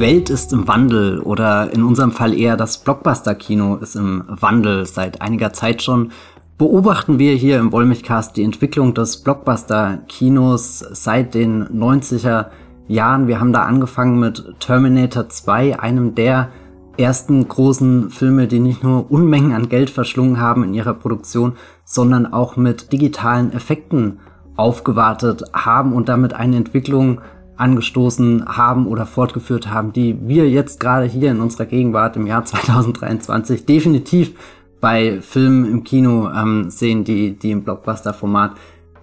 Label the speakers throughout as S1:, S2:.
S1: Welt ist im Wandel oder in unserem Fall eher das Blockbuster-Kino ist im Wandel seit einiger Zeit schon. Beobachten wir hier im Wollmilchcast die Entwicklung des Blockbuster-Kinos seit den 90er Jahren. Wir haben da angefangen mit Terminator 2, einem der ersten großen Filme, die nicht nur Unmengen an Geld verschlungen haben in ihrer Produktion, sondern auch mit digitalen Effekten aufgewartet haben und damit eine Entwicklung angestoßen haben oder fortgeführt haben, die wir jetzt gerade hier in unserer Gegenwart im Jahr 2023 definitiv bei Filmen im Kino ähm, sehen, die, die im Blockbuster-Format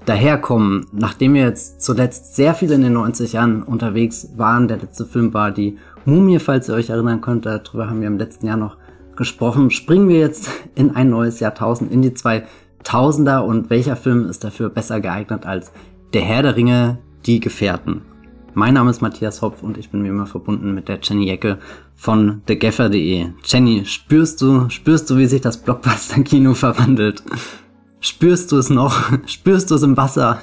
S1: daherkommen. Nachdem wir jetzt zuletzt sehr viel in den 90 Jahren unterwegs waren, der letzte Film war die Mumie, falls ihr euch erinnern könnt, darüber haben wir im letzten Jahr noch gesprochen, springen wir jetzt in ein neues Jahrtausend, in die 2000er und welcher Film ist dafür besser geeignet als Der Herr der Ringe, die Gefährten. Mein Name ist Matthias Hopf und ich bin wie immer verbunden mit der Jenny Ecke von thegaffer.de. Jenny, spürst du, spürst du, wie sich das Blockbuster-Kino verwandelt? Spürst du es noch? Spürst du es im Wasser?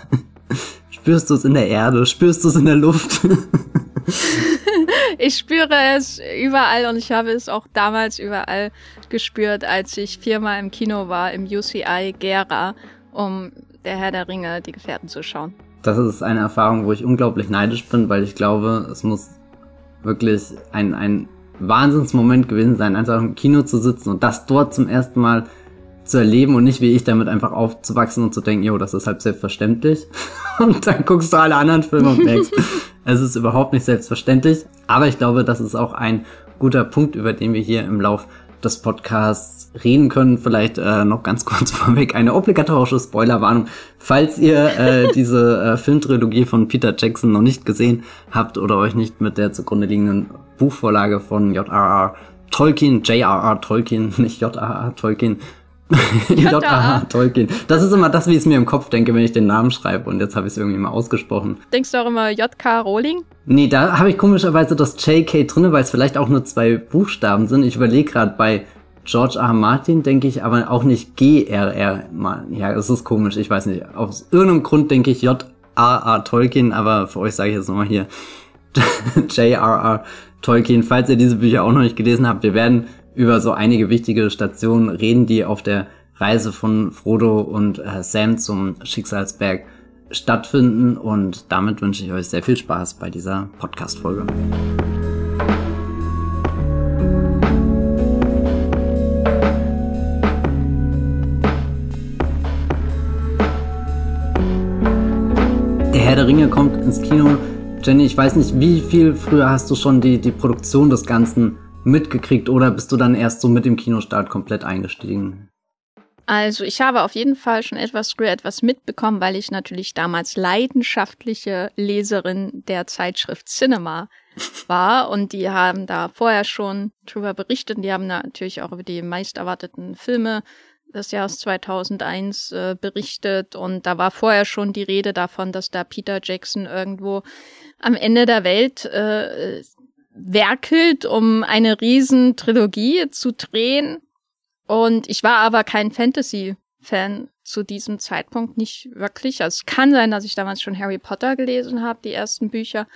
S1: Spürst du es in der Erde? Spürst du es in der Luft?
S2: ich spüre es überall und ich habe es auch damals überall gespürt, als ich viermal im Kino war, im UCI Gera, um der Herr der Ringe, die Gefährten zu schauen
S1: das ist eine Erfahrung, wo ich unglaublich neidisch bin, weil ich glaube, es muss wirklich ein, ein Wahnsinnsmoment gewesen sein, einfach im Kino zu sitzen und das dort zum ersten Mal zu erleben und nicht wie ich damit einfach aufzuwachsen und zu denken, jo, das ist halt selbstverständlich. Und dann guckst du alle anderen Filme und denkst, es ist überhaupt nicht selbstverständlich. Aber ich glaube, das ist auch ein guter Punkt, über den wir hier im Lauf des Podcasts reden können. Vielleicht äh, noch ganz kurz vorweg eine obligatorische Spoilerwarnung. Falls ihr äh, diese äh, Filmtrilogie von Peter Jackson noch nicht gesehen habt oder euch nicht mit der zugrunde liegenden Buchvorlage von J.R.R. Tolkien, J.R.R. Tolkien, nicht J.R.R. Tolkien, J.A. Tolkien. Das ist immer das, wie ich es mir im Kopf denke, wenn ich den Namen schreibe. Und jetzt habe ich es irgendwie mal ausgesprochen.
S2: Denkst du auch immer J.K. Rowling?
S1: Nee, da habe ich komischerweise das J.K. drinne, weil es vielleicht auch nur zwei Buchstaben sind. Ich überlege gerade bei George R. Martin, denke ich, aber auch nicht G.R.R. Ja, das ist komisch, ich weiß nicht. Aus irgendeinem Grund denke ich J.A.A. Tolkien, aber für euch sage ich jetzt nochmal hier J.R.R. Tolkien. Falls ihr diese Bücher auch noch nicht gelesen habt, wir werden über so einige wichtige Stationen reden, die auf der Reise von Frodo und äh, Sam zum Schicksalsberg stattfinden. Und damit wünsche ich euch sehr viel Spaß bei dieser Podcast-Folge. Der Herr der Ringe kommt ins Kino. Jenny, ich weiß nicht, wie viel früher hast du schon die, die Produktion des Ganzen mitgekriegt oder bist du dann erst so mit dem Kinostart komplett eingestiegen?
S2: Also ich habe auf jeden Fall schon etwas früher etwas mitbekommen, weil ich natürlich damals leidenschaftliche Leserin der Zeitschrift Cinema war und die haben da vorher schon drüber berichtet. Die haben natürlich auch über die meist erwarteten Filme des Jahres 2001 äh, berichtet und da war vorher schon die Rede davon, dass da Peter Jackson irgendwo am Ende der Welt äh, werkelt, um eine riesen Trilogie zu drehen. Und ich war aber kein Fantasy-Fan zu diesem Zeitpunkt nicht wirklich. Also es kann sein, dass ich damals schon Harry Potter gelesen habe, die ersten Bücher.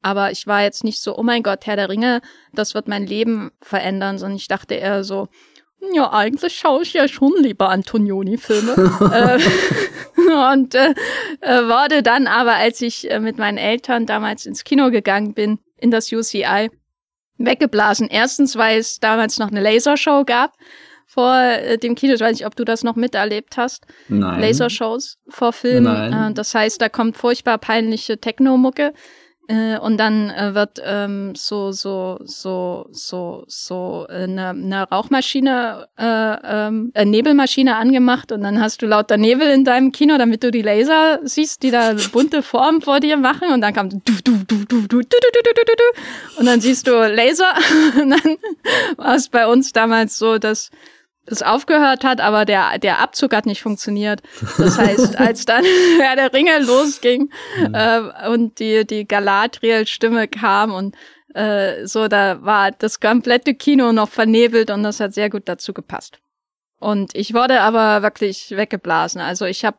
S2: Aber ich war jetzt nicht so, oh mein Gott, Herr der Ringe, das wird mein Leben verändern, sondern ich dachte eher so, ja, eigentlich schaue ich ja schon lieber Antonioni-Filme. äh, und äh, äh, wurde dann aber, als ich äh, mit meinen Eltern damals ins Kino gegangen bin, in das UCI weggeblasen. Erstens, weil es damals noch eine Lasershow gab vor äh, dem Kino. Ich weiß nicht, ob du das noch miterlebt hast.
S1: Nein.
S2: Lasershows vor Filmen.
S1: Nein.
S2: Äh, das heißt, da kommt furchtbar peinliche Techno-Mucke. Äh, und dann äh, wird ähm, so so so so so eine, eine Rauchmaschine, äh, ähm, eine Nebelmaschine angemacht und dann hast du lauter Nebel in deinem Kino, damit du die Laser siehst, die da bunte Formen vor dir machen und dann kam du du du du du du du du du du und dann siehst du Laser und dann war es bei uns damals so, dass es aufgehört hat, aber der, der Abzug hat nicht funktioniert. Das heißt, als dann ja, der Ringe losging mhm. äh, und die, die Galadriel-Stimme kam und äh, so, da war das komplette Kino noch vernebelt und das hat sehr gut dazu gepasst. Und ich wurde aber wirklich weggeblasen. Also ich habe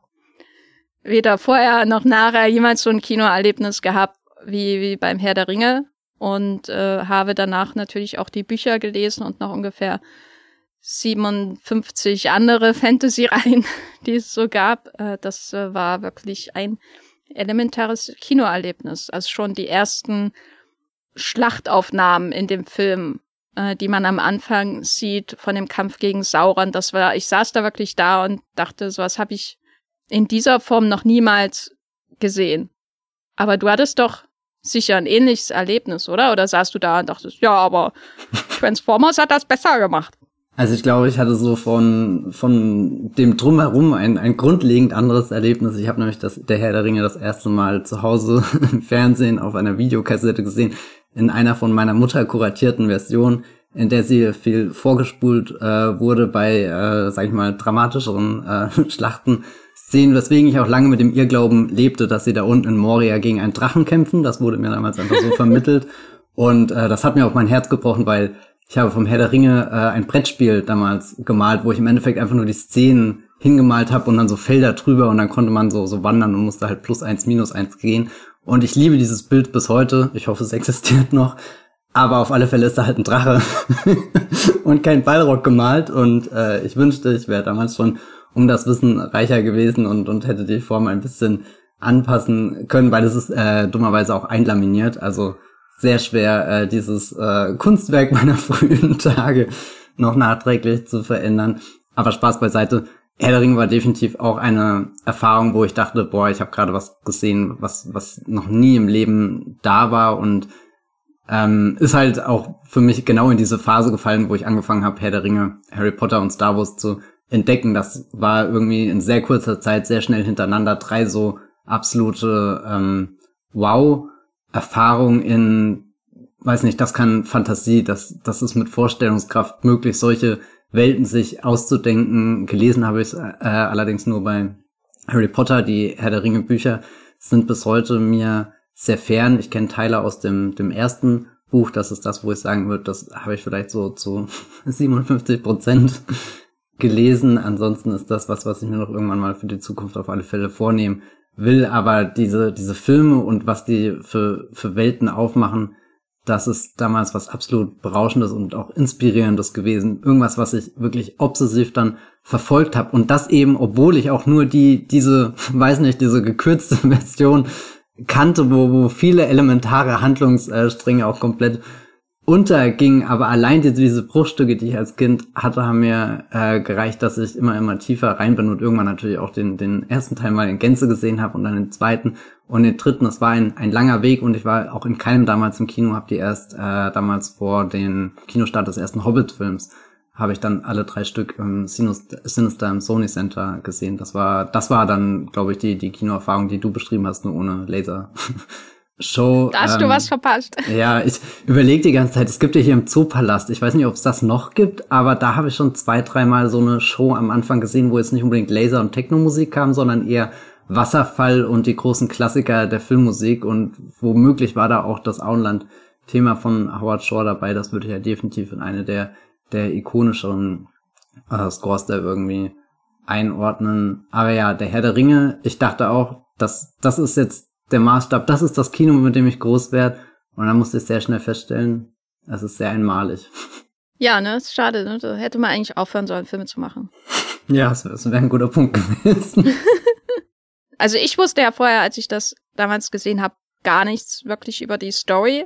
S2: weder vorher noch nachher jemals so ein Kinoerlebnis gehabt wie, wie beim Herr der Ringe und äh, habe danach natürlich auch die Bücher gelesen und noch ungefähr 57 andere Fantasy-Reihen, die es so gab. Äh, das äh, war wirklich ein elementares Kinoerlebnis. Also schon die ersten Schlachtaufnahmen in dem Film, äh, die man am Anfang sieht von dem Kampf gegen Sauron. Das war, ich saß da wirklich da und dachte, sowas habe ich in dieser Form noch niemals gesehen. Aber du hattest doch sicher ein ähnliches Erlebnis, oder? Oder saßt du da und dachtest, ja, aber Transformers hat das besser gemacht?
S1: Also ich glaube, ich hatte so von, von dem Drumherum ein, ein grundlegend anderes Erlebnis. Ich habe nämlich das, der Herr der Ringe das erste Mal zu Hause im Fernsehen auf einer Videokassette gesehen, in einer von meiner Mutter kuratierten Version, in der sie viel vorgespult äh, wurde bei, äh, sag ich mal, dramatischeren äh, Schlachten sehen, weswegen ich auch lange mit dem Irrglauben lebte, dass sie da unten in Moria gegen einen Drachen kämpfen. Das wurde mir damals einfach so vermittelt. Und äh, das hat mir auch mein Herz gebrochen, weil ich habe vom Herr der Ringe äh, ein Brettspiel damals gemalt, wo ich im Endeffekt einfach nur die Szenen hingemalt habe und dann so Felder drüber und dann konnte man so, so wandern und musste halt plus eins, minus eins gehen. Und ich liebe dieses Bild bis heute. Ich hoffe, es existiert noch. Aber auf alle Fälle ist da halt ein Drache und kein Ballrock gemalt. Und äh, ich wünschte, ich wäre damals schon um das Wissen reicher gewesen und, und hätte die Form ein bisschen anpassen können, weil es ist äh, dummerweise auch einlaminiert. Also sehr schwer, äh, dieses äh, Kunstwerk meiner frühen Tage noch nachträglich zu verändern. Aber Spaß beiseite. Herr der Ring war definitiv auch eine Erfahrung, wo ich dachte, boah, ich habe gerade was gesehen, was, was noch nie im Leben da war und ähm, ist halt auch für mich genau in diese Phase gefallen, wo ich angefangen habe, Herr der Ringe, Harry Potter und Star Wars zu entdecken. Das war irgendwie in sehr kurzer Zeit sehr schnell hintereinander drei so absolute ähm, Wow-Erfahrungen in, weiß nicht, das kann Fantasie, das, das ist mit Vorstellungskraft möglich, solche Welten sich auszudenken. Gelesen habe ich äh, allerdings nur bei Harry Potter. Die Herr der Ringe Bücher sind bis heute mir sehr fern. Ich kenne Teile aus dem, dem ersten Buch. Das ist das, wo ich sagen würde, das habe ich vielleicht so zu 57 Prozent gelesen. Ansonsten ist das was, was ich mir noch irgendwann mal für die Zukunft auf alle Fälle vornehmen will. Aber diese, diese Filme und was die für, für Welten aufmachen, das ist damals was absolut Berauschendes und auch Inspirierendes gewesen. Irgendwas, was ich wirklich obsessiv dann verfolgt habe. Und das eben, obwohl ich auch nur die, diese, weiß nicht, diese gekürzte Version kannte, wo, wo viele elementare Handlungsstränge auch komplett unterging, aber allein diese, diese Bruchstücke, die ich als Kind hatte, haben mir äh, gereicht, dass ich immer, immer tiefer rein bin und irgendwann natürlich auch den, den ersten Teil mal in Gänze gesehen habe und dann den zweiten und den dritten. Das war ein, ein langer Weg und ich war auch in keinem damals im Kino, habe die erst äh, damals vor den Kinostart des ersten Hobbit-Films habe ich dann alle drei Stück im Sinister im Sony Center gesehen. Das war, das war dann, glaube ich, die, die Kinoerfahrung, die du beschrieben hast, nur ohne Laser. Show.
S2: Da hast ähm, du was verpasst.
S1: Ja, ich überlege die ganze Zeit, es gibt ja hier im Zoopalast, ich weiß nicht, ob es das noch gibt, aber da habe ich schon zwei, dreimal so eine Show am Anfang gesehen, wo jetzt nicht unbedingt Laser und Technomusik kam, sondern eher Wasserfall und die großen Klassiker der Filmmusik und womöglich war da auch das Auenland-Thema von Howard Shore dabei. Das würde ich ja definitiv in eine der, der ikonischeren äh, Scores da irgendwie einordnen. Aber ja, der Herr der Ringe, ich dachte auch, dass das ist jetzt der Maßstab, das ist das Kino, mit dem ich groß werde. Und dann musste ich sehr schnell feststellen, es ist sehr einmalig.
S2: Ja, ne, ist schade, ne? Da hätte man eigentlich aufhören sollen, Filme zu machen.
S1: Ja, das wäre ein guter Punkt gewesen.
S2: also ich wusste ja vorher, als ich das damals gesehen habe, gar nichts wirklich über die Story.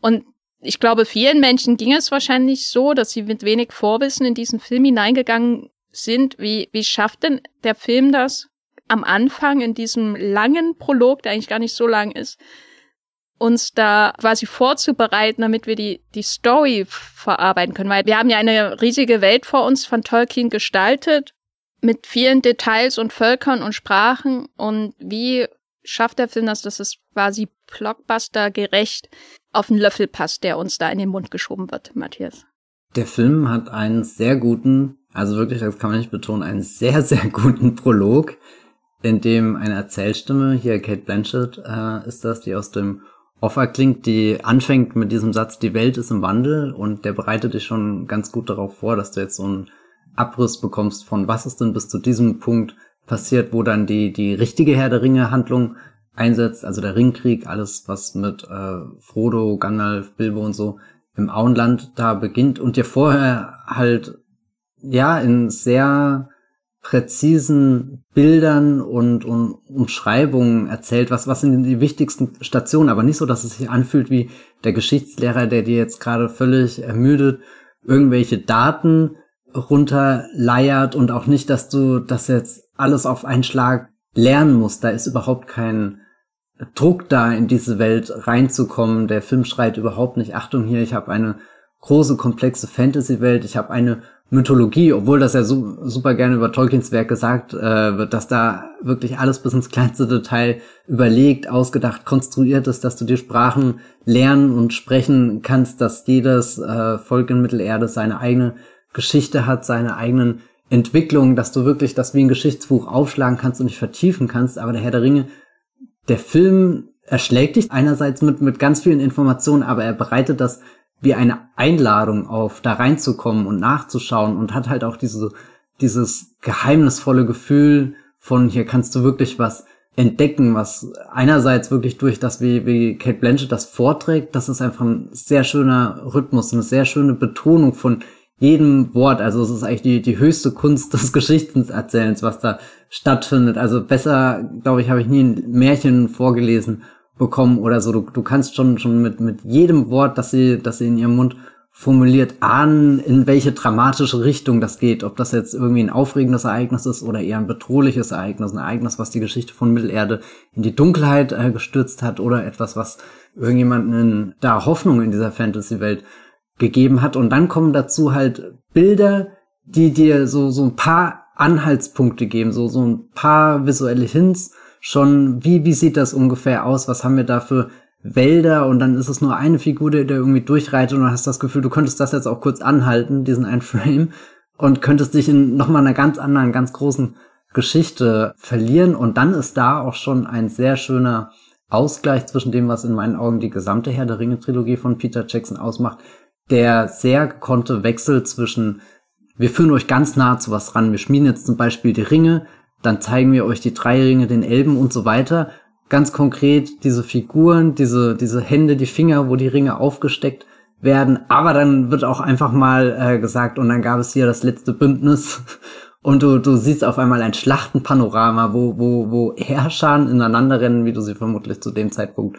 S2: Und ich glaube, vielen Menschen ging es wahrscheinlich so, dass sie mit wenig Vorwissen in diesen Film hineingegangen sind. Wie, wie schafft denn der Film das, am Anfang in diesem langen Prolog, der eigentlich gar nicht so lang ist, uns da quasi vorzubereiten, damit wir die, die Story verarbeiten können. Weil wir haben ja eine riesige Welt vor uns von Tolkien gestaltet, mit vielen Details und Völkern und Sprachen. Und wie schafft der Film das, dass es quasi Blockbuster gerecht auf den Löffel passt, der uns da in den Mund geschoben wird, Matthias?
S1: Der Film hat einen sehr guten, also wirklich, das kann man nicht betonen, einen sehr, sehr guten Prolog, in dem eine Erzählstimme, hier Kate Blanchett äh, ist das, die aus dem Offer klingt, die anfängt mit diesem Satz, die Welt ist im Wandel und der bereitet dich schon ganz gut darauf vor, dass du jetzt so einen Abriss bekommst von was ist denn bis zu diesem Punkt passiert, wo dann die, die richtige Herr der Ringe Handlung einsetzt, also der Ringkrieg, alles was mit äh, Frodo, Gandalf, Bilbo und so im Auenland da beginnt und dir vorher halt ja in sehr präzisen Bildern und, und Umschreibungen erzählt, was, was sind die wichtigsten Stationen, aber nicht so, dass es sich anfühlt wie der Geschichtslehrer, der dir jetzt gerade völlig ermüdet irgendwelche Daten runterleiert und auch nicht, dass du das jetzt alles auf einen Schlag lernen musst. Da ist überhaupt kein Druck da, in diese Welt reinzukommen. Der Film schreit überhaupt nicht, Achtung hier, ich habe eine große, komplexe Fantasy-Welt, ich habe eine Mythologie, obwohl das ja su super gerne über Tolkiens Werk gesagt äh, wird, dass da wirklich alles bis ins kleinste Detail überlegt, ausgedacht, konstruiert ist, dass du dir Sprachen lernen und sprechen kannst, dass jedes äh, Volk in Mittelerde seine eigene Geschichte hat, seine eigenen Entwicklungen, dass du wirklich das wie ein Geschichtsbuch aufschlagen kannst und dich vertiefen kannst. Aber der Herr der Ringe, der Film erschlägt dich einerseits mit, mit ganz vielen Informationen, aber er bereitet das wie eine Einladung auf, da reinzukommen und nachzuschauen und hat halt auch diese, dieses geheimnisvolle Gefühl von hier kannst du wirklich was entdecken, was einerseits wirklich durch das, wie, wie Kate Blanchett das vorträgt, das ist einfach ein sehr schöner Rhythmus, eine sehr schöne Betonung von jedem Wort. Also es ist eigentlich die, die höchste Kunst des Geschichtserzählens, was da stattfindet. Also besser, glaube ich, habe ich nie ein Märchen vorgelesen bekommen oder so. Du, du kannst schon, schon mit, mit jedem Wort, das sie, das sie in ihrem Mund formuliert, ahnen, in welche dramatische Richtung das geht. Ob das jetzt irgendwie ein aufregendes Ereignis ist oder eher ein bedrohliches Ereignis. Ein Ereignis, was die Geschichte von Mittelerde in die Dunkelheit äh, gestürzt hat oder etwas, was irgendjemanden da Hoffnung in dieser Fantasy-Welt gegeben hat. Und dann kommen dazu halt Bilder, die dir so, so ein paar Anhaltspunkte geben, so, so ein paar visuelle Hints, schon, wie, wie sieht das ungefähr aus? Was haben wir da für Wälder? Und dann ist es nur eine Figur, die irgendwie durchreitet und du hast das Gefühl, du könntest das jetzt auch kurz anhalten, diesen ein Frame, und könntest dich in nochmal einer ganz anderen, ganz großen Geschichte verlieren. Und dann ist da auch schon ein sehr schöner Ausgleich zwischen dem, was in meinen Augen die gesamte Herr der Ringe Trilogie von Peter Jackson ausmacht, der sehr gekonnte Wechsel zwischen wir führen euch ganz nah zu was ran. Wir schmieden jetzt zum Beispiel die Ringe, dann zeigen wir euch die drei Ringe, den Elben und so weiter. Ganz konkret diese Figuren, diese, diese Hände, die Finger, wo die Ringe aufgesteckt werden. Aber dann wird auch einfach mal äh, gesagt, und dann gab es hier das letzte Bündnis. Und du, du siehst auf einmal ein Schlachtenpanorama, wo, wo, wo Herrscher ineinander rennen, wie du sie vermutlich zu dem Zeitpunkt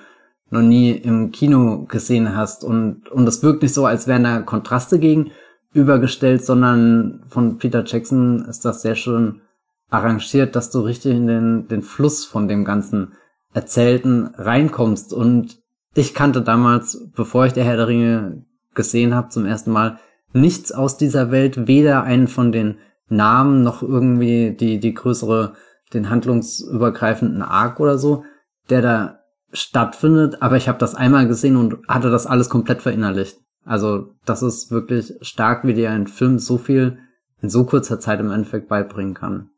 S1: noch nie im Kino gesehen hast. Und, und es wirkt nicht so, als wären da Kontraste gegenübergestellt, sondern von Peter Jackson ist das sehr schön arrangiert, dass du richtig in den, den Fluss von dem ganzen Erzählten reinkommst. Und ich kannte damals, bevor ich der Herr der Ringe gesehen habe, zum ersten Mal nichts aus dieser Welt, weder einen von den Namen noch irgendwie die, die größere, den handlungsübergreifenden Arc oder so, der da stattfindet. Aber ich habe das einmal gesehen und hatte das alles komplett verinnerlicht. Also das ist wirklich stark, wie dir ein Film so viel in so kurzer Zeit im Endeffekt beibringen kann.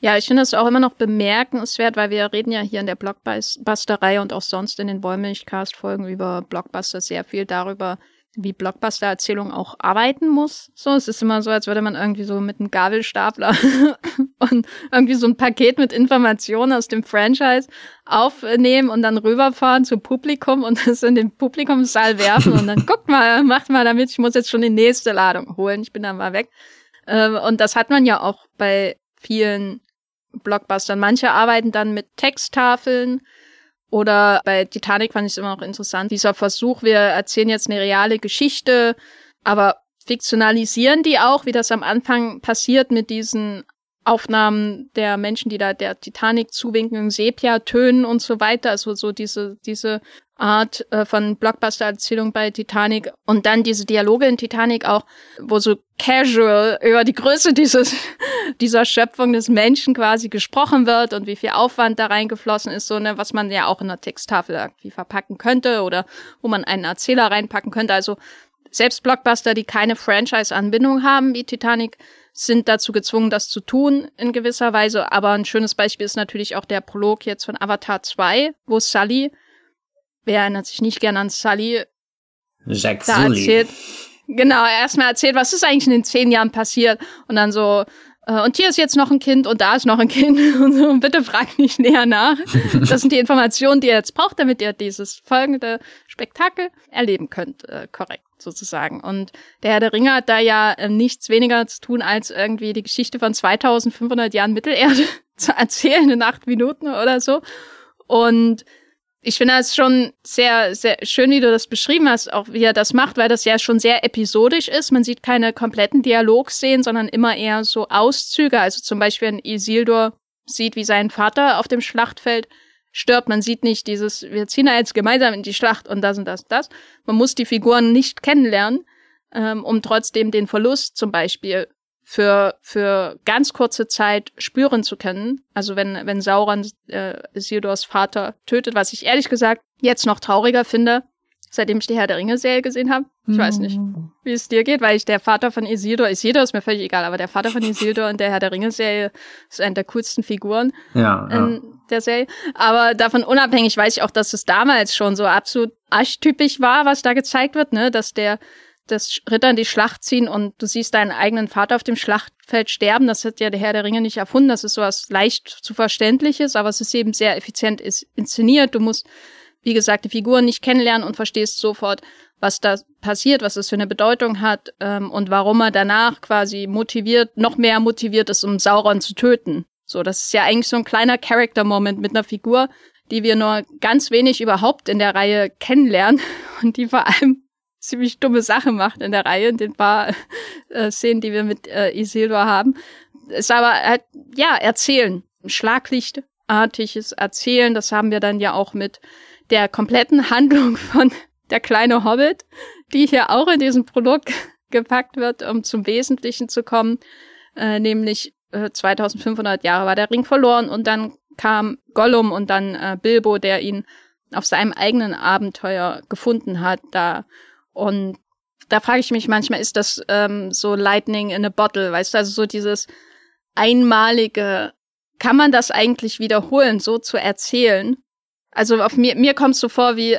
S2: Ja, ich finde es auch immer noch bemerkenswert, weil wir reden ja hier in der Blockbusterei und auch sonst in den Wollmilchcast-Folgen über Blockbuster sehr viel darüber, wie Blockbuster-Erzählung auch arbeiten muss. So, es ist immer so, als würde man irgendwie so mit einem Gabelstapler und irgendwie so ein Paket mit Informationen aus dem Franchise aufnehmen und dann rüberfahren zum Publikum und das in den Publikumssaal werfen und dann guckt mal, macht mal damit, ich muss jetzt schon die nächste Ladung holen, ich bin dann mal weg. Ähm, und das hat man ja auch bei vielen Blockbustern. Manche arbeiten dann mit Texttafeln oder bei Titanic fand ich es immer noch interessant. Dieser Versuch, wir erzählen jetzt eine reale Geschichte, aber fiktionalisieren die auch, wie das am Anfang passiert mit diesen Aufnahmen der Menschen, die da der Titanic zuwinken, Sepia-Tönen und so weiter. Also so diese, diese Art äh, von Blockbuster-Erzählung bei Titanic und dann diese Dialoge in Titanic auch, wo so casual über die Größe dieses, dieser Schöpfung des Menschen quasi gesprochen wird und wie viel Aufwand da reingeflossen ist, so ne, was man ja auch in der Texttafel irgendwie verpacken könnte oder wo man einen Erzähler reinpacken könnte. Also selbst Blockbuster, die keine Franchise-Anbindung haben, wie Titanic, sind dazu gezwungen, das zu tun in gewisser Weise. Aber ein schönes Beispiel ist natürlich auch der Prolog jetzt von Avatar 2, wo Sully wer erinnert sich nicht gern an Sully?
S1: Jacques da Sully.
S2: erzählt, genau, erstmal erzählt, was ist eigentlich in den zehn Jahren passiert und dann so äh, und hier ist jetzt noch ein Kind und da ist noch ein Kind und so, und bitte frag nicht näher nach. Das sind die Informationen, die ihr jetzt braucht, damit ihr dieses folgende Spektakel erleben könnt, äh, korrekt sozusagen. Und der Herr der Ringe hat da ja äh, nichts weniger zu tun, als irgendwie die Geschichte von 2500 Jahren Mittelerde zu erzählen in acht Minuten oder so. Und ich finde das schon sehr, sehr schön, wie du das beschrieben hast, auch wie er das macht, weil das ja schon sehr episodisch ist. Man sieht keine kompletten Dialogszenen, sondern immer eher so Auszüge. Also zum Beispiel, wenn Isildur sieht, wie sein Vater auf dem Schlachtfeld stirbt. Man sieht nicht dieses, wir ziehen jetzt gemeinsam in die Schlacht und das und das und das. Man muss die Figuren nicht kennenlernen, ähm, um trotzdem den Verlust zum Beispiel für, für ganz kurze Zeit spüren zu können. Also wenn, wenn Sauron äh, Isildurs Vater tötet, was ich ehrlich gesagt jetzt noch trauriger finde, seitdem ich die Herr der Ringe-Serie gesehen habe. Ich mm. weiß nicht, mhm. wie es dir geht, weil ich der Vater von Isildur, Isildur ist mir völlig egal, aber der Vater von Isildur in der Herr der Ringe-Serie ist eine der coolsten Figuren
S1: ja,
S2: in ja. der Serie. Aber davon unabhängig weiß ich auch, dass es damals schon so absolut archetypisch war, was da gezeigt wird, ne, dass der dass Ritter in die Schlacht ziehen und du siehst deinen eigenen Vater auf dem Schlachtfeld sterben. Das hat ja der Herr der Ringe nicht erfunden. Das ist sowas leicht zu verständliches, aber es ist eben sehr effizient inszeniert. Du musst, wie gesagt, die Figuren nicht kennenlernen und verstehst sofort, was da passiert, was das für eine Bedeutung hat ähm, und warum er danach quasi motiviert, noch mehr motiviert ist, um Sauron zu töten. So, das ist ja eigentlich so ein kleiner Character-Moment mit einer Figur, die wir nur ganz wenig überhaupt in der Reihe kennenlernen und die vor allem ziemlich dumme Sache macht in der Reihe, in den paar äh, Szenen, die wir mit äh, Isildur haben. Ist aber halt, ja, erzählen. Schlaglichtartiges Erzählen, das haben wir dann ja auch mit der kompletten Handlung von der kleine Hobbit, die hier auch in diesem Produkt gepackt wird, um zum Wesentlichen zu kommen, äh, nämlich äh, 2500 Jahre war der Ring verloren und dann kam Gollum und dann äh, Bilbo, der ihn auf seinem eigenen Abenteuer gefunden hat. Da und da frage ich mich manchmal, ist das ähm, so Lightning in a Bottle, weißt du, also so dieses einmalige, kann man das eigentlich wiederholen, so zu erzählen? Also auf mir, mir kommt es so vor, wie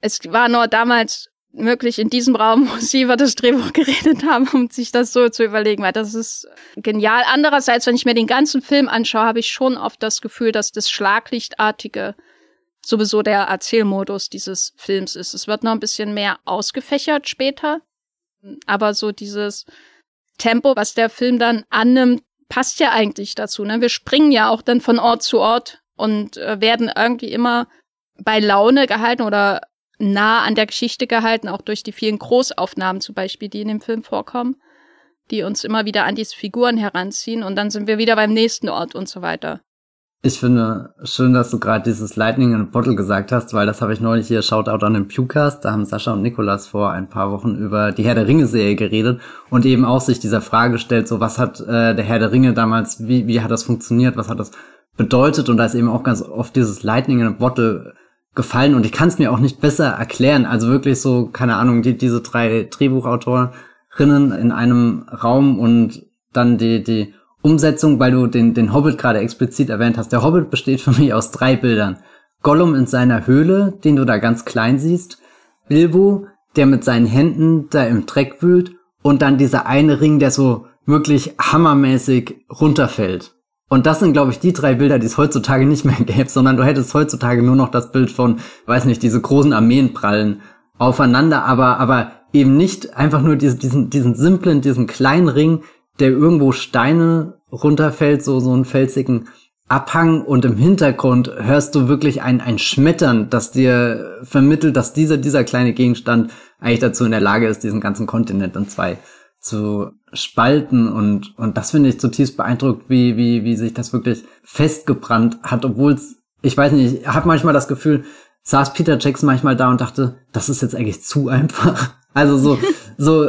S2: es war nur damals möglich in diesem Raum, wo sie über das Drehbuch geredet haben, um sich das so zu überlegen, weil das ist genial. Andererseits, wenn ich mir den ganzen Film anschaue, habe ich schon oft das Gefühl, dass das Schlaglichtartige sowieso der Erzählmodus dieses Films ist. Es wird noch ein bisschen mehr ausgefächert später, aber so dieses Tempo, was der Film dann annimmt, passt ja eigentlich dazu. Ne? Wir springen ja auch dann von Ort zu Ort und äh, werden irgendwie immer bei Laune gehalten oder nah an der Geschichte gehalten, auch durch die vielen Großaufnahmen zum Beispiel, die in dem Film vorkommen, die uns immer wieder an diese Figuren heranziehen und dann sind wir wieder beim nächsten Ort und so weiter.
S1: Ich finde schön, dass du gerade dieses Lightning in a Bottle gesagt hast, weil das habe ich neulich hier Shoutout an den Pewcast. Da haben Sascha und Nikolas vor ein paar Wochen über die Herr der Ringe Serie geredet und eben auch sich dieser Frage gestellt, so was hat äh, der Herr der Ringe damals, wie, wie hat das funktioniert, was hat das bedeutet und da ist eben auch ganz oft dieses Lightning in a Bottle gefallen und ich kann es mir auch nicht besser erklären. Also wirklich so, keine Ahnung, die, diese drei Drehbuchautorinnen in einem Raum und dann die, die Umsetzung, weil du den, den Hobbit gerade explizit erwähnt hast. Der Hobbit besteht für mich aus drei Bildern. Gollum in seiner Höhle, den du da ganz klein siehst. Bilbo, der mit seinen Händen da im Dreck wühlt. Und dann dieser eine Ring, der so wirklich hammermäßig runterfällt. Und das sind, glaube ich, die drei Bilder, die es heutzutage nicht mehr gäbe, sondern du hättest heutzutage nur noch das Bild von, weiß nicht, diese großen Armeen prallen aufeinander, aber, aber eben nicht einfach nur diesen, diesen, diesen simplen, diesen kleinen Ring, der irgendwo Steine runterfällt, so, so einen felsigen Abhang und im Hintergrund hörst du wirklich ein, ein Schmettern, das dir vermittelt, dass dieser, dieser kleine Gegenstand eigentlich dazu in der Lage ist, diesen ganzen Kontinent in zwei zu spalten und, und das finde ich zutiefst beeindruckt, wie, wie, wie sich das wirklich festgebrannt hat, obwohl es, ich weiß nicht, ich habe manchmal das Gefühl, saß Peter Jackson manchmal da und dachte, das ist jetzt eigentlich zu einfach. Also so, so,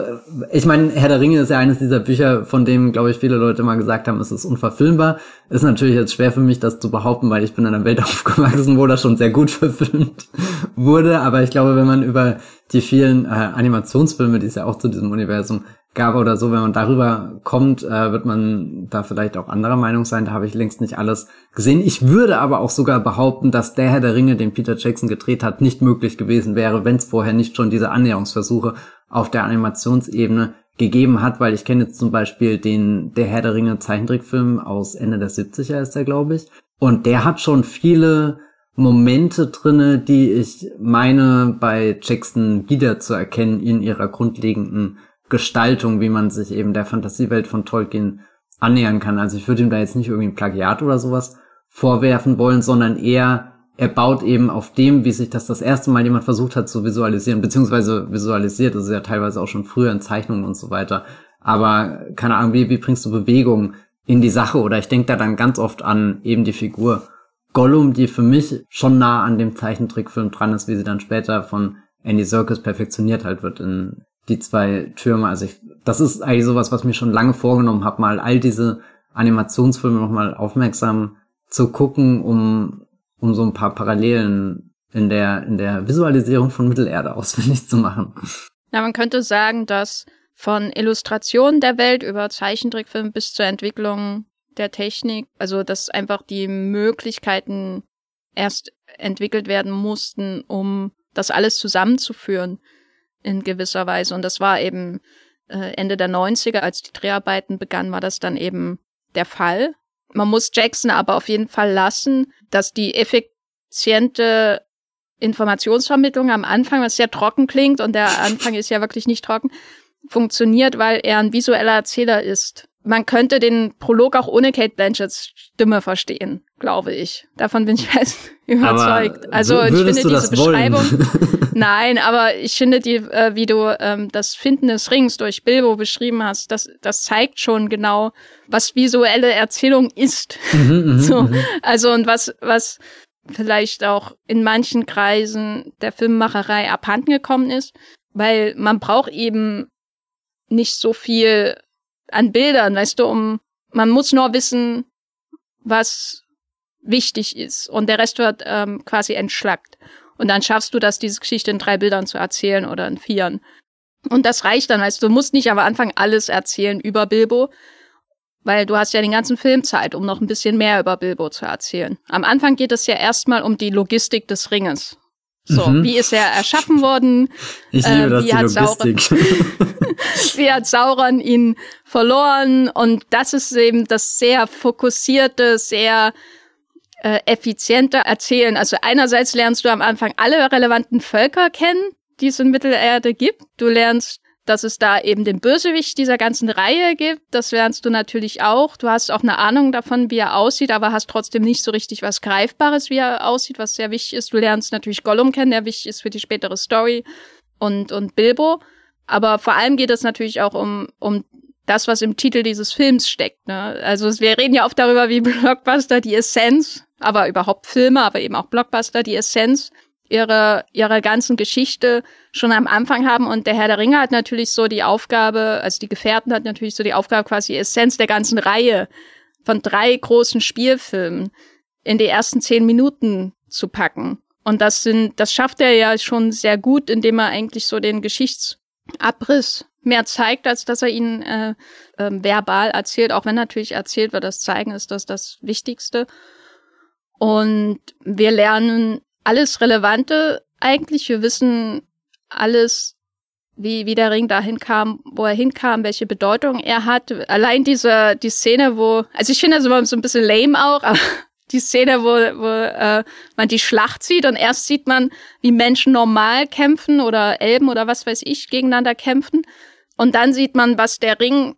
S1: ich meine, Herr der Ringe ist ja eines dieser Bücher, von dem, glaube ich, viele Leute mal gesagt haben, es ist unverfilmbar. Ist natürlich jetzt schwer für mich, das zu behaupten, weil ich bin in einer Welt aufgewachsen, wo das schon sehr gut verfilmt wurde. Aber ich glaube, wenn man über die vielen äh, Animationsfilme, die es ja auch zu diesem Universum gab oder so, wenn man darüber kommt, äh, wird man da vielleicht auch anderer Meinung sein. Da habe ich längst nicht alles gesehen. Ich würde aber auch sogar behaupten, dass der Herr der Ringe, den Peter Jackson gedreht hat, nicht möglich gewesen wäre, wenn es vorher nicht schon diese Annäherungsversuche auf der Animationsebene gegeben hat, weil ich kenne jetzt zum Beispiel den Der Herr der Ringe Zeichentrickfilm aus Ende der 70er ist der, glaube ich. Und der hat schon viele Momente drinne, die ich meine bei Jackson wieder zu erkennen in ihrer grundlegenden Gestaltung, wie man sich eben der Fantasiewelt von Tolkien annähern kann. Also ich würde ihm da jetzt nicht irgendwie ein Plagiat oder sowas vorwerfen wollen, sondern eher, er baut eben auf dem, wie sich das das erste Mal jemand versucht hat zu visualisieren, beziehungsweise visualisiert, das ist ja teilweise auch schon früher in Zeichnungen und so weiter. Aber keine Ahnung, wie, wie bringst du Bewegung in die Sache? Oder ich denke da dann ganz oft an eben die Figur Gollum, die für mich schon nah an dem Zeichentrickfilm dran ist, wie sie dann später von Andy Serkis perfektioniert halt wird in die zwei Türme. Also ich, das ist eigentlich sowas, was mir schon lange vorgenommen habe, mal all diese Animationsfilme nochmal aufmerksam zu gucken, um, um so ein paar Parallelen in der, in der Visualisierung von Mittelerde ausfindig zu machen.
S2: Ja, man könnte sagen, dass von Illustrationen der Welt über Zeichentrickfilm bis zur Entwicklung der Technik, also dass einfach die Möglichkeiten erst entwickelt werden mussten, um das alles zusammenzuführen in gewisser Weise. Und das war eben äh, Ende der 90er, als die Dreharbeiten begannen, war das dann eben der Fall. Man muss Jackson aber auf jeden Fall lassen, dass die effiziente Informationsvermittlung am Anfang, was sehr trocken klingt, und der Anfang ist ja wirklich nicht trocken, funktioniert, weil er ein visueller Erzähler ist man könnte den Prolog auch ohne Kate Blanchetts Stimme verstehen, glaube ich. Davon bin ich fest überzeugt.
S1: Aber
S2: also ich finde diese Beschreibung.
S1: nein,
S2: aber ich finde die, äh, wie du ähm, das Finden des Rings durch Bilbo beschrieben hast, das, das zeigt schon genau, was visuelle Erzählung ist. Mhm, mhm so, mhm. also und was, was vielleicht auch in manchen Kreisen der Filmmacherei abhanden gekommen ist, weil man braucht eben nicht so viel an Bildern, weißt du, um, man muss nur wissen, was wichtig ist und der Rest wird ähm, quasi entschlackt. Und dann schaffst du das, diese Geschichte in drei Bildern zu erzählen oder in vieren. Und das reicht dann, weißt du, du musst nicht am Anfang alles erzählen über Bilbo, weil du hast ja den ganzen Film Zeit, um noch ein bisschen mehr über Bilbo zu erzählen. Am Anfang geht es ja erstmal um die Logistik des Ringes. So, mhm. wie ist er erschaffen worden?
S1: Ich liebe äh, das, die Logistik.
S2: Sauron, wie hat Sauron ihn verloren? Und das ist eben das sehr fokussierte, sehr äh, effiziente Erzählen. Also einerseits lernst du am Anfang alle relevanten Völker kennen, die es in Mittelerde gibt. Du lernst dass es da eben den Bösewicht dieser ganzen Reihe gibt. Das lernst du natürlich auch. Du hast auch eine Ahnung davon, wie er aussieht, aber hast trotzdem nicht so richtig was Greifbares, wie er aussieht, was sehr wichtig ist. Du lernst natürlich Gollum kennen, der wichtig ist für die spätere Story und, und Bilbo. Aber vor allem geht es natürlich auch um, um das, was im Titel dieses Films steckt. Ne? Also wir reden ja oft darüber, wie Blockbuster die Essenz, aber überhaupt Filme, aber eben auch Blockbuster die Essenz ihre, ihre ganzen Geschichte schon am Anfang haben. Und der Herr der Ringe hat natürlich so die Aufgabe, also die Gefährten hat natürlich so die Aufgabe, quasi Essenz der ganzen Reihe von drei großen Spielfilmen in die ersten zehn Minuten zu packen. Und das sind, das schafft er ja schon sehr gut, indem er eigentlich so den Geschichtsabriss mehr zeigt, als dass er ihn äh, äh, verbal erzählt. Auch wenn natürlich erzählt wird, das Zeigen ist das das Wichtigste. Und wir lernen alles Relevante eigentlich. Wir wissen alles, wie, wie der Ring dahin kam, wo er hinkam, welche Bedeutung er hat. Allein diese, die Szene, wo, also ich finde das immer so ein bisschen lame auch, aber die Szene, wo, wo äh, man die Schlacht sieht und erst sieht man, wie Menschen normal kämpfen oder Elben oder was weiß ich gegeneinander kämpfen. Und dann sieht man, was der Ring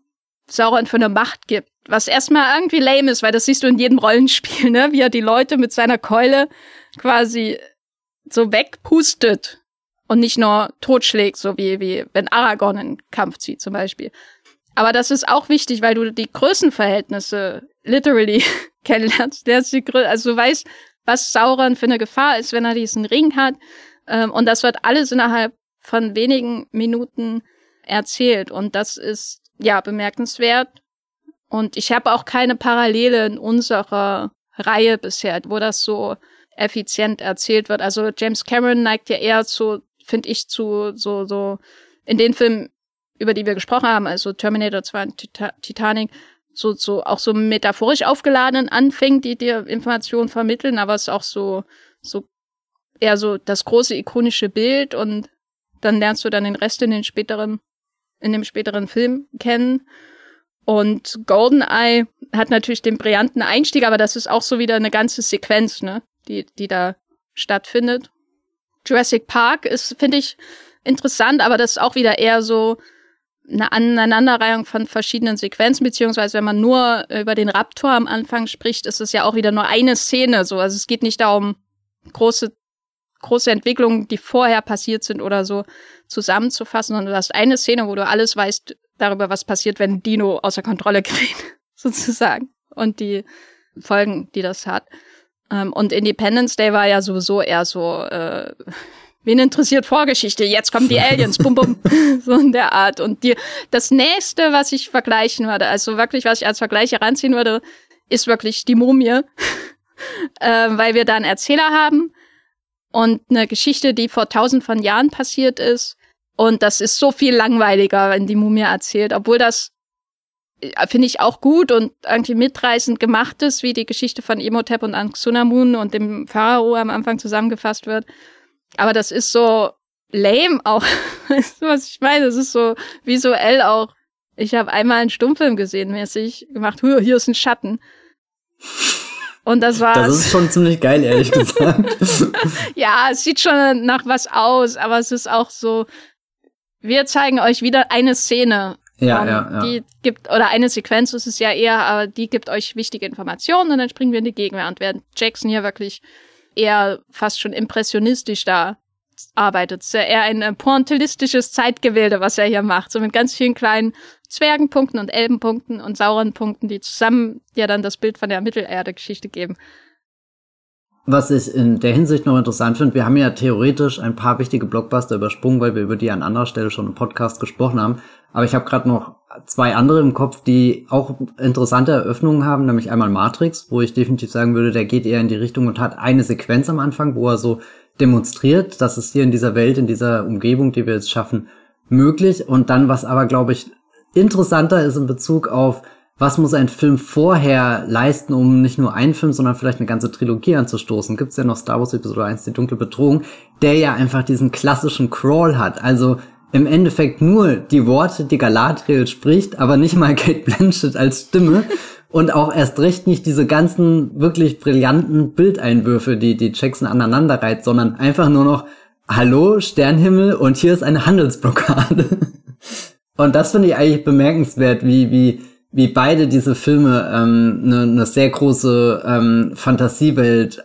S2: Sauron für eine Macht gibt. Was erstmal irgendwie lame ist, weil das siehst du in jedem Rollenspiel, ne? Wie er die Leute mit seiner Keule quasi so wegpustet und nicht nur totschlägt, so wie, wie wenn Aragorn in Kampf zieht zum Beispiel. Aber das ist auch wichtig, weil du die Größenverhältnisse literally kennenlernst. also du weißt, was Sauron für eine Gefahr ist, wenn er diesen Ring hat. Ähm, und das wird alles innerhalb von wenigen Minuten erzählt. Und das ist ja bemerkenswert. Und ich habe auch keine Parallele in unserer Reihe bisher, wo das so effizient erzählt wird. Also James Cameron neigt ja eher zu, finde ich, zu so, so in den Filmen, über die wir gesprochen haben, also Terminator 2 und Titanic, so, so auch so metaphorisch aufgeladenen Anfängen, die dir Informationen vermitteln, aber es ist auch so, so eher so das große ikonische Bild und dann lernst du dann den Rest in den späteren in dem späteren Film kennen. Und GoldenEye hat natürlich den brillanten Einstieg, aber das ist auch so wieder eine ganze Sequenz, ne, die, die da stattfindet. Jurassic Park ist, finde ich, interessant, aber das ist auch wieder eher so eine Aneinanderreihung von verschiedenen Sequenzen, beziehungsweise wenn man nur über den Raptor am Anfang spricht, ist es ja auch wieder nur eine Szene so. Also es geht nicht darum, große, große Entwicklungen, die vorher passiert sind oder so, zusammenzufassen, sondern du hast eine Szene, wo du alles weißt darüber, was passiert, wenn Dino außer Kontrolle gerät, sozusagen. Und die Folgen, die das hat. Ähm, und Independence Day war ja sowieso eher so, äh, Wen interessiert Vorgeschichte? Jetzt kommen die Aliens, bum bum, so in der Art. Und die, das nächste, was ich vergleichen würde, also wirklich, was ich als Vergleich heranziehen würde, ist wirklich die Mumie, äh, weil wir da einen Erzähler haben und eine Geschichte, die vor tausend von Jahren passiert ist. Und das ist so viel langweiliger, wenn die Mumie erzählt, obwohl das äh, finde ich auch gut und irgendwie mitreißend gemacht ist, wie die Geschichte von Imhotep und Anxunamun und dem Pharao am Anfang zusammengefasst wird. Aber das ist so lame auch. weißt du, was ich meine? Das ist so visuell auch. Ich habe einmal einen Stummfilm gesehen, mäßig gemacht, hier ist ein Schatten. Und das war.
S1: Das ist schon ziemlich geil, ehrlich gesagt.
S2: ja, es sieht schon nach was aus, aber es ist auch so. Wir zeigen euch wieder eine Szene.
S1: Ja, um, ja, ja.
S2: Die gibt, oder eine Sequenz ist es ja eher, aber die gibt euch wichtige Informationen und dann springen wir in die Gegenwehr. Und während Jackson hier wirklich eher fast schon impressionistisch da arbeitet. Ist ja eher ein äh, pointillistisches Zeitgebilde, was er hier macht. So mit ganz vielen kleinen Zwergenpunkten und Elbenpunkten und sauren Punkten, die zusammen ja dann das Bild von der Mittelerde-Geschichte geben.
S1: Was ich in der Hinsicht noch interessant finde, wir haben ja theoretisch ein paar wichtige Blockbuster übersprungen, weil wir über die an anderer Stelle schon im Podcast gesprochen haben. Aber ich habe gerade noch zwei andere im Kopf, die auch interessante Eröffnungen haben, nämlich einmal Matrix, wo ich definitiv sagen würde, der geht eher in die Richtung und hat eine Sequenz am Anfang, wo er so demonstriert, dass es hier in dieser Welt, in dieser Umgebung, die wir jetzt schaffen, möglich. Und dann, was aber, glaube ich, interessanter ist in Bezug auf was muss ein Film vorher leisten, um nicht nur einen Film, sondern vielleicht eine ganze Trilogie anzustoßen? Gibt's ja noch Star Wars Episode 1, die dunkle Bedrohung, der ja einfach diesen klassischen Crawl hat. Also im Endeffekt nur die Worte, die Galadriel spricht, aber nicht mal Kate Blanchett als Stimme. Und auch erst recht nicht diese ganzen wirklich brillanten Bildeinwürfe, die die Jackson aneinander reiht, sondern einfach nur noch Hallo, Sternhimmel und hier ist eine Handelsblockade. Und das finde ich eigentlich bemerkenswert, wie, wie wie beide diese Filme ähm, eine ne sehr große ähm, Fantasiewelt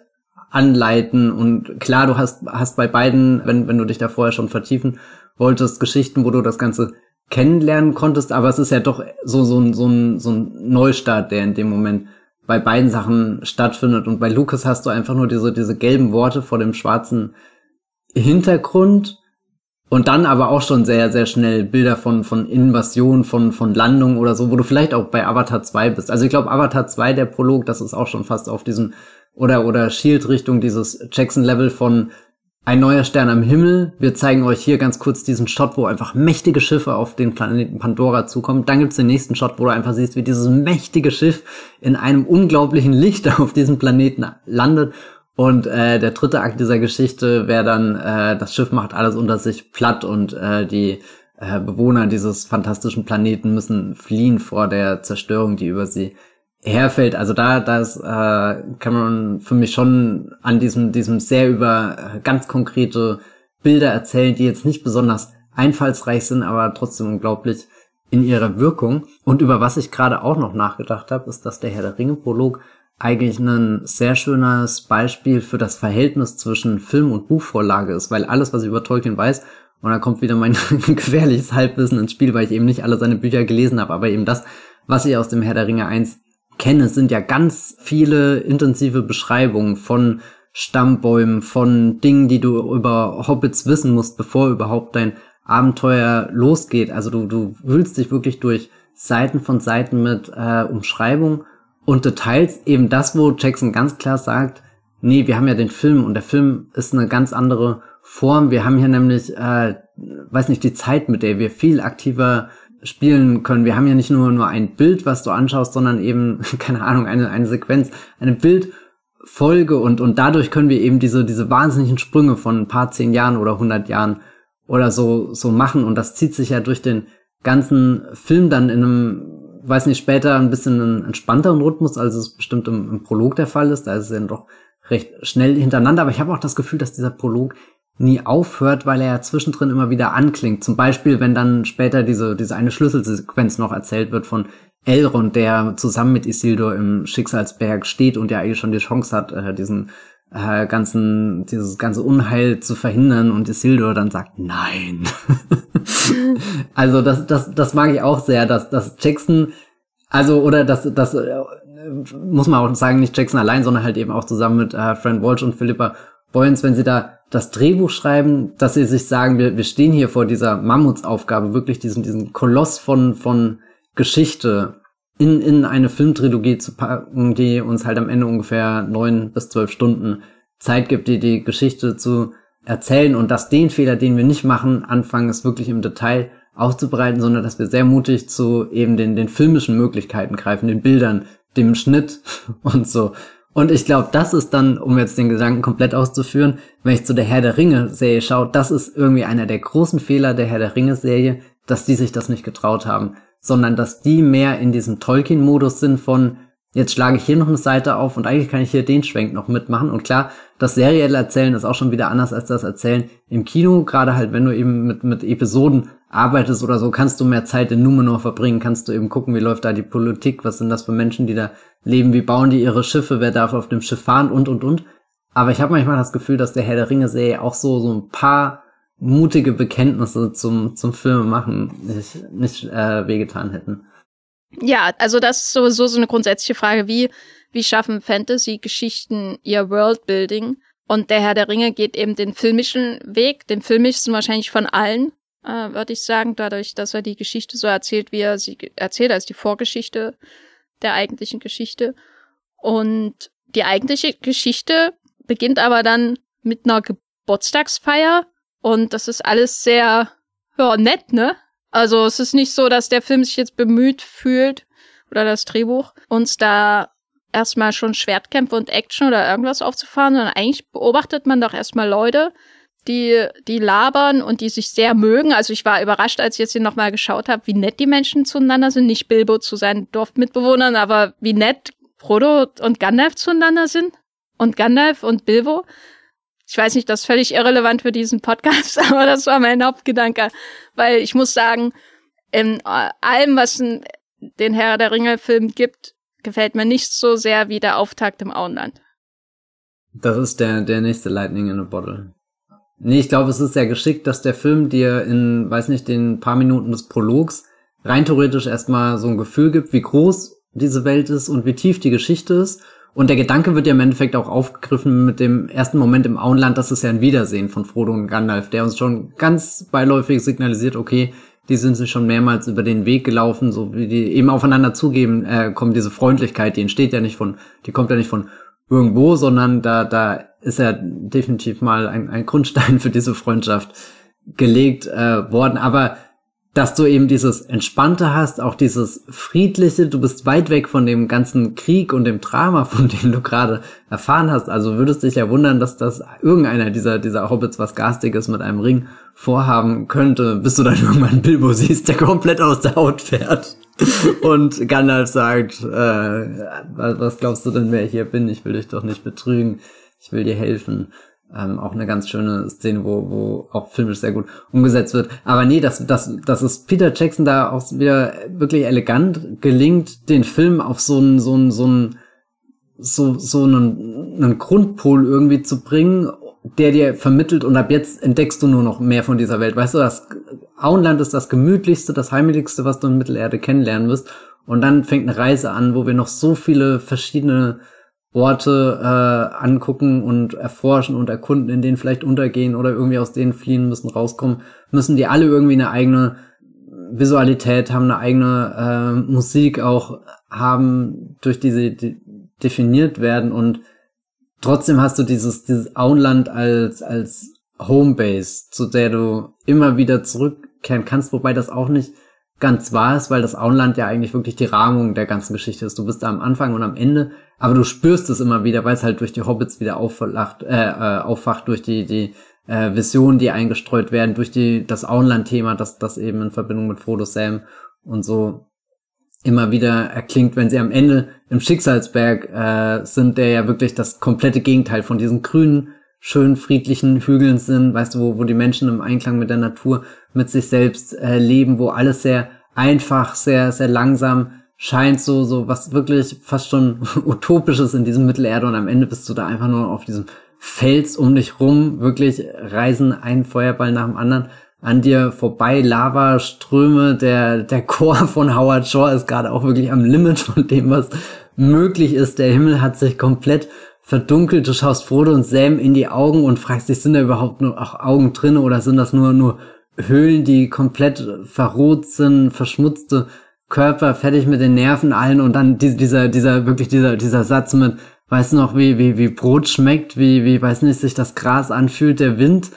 S1: anleiten. Und klar, du hast hast bei beiden, wenn wenn du dich da vorher schon vertiefen wolltest, Geschichten, wo du das Ganze kennenlernen konntest, aber es ist ja doch so so ein so ein so ein Neustart, der in dem Moment bei beiden Sachen stattfindet. Und bei Lucas hast du einfach nur diese diese gelben Worte vor dem schwarzen Hintergrund und dann aber auch schon sehr, sehr schnell Bilder von, von Invasion, von, von Landung oder so, wo du vielleicht auch bei Avatar 2 bist. Also ich glaube, Avatar 2, der Prolog, das ist auch schon fast auf diesem, oder, oder Shield-Richtung, dieses Jackson-Level von ein neuer Stern am Himmel. Wir zeigen euch hier ganz kurz diesen Shot, wo einfach mächtige Schiffe auf den Planeten Pandora zukommen. Dann gibt's den nächsten Shot, wo du einfach siehst, wie dieses mächtige Schiff in einem unglaublichen Licht auf diesem Planeten landet und äh, der dritte Akt dieser Geschichte wäre dann, äh, das Schiff macht alles unter sich platt und äh, die äh, Bewohner dieses fantastischen Planeten müssen fliehen vor der Zerstörung, die über sie herfällt. Also da, da ist äh, Cameron für mich schon an diesem, diesem sehr über äh, ganz konkrete Bilder erzählen, die jetzt nicht besonders einfallsreich sind, aber trotzdem unglaublich in ihrer Wirkung. Und über was ich gerade auch noch nachgedacht habe, ist, dass der Herr der Ringe-Prolog eigentlich ein sehr schönes Beispiel für das Verhältnis zwischen Film und Buchvorlage ist, weil alles, was ich über Tolkien weiß, und da kommt wieder mein gefährliches Halbwissen ins Spiel, weil ich eben nicht alle seine Bücher gelesen habe, aber eben das, was ich aus dem Herr der Ringe 1 kenne, sind ja ganz viele intensive Beschreibungen von Stammbäumen, von Dingen, die du über Hobbits wissen musst, bevor überhaupt dein Abenteuer losgeht. Also du, du wühlst dich wirklich durch Seiten von Seiten mit äh, Umschreibungen und Details eben das, wo Jackson ganz klar sagt, nee, wir haben ja den Film und der Film ist eine ganz andere Form. Wir haben hier nämlich, äh, weiß nicht, die Zeit, mit der wir viel aktiver spielen können. Wir haben ja nicht nur, nur ein Bild, was du anschaust, sondern eben, keine Ahnung, eine, eine Sequenz, eine Bildfolge und, und dadurch können wir eben diese, diese wahnsinnigen Sprünge von ein paar zehn Jahren oder hundert Jahren oder so, so machen und das zieht sich ja durch den ganzen Film dann in einem, weiß nicht, später ein bisschen einen entspannteren Rhythmus, als es bestimmt im, im Prolog der Fall ist. Da ist es dann doch recht schnell hintereinander. Aber ich habe auch das Gefühl, dass dieser Prolog nie aufhört, weil er ja zwischendrin immer wieder anklingt. Zum Beispiel, wenn dann später diese, diese eine Schlüsselsequenz noch erzählt wird von Elrond, der zusammen mit Isildur im Schicksalsberg steht und ja eigentlich schon die Chance hat, äh, diesen äh, ganzen, dieses ganze Unheil zu verhindern und Isildur dann sagt, nein. also das, das, das mag ich auch sehr, dass, dass Jackson, also, oder das, das äh, muss man auch sagen, nicht Jackson allein, sondern halt eben auch zusammen mit äh, Fran Walsh und Philippa Boyens, wenn sie da das Drehbuch schreiben, dass sie sich sagen, wir, wir stehen hier vor dieser Mammutsaufgabe, wirklich diesen, diesen Koloss von, von Geschichte in, in eine Filmtrilogie zu packen, die uns halt am Ende ungefähr neun bis zwölf Stunden Zeit gibt, die, die Geschichte zu erzählen und dass den Fehler, den wir nicht machen, anfangen, es wirklich im Detail aufzubereiten, sondern dass wir sehr mutig zu eben den, den filmischen Möglichkeiten greifen, den Bildern, dem Schnitt und so. Und ich glaube, das ist dann, um jetzt den Gedanken komplett auszuführen, wenn ich zu der Herr der Ringe-Serie schaue, das ist irgendwie einer der großen Fehler der Herr der Ringe-Serie, dass die sich das nicht getraut haben, sondern dass die mehr in diesem Tolkien-Modus sind von, jetzt schlage ich hier noch eine Seite auf und eigentlich kann ich hier den Schwenk noch mitmachen. Und klar, das serielle Erzählen ist auch schon wieder anders als das Erzählen im Kino, gerade halt, wenn du eben mit, mit Episoden arbeitest oder so, kannst du mehr Zeit in Numenor verbringen, kannst du eben gucken, wie läuft da die Politik, was sind das für Menschen, die da leben, wie bauen die ihre Schiffe, wer darf auf dem Schiff fahren? Und und und. Aber ich habe manchmal das Gefühl, dass der Herr der Ringe-Serie auch so, so ein paar mutige Bekenntnisse zum, zum Film machen nicht, nicht äh, wehgetan hätten.
S2: Ja, also das ist sowieso so eine grundsätzliche Frage, wie, wie schaffen Fantasy-Geschichten ihr Worldbuilding? Und der Herr der Ringe geht eben den filmischen Weg, den filmischsten wahrscheinlich von allen, äh, würde ich sagen, dadurch, dass er die Geschichte so erzählt, wie er sie erzählt, als die Vorgeschichte der eigentlichen Geschichte. Und die eigentliche Geschichte beginnt aber dann mit einer Geburtstagsfeier und das ist alles sehr, ja, nett, ne? Also es ist nicht so, dass der Film sich jetzt bemüht fühlt oder das Drehbuch, uns da erstmal schon Schwertkämpfe und Action oder irgendwas aufzufahren, sondern eigentlich beobachtet man doch erstmal Leute, die, die labern und die sich sehr mögen. Also ich war überrascht, als ich jetzt hier nochmal geschaut habe, wie nett die Menschen zueinander sind. Nicht Bilbo zu seinen Dorfmitbewohnern, aber wie nett Frodo und Gandalf zueinander sind. Und Gandalf und Bilbo. Ich weiß nicht, das ist völlig irrelevant für diesen Podcast, aber das war mein Hauptgedanke. Weil ich muss sagen, in allem, was in den Herr der Ringe-Film gibt, gefällt mir nicht so sehr wie der Auftakt im Auenland.
S1: Das ist der, der nächste Lightning in a Bottle. Nee, ich glaube, es ist sehr geschickt, dass der Film dir in, weiß nicht, den paar Minuten des Prologs rein theoretisch erstmal so ein Gefühl gibt, wie groß diese Welt ist und wie tief die Geschichte ist. Und der Gedanke wird ja im Endeffekt auch aufgegriffen mit dem ersten Moment im Auenland, das ist ja ein Wiedersehen von Frodo und Gandalf, der uns schon ganz beiläufig signalisiert, okay, die sind sich schon mehrmals über den Weg gelaufen, so wie die eben aufeinander zugeben, äh, kommt diese Freundlichkeit, die entsteht ja nicht von, die kommt ja nicht von irgendwo, sondern da, da ist ja definitiv mal ein, ein Grundstein für diese Freundschaft gelegt äh, worden. Aber dass du eben dieses Entspannte hast, auch dieses Friedliche, du bist weit weg von dem ganzen Krieg und dem Drama, von dem du gerade erfahren hast. Also würdest dich ja wundern, dass das irgendeiner dieser, dieser Hobbits was Garstiges mit einem Ring vorhaben könnte, bis du dann irgendwann Bilbo siehst, der komplett aus der Haut fährt. und Gandalf sagt, äh, was glaubst du denn, wer ich hier bin? Ich will dich doch nicht betrügen. Ich will dir helfen. Ähm, auch eine ganz schöne Szene, wo, wo auch filmisch sehr gut umgesetzt wird. Aber nee, dass, dass, dass es Peter Jackson da auch wieder wirklich elegant gelingt, den Film auf so einen, so einen, so einen, so, so einen, einen Grundpol irgendwie zu bringen, der dir vermittelt und ab jetzt entdeckst du nur noch mehr von dieser Welt. Weißt du, das Auenland ist das gemütlichste, das heimeligste, was du in Mittelerde kennenlernen wirst. Und dann fängt eine Reise an, wo wir noch so viele verschiedene Orte äh, angucken und erforschen und erkunden, in denen vielleicht untergehen oder irgendwie aus denen fliehen müssen, rauskommen, müssen die alle irgendwie eine eigene Visualität haben, eine eigene äh, Musik auch haben, durch die sie de definiert werden. Und trotzdem hast du dieses, dieses Auenland als, als Homebase, zu der du immer wieder zurückkehren kannst, wobei das auch nicht ganz wahr ist, weil das Auenland ja eigentlich wirklich die Rahmung der ganzen Geschichte ist. Du bist da am Anfang und am Ende, aber du spürst es immer wieder, weil es halt durch die Hobbits wieder auflacht, äh, äh, aufwacht, durch die, die äh, Visionen, die eingestreut werden durch die das Auenland-Thema, das das eben in Verbindung mit Frodo Sam und so immer wieder erklingt, wenn sie am Ende im Schicksalsberg äh, sind, der ja wirklich das komplette Gegenteil von diesen grünen, schön friedlichen Hügeln sind, weißt du, wo, wo die Menschen im Einklang mit der Natur, mit sich selbst äh, leben, wo alles sehr einfach, sehr, sehr langsam scheint, so, so was wirklich fast schon utopisches in diesem Mittelerde. Und am Ende bist du da einfach nur auf diesem Fels um dich rum, wirklich reisen ein Feuerball nach dem anderen an dir vorbei, Lavaströme, der, der Chor von Howard Shore ist gerade auch wirklich am Limit von dem, was möglich ist. Der Himmel hat sich komplett verdunkelt. Du schaust Frodo und Sam in die Augen und fragst dich, sind da überhaupt nur auch Augen drin oder sind das nur, nur Höhlen, die komplett verroht sind, verschmutzte Körper, fertig mit den Nerven allen und dann dieser, dieser, wirklich dieser, dieser Satz mit, weißt du noch, wie, wie, wie Brot schmeckt, wie, wie, weiß nicht, sich das Gras anfühlt, der Wind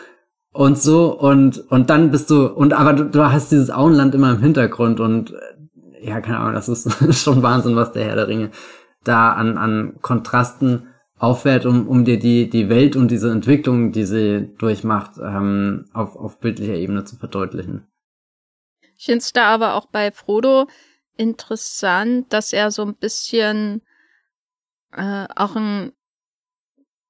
S1: und so und und dann bist du und aber du, du hast dieses Auenland immer im Hintergrund und äh, ja keine Ahnung das ist schon Wahnsinn was der Herr der Ringe da an an Kontrasten aufwährt um um dir die die Welt und diese Entwicklung die sie durchmacht ähm, auf auf bildlicher Ebene zu verdeutlichen
S2: ich finde es da aber auch bei Frodo interessant dass er so ein bisschen äh, auch ein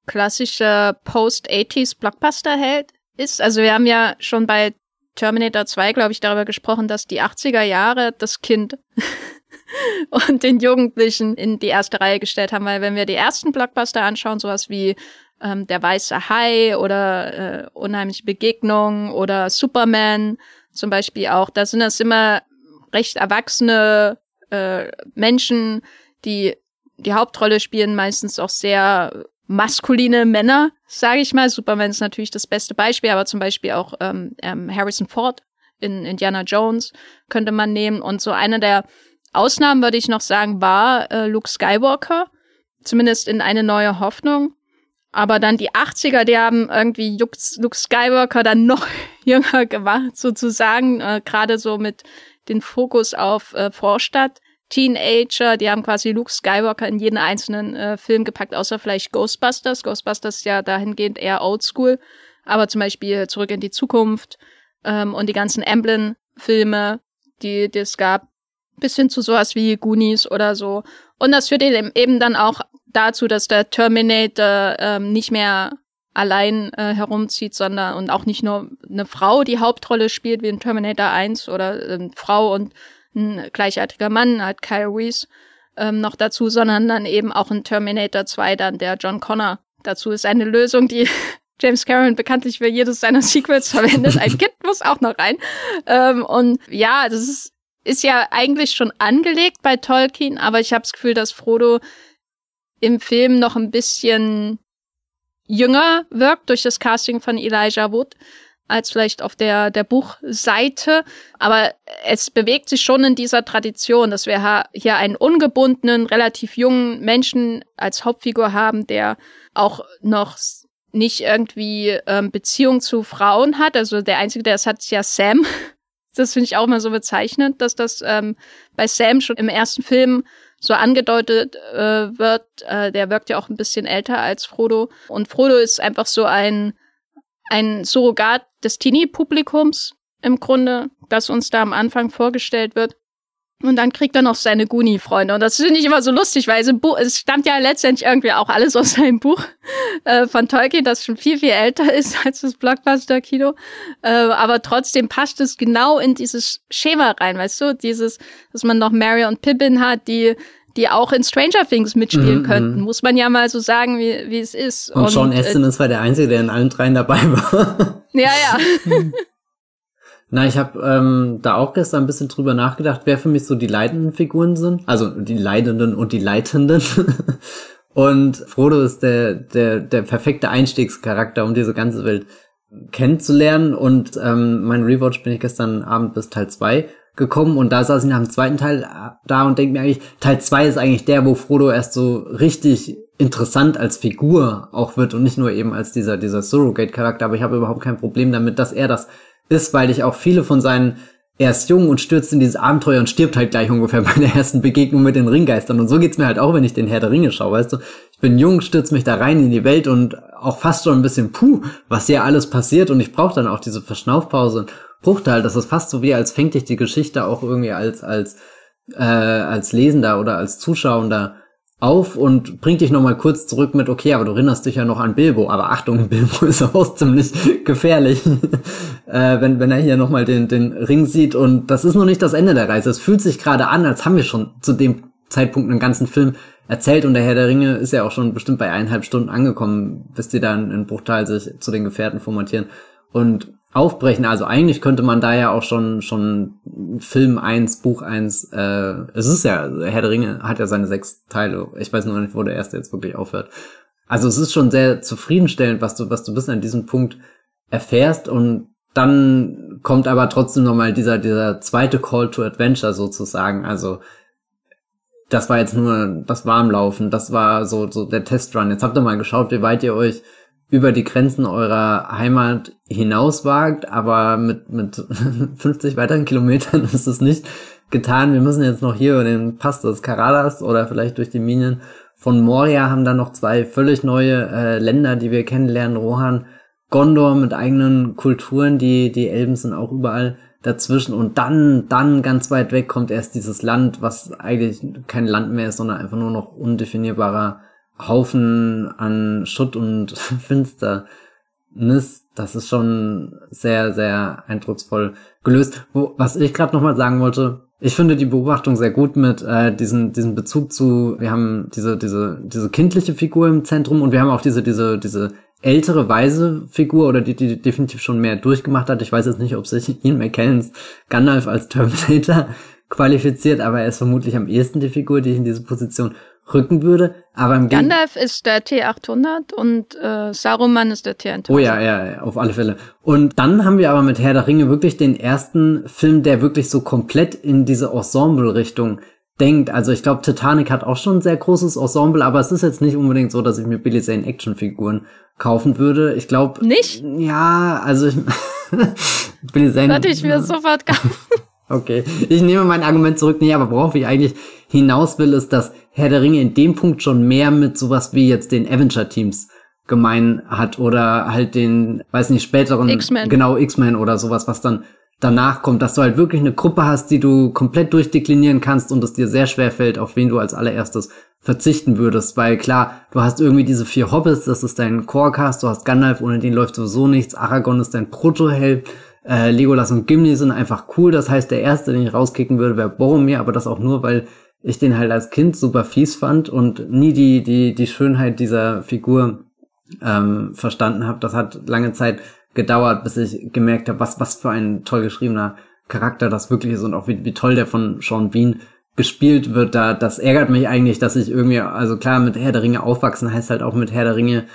S2: klassischer Post-80s Blockbuster hält ist. Also wir haben ja schon bei Terminator 2, glaube ich, darüber gesprochen, dass die 80er Jahre das Kind und den Jugendlichen in die erste Reihe gestellt haben, weil wenn wir die ersten Blockbuster anschauen, sowas wie ähm, Der Weiße Hai oder äh, Unheimliche Begegnung oder Superman zum Beispiel auch, da sind das immer recht erwachsene äh, Menschen, die die Hauptrolle spielen, meistens auch sehr maskuline Männer, sage ich mal. Superman ist natürlich das beste Beispiel, aber zum Beispiel auch ähm, ähm, Harrison Ford in Indiana Jones könnte man nehmen. Und so eine der Ausnahmen, würde ich noch sagen, war äh, Luke Skywalker, zumindest in eine neue Hoffnung. Aber dann die 80er, die haben irgendwie Luke, Skywalker dann noch jünger gemacht, sozusagen, äh, gerade so mit den Fokus auf äh, Vorstadt. Teenager, die haben quasi Luke Skywalker in jeden einzelnen äh, Film gepackt, außer vielleicht Ghostbusters. Ghostbusters ja dahingehend eher oldschool, aber zum Beispiel Zurück in die Zukunft ähm, und die ganzen Emblem-Filme, die, die es gab, bis hin zu sowas wie Goonies oder so. Und das führt eben dann auch dazu, dass der Terminator ähm, nicht mehr allein äh, herumzieht, sondern und auch nicht nur eine Frau die Hauptrolle spielt wie in Terminator 1 oder äh, Frau und ein gleichartiger Mann, halt Kyle Reese ähm, noch dazu, sondern dann eben auch ein Terminator 2 dann, der John Connor dazu ist. Eine Lösung, die James Cameron bekanntlich für jedes seiner Sequels verwendet. Ein Kind muss auch noch rein. Ähm, und ja, das ist, ist ja eigentlich schon angelegt bei Tolkien, aber ich habe das Gefühl, dass Frodo im Film noch ein bisschen jünger wirkt durch das Casting von Elijah Wood als vielleicht auf der, der Buchseite. Aber es bewegt sich schon in dieser Tradition, dass wir hier einen ungebundenen, relativ jungen Menschen als Hauptfigur haben, der auch noch nicht irgendwie ähm, Beziehung zu Frauen hat. Also der Einzige, der es hat, ist ja Sam. Das finde ich auch mal so bezeichnend, dass das ähm, bei Sam schon im ersten Film so angedeutet äh, wird. Äh, der wirkt ja auch ein bisschen älter als Frodo. Und Frodo ist einfach so ein ein Surrogat des Teenie-Publikums im Grunde, das uns da am Anfang vorgestellt wird. Und dann kriegt er noch seine Guni-Freunde. Und das finde ich immer so lustig, weil es, Buch, es stammt ja letztendlich irgendwie auch alles aus seinem Buch äh, von Tolkien, das schon viel, viel älter ist als das Blockbuster-Kino. Äh, aber trotzdem passt es genau in dieses Schema rein, weißt du? Dieses, dass man noch Mary und Pippin hat, die die auch in Stranger Things mitspielen mhm, könnten. Mhm. Muss man ja mal so sagen, wie, wie es ist.
S1: Und, und Sean Astin äh, ist war der Einzige, der in allen dreien dabei war.
S2: Ja, ja.
S1: Na, ich habe ähm, da auch gestern ein bisschen drüber nachgedacht, wer für mich so die leitenden Figuren sind. Also die Leidenden und die Leitenden. und Frodo ist der, der, der perfekte Einstiegscharakter, um diese ganze Welt kennenzulernen. Und ähm, mein Rewatch bin ich gestern Abend bis Teil 2 gekommen und da saß ich nach dem zweiten Teil äh, da und denke mir eigentlich, Teil 2 ist eigentlich der, wo Frodo erst so richtig interessant als Figur auch wird und nicht nur eben als dieser, dieser Surrogate-Charakter, aber ich habe überhaupt kein Problem damit, dass er das ist, weil ich auch viele von seinen er ist jung und stürzt in dieses Abenteuer und stirbt halt gleich ungefähr bei der ersten Begegnung mit den Ringgeistern. Und so geht's mir halt auch, wenn ich den Herr der Ringe schaue, weißt du? Ich bin jung, stürze mich da rein in die Welt und auch fast schon ein bisschen puh, was hier alles passiert und ich brauche dann auch diese Verschnaufpause und Bruchteil, das ist fast so wie, als fängt dich die Geschichte auch irgendwie als, als, äh, als Lesender oder als Zuschauender auf und bringt dich nochmal kurz zurück mit, okay, aber du erinnerst dich ja noch an Bilbo, aber Achtung, Bilbo ist auch ziemlich gefährlich, äh, wenn, wenn er hier nochmal den, den Ring sieht. Und das ist noch nicht das Ende der Reise. Es fühlt sich gerade an, als haben wir schon zu dem Zeitpunkt einen ganzen Film erzählt. Und der Herr der Ringe ist ja auch schon bestimmt bei eineinhalb Stunden angekommen, bis die dann in Bruchteil sich zu den Gefährten formatieren. Und aufbrechen. Also eigentlich könnte man da ja auch schon schon Film 1, Buch 1, äh, es ist ja, Herr der Ringe hat ja seine sechs Teile. Ich weiß nur nicht, wo der erste jetzt wirklich aufhört. Also es ist schon sehr zufriedenstellend, was du, was du bis an diesem Punkt erfährst und dann kommt aber trotzdem nochmal dieser, dieser zweite Call to Adventure sozusagen. Also das war jetzt nur das Warmlaufen, das war so, so der Testrun. Jetzt habt ihr mal geschaut, wie weit ihr euch über die Grenzen eurer Heimat hinauswagt, aber mit, mit 50 weiteren Kilometern ist es nicht getan. Wir müssen jetzt noch hier über den Pass des Karadas oder vielleicht durch die Minen von Moria haben dann noch zwei völlig neue äh, Länder, die wir kennenlernen. Rohan, Gondor mit eigenen Kulturen, die, die Elben sind auch überall dazwischen und dann, dann ganz weit weg kommt erst dieses Land, was eigentlich kein Land mehr ist, sondern einfach nur noch undefinierbarer Haufen an Schutt und Finsternis. Das ist schon sehr, sehr eindrucksvoll gelöst. Wo, was ich gerade nochmal sagen wollte, ich finde die Beobachtung sehr gut mit äh, diesen, diesen Bezug zu, wir haben diese, diese, diese kindliche Figur im Zentrum und wir haben auch diese, diese, diese ältere, weise Figur oder die, die definitiv schon mehr durchgemacht hat. Ich weiß jetzt nicht, ob sich Ian McKellens Gandalf als Terminator qualifiziert, aber er ist vermutlich am ehesten die Figur, die ich in diese Position rücken würde. Aber im
S2: Gandalf ist der T800 und äh, Saruman ist der T1000.
S1: Oh ja, ja, auf alle Fälle. Und dann haben wir aber mit Herr der Ringe wirklich den ersten Film, der wirklich so komplett in diese Ensemble-Richtung denkt. Also ich glaube, Titanic hat auch schon ein sehr großes Ensemble, aber es ist jetzt nicht unbedingt so, dass ich mir Billy Zane Actionfiguren kaufen würde. Ich glaube.
S2: Nicht?
S1: Ja, also ich,
S2: Billy Zane. Würde ich mir sofort kaufen.
S1: Okay, ich nehme mein Argument zurück. Nee, aber worauf ich eigentlich hinaus will, ist, dass Herr der Ringe in dem Punkt schon mehr mit sowas wie jetzt den Avenger-Teams gemein hat oder halt den, weiß nicht, späteren,
S2: X-Men.
S1: genau, X-Men oder sowas, was dann danach kommt, dass du halt wirklich eine Gruppe hast, die du komplett durchdeklinieren kannst und es dir sehr schwer fällt, auf wen du als allererstes verzichten würdest, weil klar, du hast irgendwie diese vier Hobbits, das ist dein Core-Cast, du hast Gandalf, ohne den läuft sowieso nichts, Aragorn ist dein Proto-Held, äh, Legolas und Gimli sind einfach cool. Das heißt, der erste, den ich rauskicken würde, wäre Boromir, aber das auch nur, weil ich den halt als Kind super fies fand und nie die, die, die Schönheit dieser Figur ähm, verstanden habe. Das hat lange Zeit gedauert, bis ich gemerkt habe, was, was für ein toll geschriebener Charakter das wirklich ist und auch wie, wie toll der von Sean Bean gespielt wird. Da, das ärgert mich eigentlich, dass ich irgendwie, also klar, mit Herr der Ringe aufwachsen heißt halt auch mit Herr der Ringe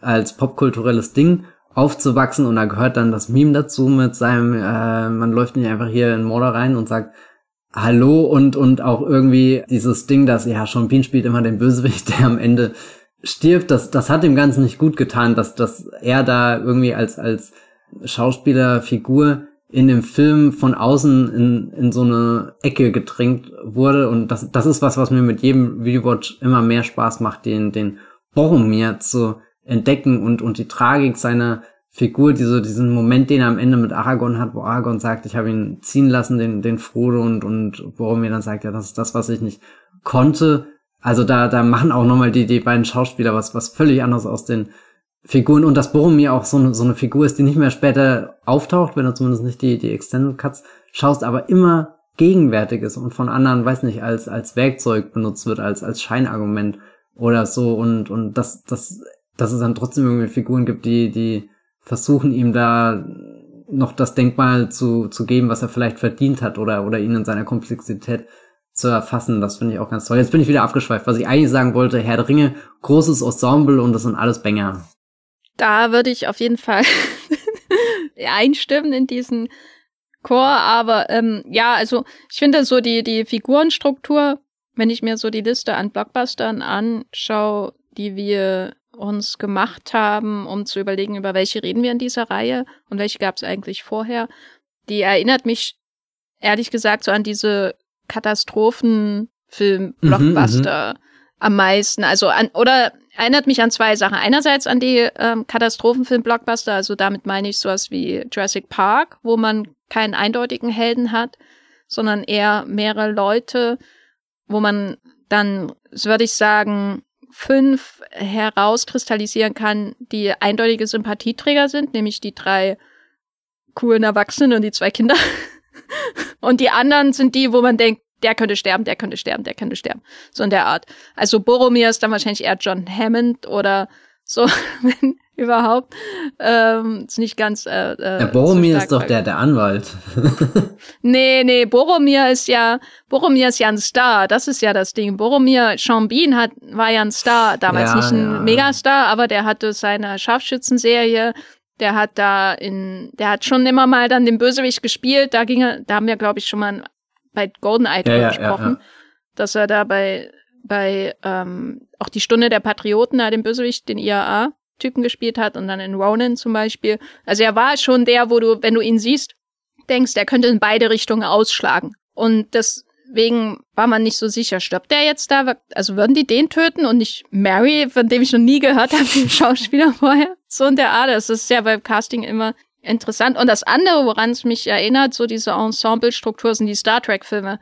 S1: als popkulturelles Ding aufzuwachsen und da gehört dann das Meme dazu mit seinem, äh, man läuft nicht einfach hier in Mordor rein und sagt Hallo und und auch irgendwie dieses Ding, dass ja schon Bean spielt immer den Bösewicht, der am Ende stirbt, das das hat dem Ganzen nicht gut getan, dass dass er da irgendwie als als Schauspielerfigur in dem Film von außen in, in so eine Ecke gedrängt wurde. Und das, das ist was, was mir mit jedem Rewatch immer mehr Spaß macht, den, den Boromir zu entdecken und, und die Tragik seiner Figur, diese, diesen Moment, den er am Ende mit Aragorn hat, wo Aragorn sagt, ich habe ihn ziehen lassen, den, den Frodo und, und Boromir dann sagt, ja, das ist das, was ich nicht konnte. Also da, da machen auch nochmal die, die beiden Schauspieler was, was völlig anderes aus den Figuren und dass Boromir auch so eine, so eine Figur ist, die nicht mehr später auftaucht, wenn du zumindest nicht die, die Extended Cuts schaust, aber immer gegenwärtig ist und von anderen, weiß nicht, als, als Werkzeug benutzt wird, als, als Scheinargument oder so und, und das, das dass es dann trotzdem irgendwie Figuren gibt, die, die versuchen ihm da noch das Denkmal zu, zu geben, was er vielleicht verdient hat oder, oder ihn in seiner Komplexität zu erfassen. Das finde ich auch ganz toll. Jetzt bin ich wieder abgeschweift. Was ich eigentlich sagen wollte, Herr der Ringe, großes Ensemble und das sind alles Banger.
S2: Da würde ich auf jeden Fall einstimmen in diesen Chor, aber ähm, ja, also ich finde so die, die Figurenstruktur, wenn ich mir so die Liste an Blockbustern anschaue, die wir uns gemacht haben, um zu überlegen, über welche reden wir in dieser Reihe und welche gab es eigentlich vorher, die erinnert mich ehrlich gesagt so an diese Katastrophenfilm-Blockbuster mhm, am meisten. Also an, oder erinnert mich an zwei Sachen. Einerseits an die ähm, Katastrophenfilm-Blockbuster, also damit meine ich sowas wie Jurassic Park, wo man keinen eindeutigen Helden hat, sondern eher mehrere Leute, wo man dann, so würde ich sagen, fünf herauskristallisieren kann, die eindeutige Sympathieträger sind, nämlich die drei coolen Erwachsenen und die zwei Kinder. und die anderen sind die, wo man denkt, der könnte sterben, der könnte sterben, der könnte sterben. So in der Art. Also Boromir ist dann wahrscheinlich eher John Hammond oder so, wenn überhaupt. Ähm, ist nicht ganz. Äh,
S1: äh, ja, Boromir so ist doch der, der Anwalt.
S2: nee, nee, Boromir ist ja, Boromir ist ja ein Star. Das ist ja das Ding. Boromir Chambin hat, war ja ein Star. Damals ja, nicht ein ja. Megastar, aber der hatte seine Scharfschützenserie. Der hat da in, der hat schon immer mal dann den Bösewicht gespielt. Da ging er, da haben wir, glaube ich, schon mal bei GoldenEye drüber ja, gesprochen, dass er da bei, bei ähm, auch die Stunde der Patrioten, da den Bösewicht, den IAA, Typen gespielt hat und dann in Ronan zum Beispiel. Also er war schon der, wo du, wenn du ihn siehst, denkst, er könnte in beide Richtungen ausschlagen. Und deswegen war man nicht so sicher, stirbt der jetzt da? Also würden die den töten und nicht Mary, von dem ich noch nie gehört habe, den Schauspieler vorher? So in der Art. Das ist ja beim Casting immer interessant. Und das andere, woran es mich erinnert, so diese Ensemble-Struktur sind die Star Trek-Filme,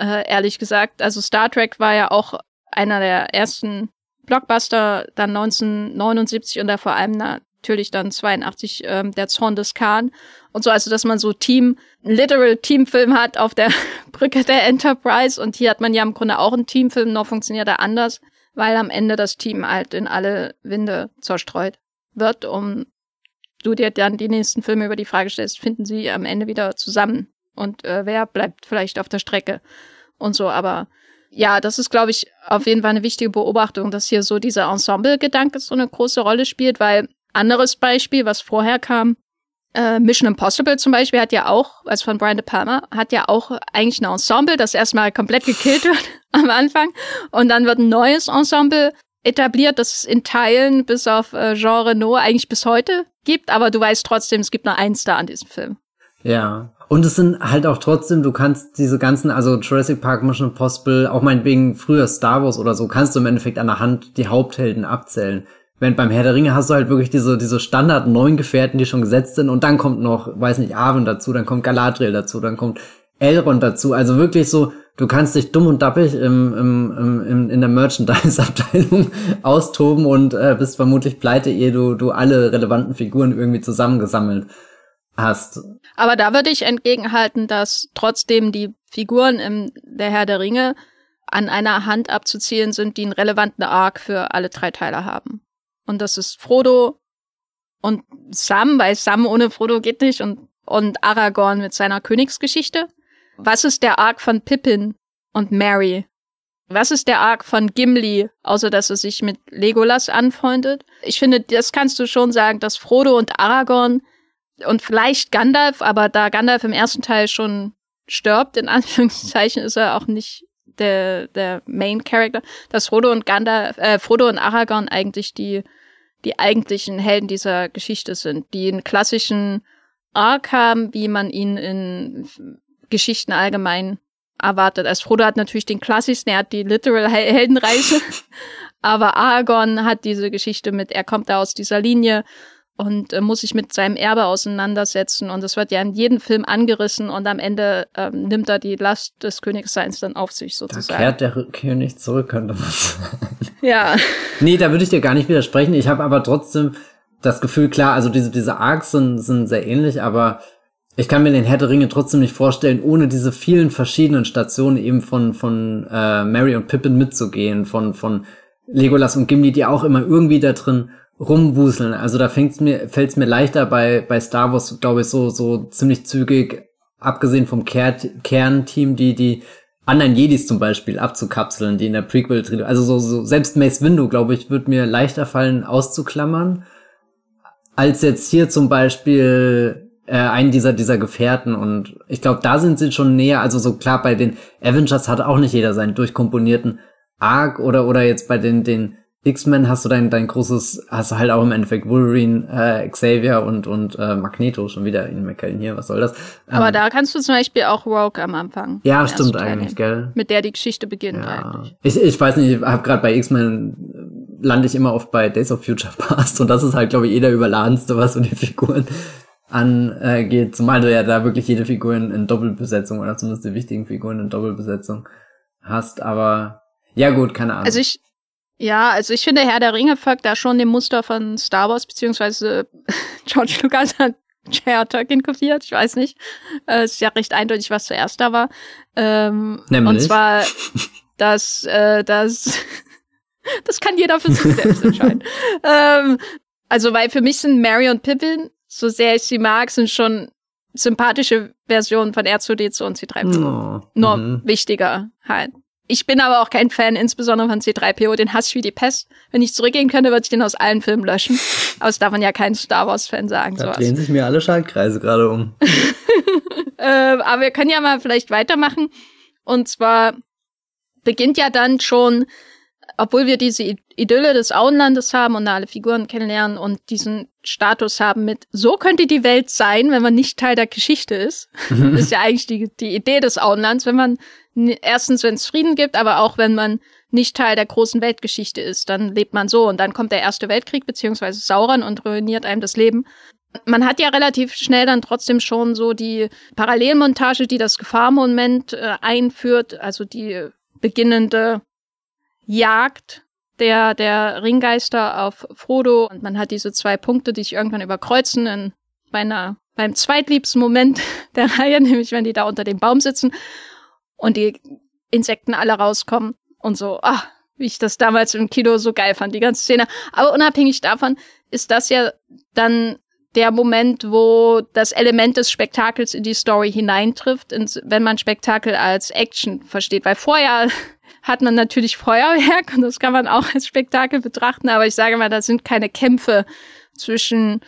S2: äh, ehrlich gesagt. Also Star Trek war ja auch einer der ersten Blockbuster dann 1979 und da vor allem natürlich dann 82 ähm, der Zorn des Khan. Und so, also dass man so Team, literal Teamfilm hat auf der Brücke der Enterprise. Und hier hat man ja im Grunde auch einen Teamfilm, noch funktioniert er anders, weil am Ende das Team halt in alle Winde zerstreut wird, um du dir dann die nächsten Filme über die Frage stellst, finden sie am Ende wieder zusammen und äh, wer bleibt vielleicht auf der Strecke und so, aber ja, das ist, glaube ich, auf jeden Fall eine wichtige Beobachtung, dass hier so dieser Ensemble-Gedanke so eine große Rolle spielt, weil anderes Beispiel, was vorher kam, äh, Mission Impossible zum Beispiel hat ja auch, als von Brian De Palma, hat ja auch eigentlich ein Ensemble, das erstmal komplett gekillt wird am Anfang. Und dann wird ein neues Ensemble etabliert, das es in Teilen bis auf äh, Jean Renault eigentlich bis heute gibt, aber du weißt trotzdem, es gibt nur eins da an diesem Film.
S1: Ja, und es sind halt auch trotzdem, du kannst diese ganzen, also Jurassic Park, Mission Impossible, auch meinetwegen früher Star Wars oder so, kannst du im Endeffekt an der Hand die Haupthelden abzählen. Während beim Herr der Ringe hast du halt wirklich diese, diese Standard neun Gefährten, die schon gesetzt sind und dann kommt noch, weiß nicht, Arwen dazu, dann kommt Galadriel dazu, dann kommt Elrond dazu. Also wirklich so, du kannst dich dumm und dappig im, im, im, im, in der Merchandise-Abteilung austoben und äh, bist vermutlich pleite, ehe du, du alle relevanten Figuren irgendwie zusammengesammelt hast.
S2: Aber da würde ich entgegenhalten, dass trotzdem die Figuren im Der Herr der Ringe an einer Hand abzuzielen sind, die einen relevanten Arc für alle drei Teile haben. Und das ist Frodo und Sam, weil Sam ohne Frodo geht nicht und, und Aragorn mit seiner Königsgeschichte. Was ist der Arc von Pippin und Mary? Was ist der Arc von Gimli, außer dass er sich mit Legolas anfreundet? Ich finde, das kannst du schon sagen, dass Frodo und Aragorn und vielleicht Gandalf, aber da Gandalf im ersten Teil schon stirbt, in Anführungszeichen, ist er auch nicht der, der Main Character, dass Frodo und Gandalf, äh, Frodo und Aragorn eigentlich die, die eigentlichen Helden dieser Geschichte sind, die einen klassischen Arc haben, wie man ihn in Geschichten allgemein erwartet. Also Frodo hat natürlich den klassischsten, er hat die literal Heldenreise, aber Aragorn hat diese Geschichte mit, er kommt da aus dieser Linie und äh, muss sich mit seinem Erbe auseinandersetzen. Und es wird ja in jedem Film angerissen und am Ende ähm, nimmt er die Last des Königseins dann auf sich sozusagen.
S1: Da kehrt der König zurück, könnte man
S2: sagen. Ja.
S1: Nee, da würde ich dir gar nicht widersprechen. Ich habe aber trotzdem das Gefühl, klar, also diese, diese Arcs sind, sind sehr ähnlich, aber ich kann mir den Herr der Ringe trotzdem nicht vorstellen, ohne diese vielen verschiedenen Stationen eben von, von äh, Mary und Pippin mitzugehen, von, von Legolas und Gimli, die auch immer irgendwie da drin rumwuseln. Also da fängt's mir, fällt's mir leichter bei, bei Star Wars, glaube ich, so, so ziemlich zügig, abgesehen vom Ker Kernteam, die, die anderen Jedis zum Beispiel abzukapseln, die in der prequel trilogie also so, so, selbst Mace Windu, glaube ich, wird mir leichter fallen, auszuklammern, als jetzt hier zum Beispiel äh, einen dieser, dieser Gefährten und ich glaube, da sind sie schon näher, also so klar, bei den Avengers hat auch nicht jeder seinen durchkomponierten Arc oder, oder jetzt bei den, den X-Men hast du dein, dein großes, hast du halt auch im Endeffekt Wolverine, äh, Xavier und, und äh, Magneto schon wieder in McKellen hier, was soll das?
S2: Ähm, Aber da kannst du zum Beispiel auch Rogue am Anfang.
S1: Ja, stimmt eigentlich, gell?
S2: Mit der die Geschichte beginnt
S1: ja.
S2: eigentlich.
S1: Ich, ich weiß nicht, ich habe gerade bei X-Men äh, lande ich immer oft bei Days of Future Past und das ist halt, glaube ich, eh der überladenste, was so die Figuren angeht, zumal du ja da wirklich jede Figur in, in Doppelbesetzung oder zumindest die wichtigen Figuren in Doppelbesetzung hast, aber ja gut, keine Ahnung.
S2: Also ich ja, also ich finde, Herr der Ringe folgt da schon dem Muster von Star Wars, beziehungsweise George Lucas hat J.R. Tolkien kopiert, ich weiß nicht. Äh, ist ja recht eindeutig, was zuerst da war. Ähm,
S1: Nämlich?
S2: Und zwar, dass äh, das das kann jeder für sich selbst entscheiden. ähm, also, weil für mich sind Mary und Pippin, so sehr ich sie mag, sind schon sympathische Versionen von R2D2 und C3PO. Oh, Nur mhm. wichtiger halt. Ich bin aber auch kein Fan, insbesondere von C3PO, den hasse ich wie die Pest. Wenn ich zurückgehen könnte, würde ich den aus allen Filmen löschen. Aber das darf man ja kein Star Wars-Fan sagen.
S1: Da sowas. drehen sich mir alle Schaltkreise gerade um.
S2: äh, aber wir können ja mal vielleicht weitermachen. Und zwar beginnt ja dann schon, obwohl wir diese Idylle des Auenlandes haben und alle Figuren kennenlernen und diesen Status haben mit, so könnte die Welt sein, wenn man nicht Teil der Geschichte ist. das ist ja eigentlich die, die Idee des Auenlands, wenn man erstens, wenn es Frieden gibt, aber auch wenn man nicht Teil der großen Weltgeschichte ist, dann lebt man so und dann kommt der Erste Weltkrieg beziehungsweise Sauron und ruiniert einem das Leben. Man hat ja relativ schnell dann trotzdem schon so die Parallelmontage, die das Gefahrmoment äh, einführt, also die beginnende Jagd der, der Ringgeister auf Frodo und man hat diese zwei Punkte, die sich irgendwann überkreuzen in meiner, beim zweitliebsten Moment der Reihe, nämlich wenn die da unter dem Baum sitzen und die Insekten alle rauskommen und so, ah, wie ich das damals im Kino so geil fand, die ganze Szene. Aber unabhängig davon ist das ja dann der Moment, wo das Element des Spektakels in die Story hineintrifft, wenn man Spektakel als Action versteht. Weil vorher hat man natürlich Feuerwerk und das kann man auch als Spektakel betrachten, aber ich sage mal, da sind keine Kämpfe zwischen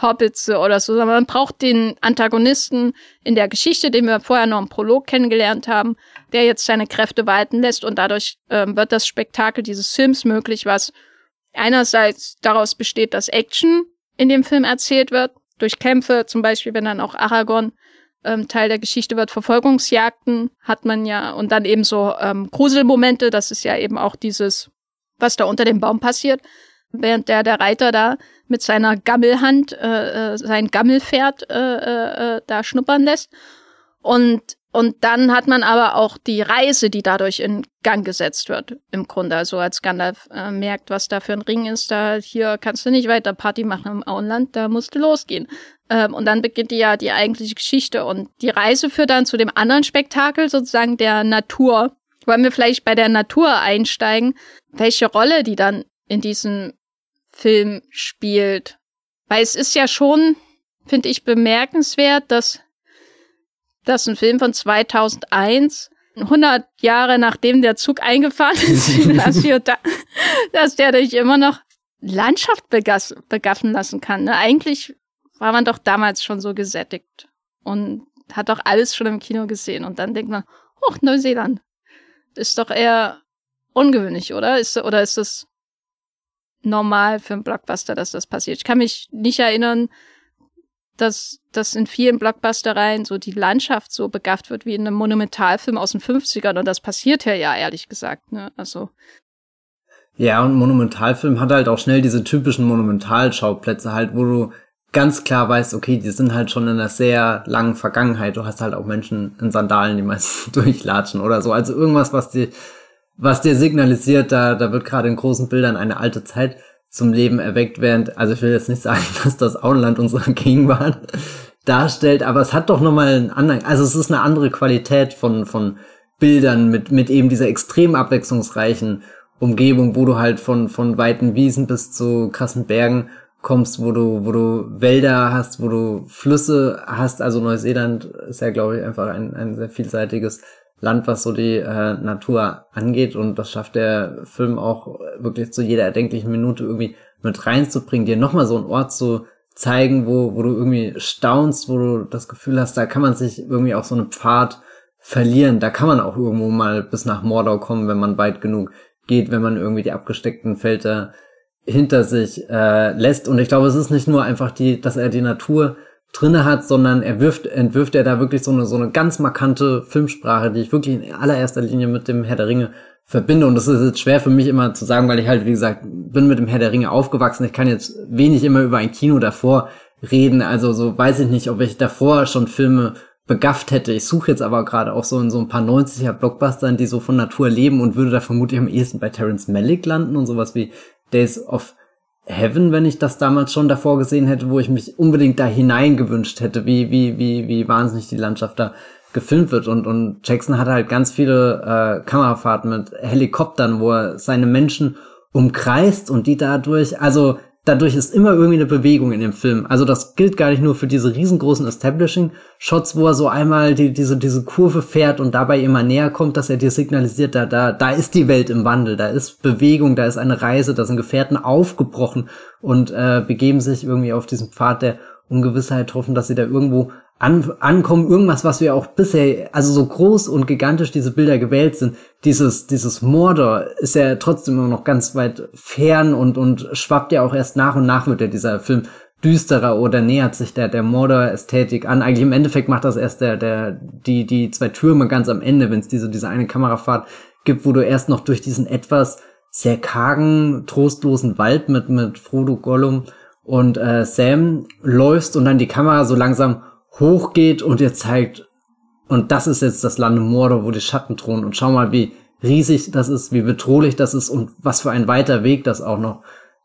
S2: Hobbits oder so, sondern man braucht den Antagonisten in der Geschichte, den wir vorher noch im Prolog kennengelernt haben, der jetzt seine Kräfte walten lässt und dadurch ähm, wird das Spektakel dieses Films möglich, was einerseits daraus besteht, dass Action in dem Film erzählt wird, durch Kämpfe, zum Beispiel, wenn dann auch Aragorn ähm, Teil der Geschichte wird, Verfolgungsjagden hat man ja und dann eben so ähm, Gruselmomente, das ist ja eben auch dieses, was da unter dem Baum passiert, während der, der Reiter da mit seiner Gammelhand äh, äh, sein Gammelpferd äh, äh, äh, da schnuppern lässt. Und, und dann hat man aber auch die Reise, die dadurch in Gang gesetzt wird, im Grunde. Also als Gandalf äh, merkt, was da für ein Ring ist, da hier kannst du nicht weiter Party machen im Auenland, da musst du losgehen. Ähm, und dann beginnt ja die eigentliche Geschichte. Und die Reise führt dann zu dem anderen Spektakel, sozusagen der Natur. Wollen wir vielleicht bei der Natur einsteigen, welche Rolle die dann in diesem Film spielt. Weil es ist ja schon, finde ich, bemerkenswert, dass, dass ein Film von 2001 100 Jahre nachdem der Zug eingefahren ist, dass der dich immer noch Landschaft begaffen lassen kann. Ne? Eigentlich war man doch damals schon so gesättigt und hat doch alles schon im Kino gesehen. Und dann denkt man, oh, Neuseeland. Ist doch eher ungewöhnlich, oder? Ist, oder ist das normal für einen Blockbuster, dass das passiert. Ich kann mich nicht erinnern, dass, dass in vielen Blockbustereien so die Landschaft so begafft wird wie in einem Monumentalfilm aus den 50ern. Und das passiert ja, ja, ehrlich gesagt. Ne? Also.
S1: Ja, und Monumentalfilm hat halt auch schnell diese typischen Monumentalschauplätze halt, wo du ganz klar weißt, okay, die sind halt schon in einer sehr langen Vergangenheit. Du hast halt auch Menschen in Sandalen, die meistens durchlatschen oder so. Also irgendwas, was die was dir signalisiert, da, da wird gerade in großen Bildern eine alte Zeit zum Leben erweckt, während, also ich will jetzt nicht sagen, dass das Auenland unsere Gegenwart darstellt, aber es hat doch nochmal einen anderen, also es ist eine andere Qualität von, von Bildern mit, mit eben dieser extrem abwechslungsreichen Umgebung, wo du halt von, von weiten Wiesen bis zu krassen Bergen kommst, wo du, wo du Wälder hast, wo du Flüsse hast. Also Neuseeland ist ja, glaube ich, einfach ein, ein sehr vielseitiges Land, was so die äh, Natur angeht. Und das schafft der Film auch wirklich zu jeder erdenklichen Minute irgendwie mit reinzubringen, dir nochmal so einen Ort zu zeigen, wo, wo du irgendwie staunst, wo du das Gefühl hast, da kann man sich irgendwie auch so einen Pfad verlieren. Da kann man auch irgendwo mal bis nach Mordor kommen, wenn man weit genug geht, wenn man irgendwie die abgesteckten Felder hinter sich äh, lässt. Und ich glaube, es ist nicht nur einfach die, dass er die Natur drinne hat, sondern er wirft, entwirft er da wirklich so eine, so eine ganz markante Filmsprache, die ich wirklich in allererster Linie mit dem Herr der Ringe verbinde. Und das ist jetzt schwer für mich immer zu sagen, weil ich halt, wie gesagt, bin mit dem Herr der Ringe aufgewachsen. Ich kann jetzt wenig immer über ein Kino davor reden. Also so weiß ich nicht, ob ich davor schon Filme begafft hätte. Ich suche jetzt aber gerade auch so in so ein paar 90er Blockbustern, die so von Natur leben und würde da vermutlich am ehesten bei Terence Malick landen und sowas wie Days of Heaven, wenn ich das damals schon davor gesehen hätte, wo ich mich unbedingt da hineingewünscht hätte, wie, wie, wie, wie wahnsinnig die Landschaft da gefilmt wird. Und, und Jackson hat halt ganz viele äh, Kamerafahrten mit Helikoptern, wo er seine Menschen umkreist und die dadurch, also dadurch ist immer irgendwie eine Bewegung in dem Film. Also das gilt gar nicht nur für diese riesengroßen Establishing-Shots, wo er so einmal die, diese, diese Kurve fährt und dabei immer näher kommt, dass er dir signalisiert, da, da, da ist die Welt im Wandel, da ist Bewegung, da ist eine Reise, da sind Gefährten aufgebrochen und äh, begeben sich irgendwie auf diesem Pfad der Ungewissheit, hoffen, dass sie da irgendwo an, ankommen, irgendwas, was wir auch bisher, also so groß und gigantisch diese Bilder gewählt sind, dieses, dieses Mordor ist ja trotzdem immer noch ganz weit fern und, und schwappt ja auch erst nach und nach wird ja dieser Film düsterer oder nähert sich der, der Mordor-Ästhetik an. Eigentlich im Endeffekt macht das erst der, der, die, die zwei Türme ganz am Ende, wenn es diese, diese eine Kamerafahrt gibt, wo du erst noch durch diesen etwas sehr kargen, trostlosen Wald mit, mit Frodo, Gollum und äh, Sam läufst und dann die Kamera so langsam hochgeht und ihr zeigt, und das ist jetzt das Land Mordor, wo die Schatten thronen. Und schau mal, wie riesig das ist, wie bedrohlich das ist und was für ein weiter Weg das auch noch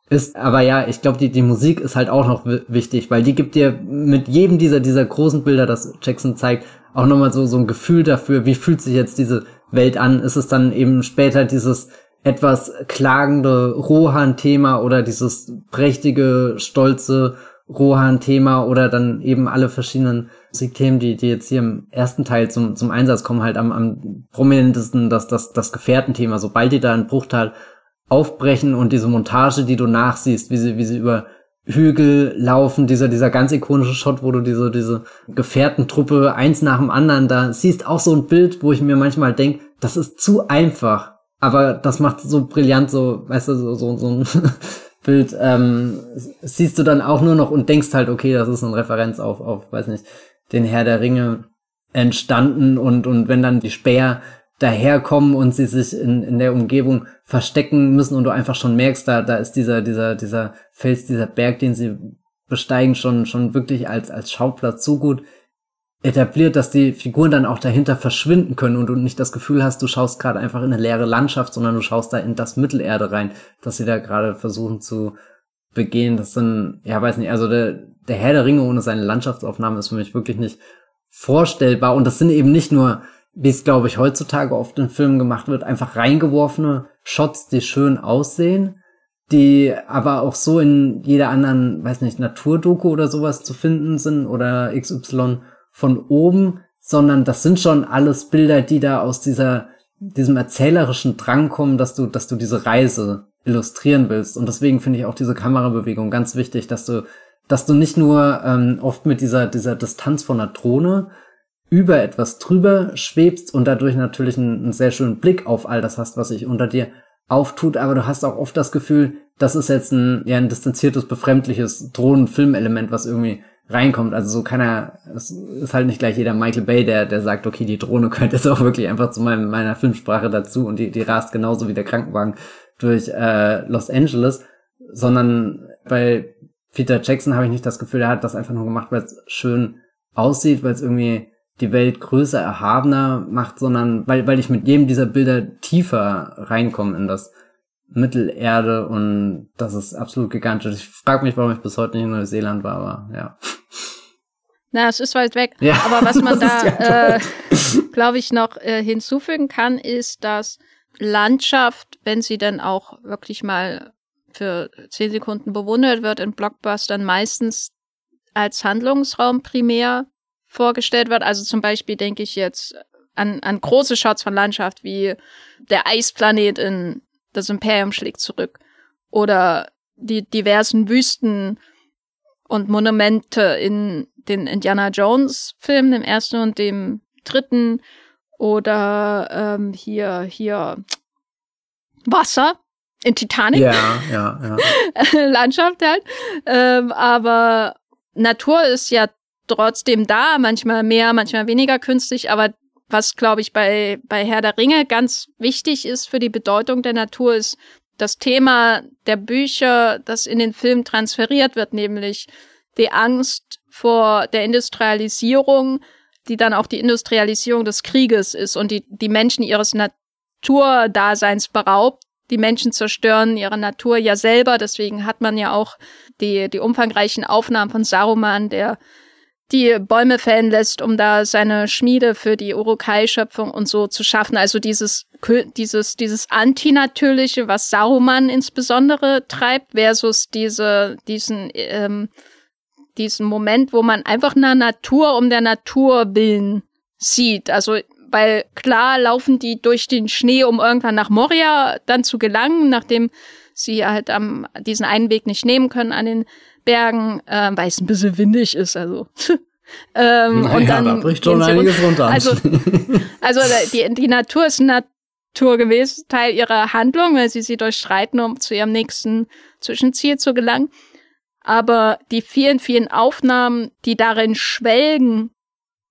S1: ist. Aber ja, ich glaube, die, die Musik ist halt auch noch wichtig, weil die gibt dir mit jedem dieser, dieser großen Bilder, das Jackson zeigt, auch nochmal so, so ein Gefühl dafür, wie fühlt sich jetzt diese Welt an? Ist es dann eben später dieses etwas klagende Rohan-Thema oder dieses prächtige, stolze Rohan-Thema oder dann eben alle verschiedenen Musikthemen, die, die jetzt hier im ersten Teil zum, zum Einsatz kommen, halt am, am prominentesten das, das, das Gefährtenthema. Sobald die da einen Bruchteil aufbrechen und diese Montage, die du nachsiehst, wie sie, wie sie über Hügel laufen, dieser, dieser ganz ikonische Shot, wo du diese, diese Gefährtentruppe eins nach dem anderen da siehst, auch so ein Bild, wo ich mir manchmal denk, das ist zu einfach, aber das macht so brillant, so, weißt du, so, so, so ein Bild ähm, siehst du dann auch nur noch und denkst halt, okay, das ist eine Referenz auf, auf, weiß nicht, den Herr der Ringe entstanden und, und wenn dann die Speer daherkommen und sie sich in, in der Umgebung verstecken müssen und du einfach schon merkst, da, da ist dieser, dieser, dieser Fels, dieser Berg, den sie besteigen, schon, schon wirklich als, als Schauplatz so gut etabliert, dass die Figuren dann auch dahinter verschwinden können und du nicht das Gefühl hast, du schaust gerade einfach in eine leere Landschaft, sondern du schaust da in das Mittelerde rein, dass sie da gerade versuchen zu begehen. Das sind, ja, weiß nicht, also der, der Herr der Ringe ohne seine Landschaftsaufnahme ist für mich wirklich nicht vorstellbar. Und das sind eben nicht nur, wie es glaube ich heutzutage oft in Filmen gemacht wird, einfach reingeworfene Shots, die schön aussehen, die aber auch so in jeder anderen, weiß nicht, Naturdoku oder sowas zu finden sind oder XY von oben, sondern das sind schon alles Bilder, die da aus dieser, diesem erzählerischen Drang kommen, dass du, dass du diese Reise illustrieren willst. Und deswegen finde ich auch diese Kamerabewegung ganz wichtig, dass du, dass du nicht nur ähm, oft mit dieser, dieser Distanz von einer Drohne über etwas drüber schwebst und dadurch natürlich einen, einen sehr schönen Blick auf all das hast, was sich unter dir auftut, aber du hast auch oft das Gefühl, das ist jetzt ein, ja, ein distanziertes, befremdliches Drohnenfilmelement, was irgendwie reinkommt. Also so kann er, es ist halt nicht gleich jeder Michael Bay, der, der sagt, okay, die Drohne könnte jetzt auch wirklich einfach zu meinem, meiner Filmsprache dazu und die, die rast genauso wie der Krankenwagen durch äh, Los Angeles, sondern bei Peter Jackson habe ich nicht das Gefühl, er hat das einfach nur gemacht, weil es schön aussieht, weil es irgendwie die Welt größer, erhabener macht, sondern weil, weil ich mit jedem dieser Bilder tiefer reinkomme in das Mittelerde und das ist absolut gigantisch. Ich frage mich, warum ich bis heute nicht in Neuseeland war, aber ja.
S2: Na, es ist weit weg. Ja, aber was man da, ja äh, glaube ich, noch äh, hinzufügen kann, ist, dass Landschaft, wenn sie dann auch wirklich mal für zehn Sekunden bewundert wird in Blockbustern, meistens als Handlungsraum primär vorgestellt wird. Also zum Beispiel denke ich jetzt an, an große Shots von Landschaft wie der Eisplanet in das Imperium schlägt zurück. Oder die diversen Wüsten und Monumente in den Indiana Jones Filmen, dem ersten und dem dritten. Oder ähm, hier, hier Wasser in Titanic.
S1: Ja, ja, ja.
S2: Landschaft halt. Ähm, aber Natur ist ja trotzdem da, manchmal mehr, manchmal weniger künstlich, aber was, glaube ich, bei, bei Herr der Ringe ganz wichtig ist für die Bedeutung der Natur, ist das Thema der Bücher, das in den Film transferiert wird, nämlich die Angst vor der Industrialisierung, die dann auch die Industrialisierung des Krieges ist und die, die Menschen ihres Naturdaseins beraubt. Die Menschen zerstören ihre Natur ja selber, deswegen hat man ja auch die, die umfangreichen Aufnahmen von Saruman, der die Bäume fällen lässt, um da seine Schmiede für die Urukai-Schöpfung und so zu schaffen. Also dieses, dieses, dieses Antinatürliche, was Saruman insbesondere treibt, versus diese, diesen, ähm, diesen Moment, wo man einfach eine Natur um der Natur willen sieht. Also, weil klar laufen die durch den Schnee, um irgendwann nach Moria dann zu gelangen, nachdem sie halt am, diesen einen Weg nicht nehmen können an den Bergen, äh, weil es ein bisschen windig ist, also.
S1: ähm, naja, und dann da bricht schon einiges runter.
S2: Also, also die, die Natur ist naturgemäß Teil ihrer Handlung, weil sie sie durchschreiten, um zu ihrem nächsten Zwischenziel zu gelangen. Aber die vielen, vielen Aufnahmen, die darin schwelgen,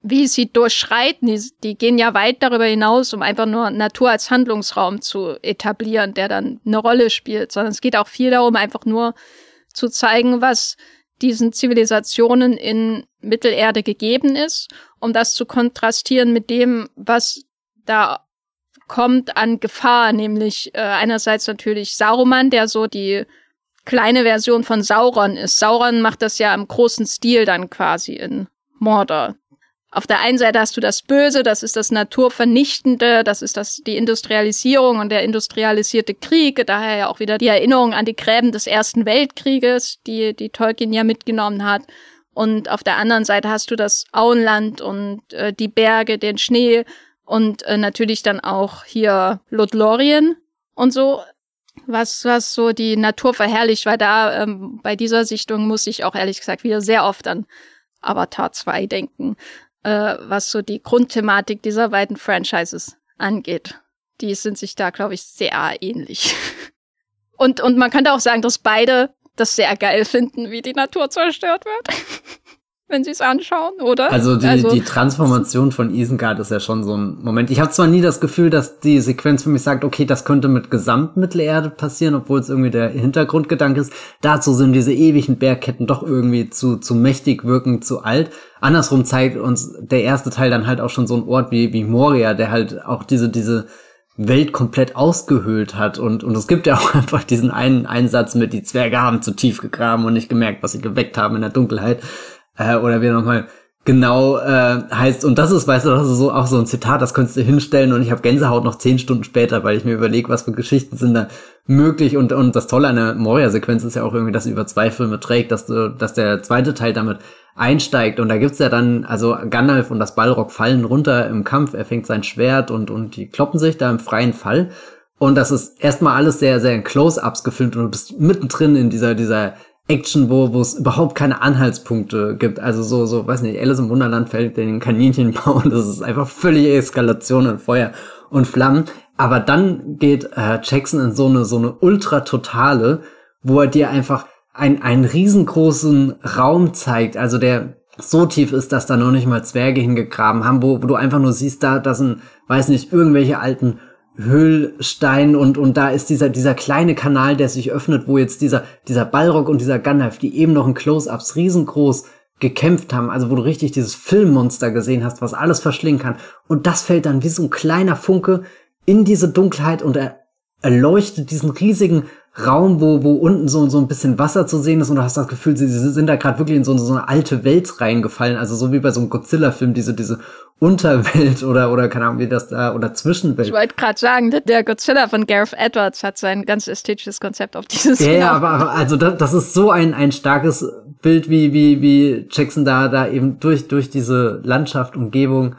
S2: wie sie durchschreiten, die, die gehen ja weit darüber hinaus, um einfach nur Natur als Handlungsraum zu etablieren, der dann eine Rolle spielt, sondern es geht auch viel darum, einfach nur zu zeigen, was diesen Zivilisationen in Mittelerde gegeben ist, um das zu kontrastieren mit dem, was da kommt an Gefahr, nämlich äh, einerseits natürlich Saruman, der so die kleine Version von Sauron ist. Sauron macht das ja im großen Stil dann quasi in Mordor. Auf der einen Seite hast du das Böse, das ist das Naturvernichtende, das ist das, die Industrialisierung und der industrialisierte Krieg, daher ja auch wieder die Erinnerung an die Gräben des Ersten Weltkrieges, die, die Tolkien ja mitgenommen hat. Und auf der anderen Seite hast du das Auenland und äh, die Berge, den Schnee und äh, natürlich dann auch hier Lothlorien und so, was, was so die Natur verherrlicht, weil da ähm, bei dieser Sichtung muss ich auch ehrlich gesagt wieder sehr oft an Avatar 2 denken äh, was so die Grundthematik dieser beiden Franchises angeht. Die sind sich da, glaube ich, sehr ähnlich. und, und man könnte auch sagen, dass beide das sehr geil finden, wie die Natur zerstört wird. wenn sie es anschauen, oder?
S1: Also die, also die Transformation von Isengard ist ja schon so ein Moment. Ich habe zwar nie das Gefühl, dass die Sequenz für mich sagt, okay, das könnte mit Gesamtmittelerde passieren, obwohl es irgendwie der Hintergrundgedanke ist. Dazu sind diese ewigen Bergketten doch irgendwie zu, zu mächtig wirken, zu alt. Andersrum zeigt uns der erste Teil dann halt auch schon so ein Ort wie, wie Moria, der halt auch diese, diese Welt komplett ausgehöhlt hat und und es gibt ja auch einfach diesen einen Einsatz mit die Zwerge haben zu tief gegraben und nicht gemerkt, was sie geweckt haben in der Dunkelheit äh, oder wie er nochmal genau äh, heißt. Und das ist, weißt du, das ist so auch so ein Zitat, das könntest du hinstellen und ich habe Gänsehaut noch zehn Stunden später, weil ich mir überlege, was für Geschichten sind da möglich. Und, und das Tolle an der Moria-Sequenz ist ja auch irgendwie, dass sie über zwei Filme trägt, dass du, dass der zweite Teil damit einsteigt. Und da gibt's ja dann, also Gandalf und das Ballrock fallen runter im Kampf, er fängt sein Schwert und, und die kloppen sich da im freien Fall. Und das ist erstmal alles sehr, sehr in Close-Ups gefilmt und du bist mittendrin in dieser, dieser Action, wo wo es überhaupt keine Anhaltspunkte gibt. Also so, so, weiß nicht, Alice im Wunderland fällt den Kaninchenbau und das ist einfach völlige Eskalation und Feuer und Flammen. Aber dann geht äh, Jackson in so eine, so eine ultra-totale, wo er dir einfach ein, einen riesengroßen Raum zeigt, also der so tief ist, dass da noch nicht mal Zwerge hingegraben haben, wo, wo du einfach nur siehst, da, da sind, weiß nicht, irgendwelche alten Höhlstein und, und da ist dieser, dieser kleine Kanal, der sich öffnet, wo jetzt dieser, dieser Ballrock und dieser Gandalf, die eben noch in Close-Ups riesengroß gekämpft haben, also wo du richtig dieses Filmmonster gesehen hast, was alles verschlingen kann. Und das fällt dann wie so ein kleiner Funke in diese Dunkelheit und er erleuchtet diesen riesigen Raum, wo, wo unten so, so ein bisschen Wasser zu sehen ist und du hast das Gefühl, sie, sie sind da gerade wirklich in so, so eine alte Welt reingefallen, also so wie bei so einem Godzilla-Film, diese, diese Unterwelt oder, oder keine Ahnung, wie das da, oder Zwischenwelt.
S2: Ich wollte gerade sagen, der Godzilla von Gareth Edwards hat sein ganz ästhetisches Konzept auf dieses
S1: Ja, ja aber, also das, das ist so ein, ein starkes Bild, wie, wie, wie Jackson da, da eben durch, durch diese Landschaft, Umgebung,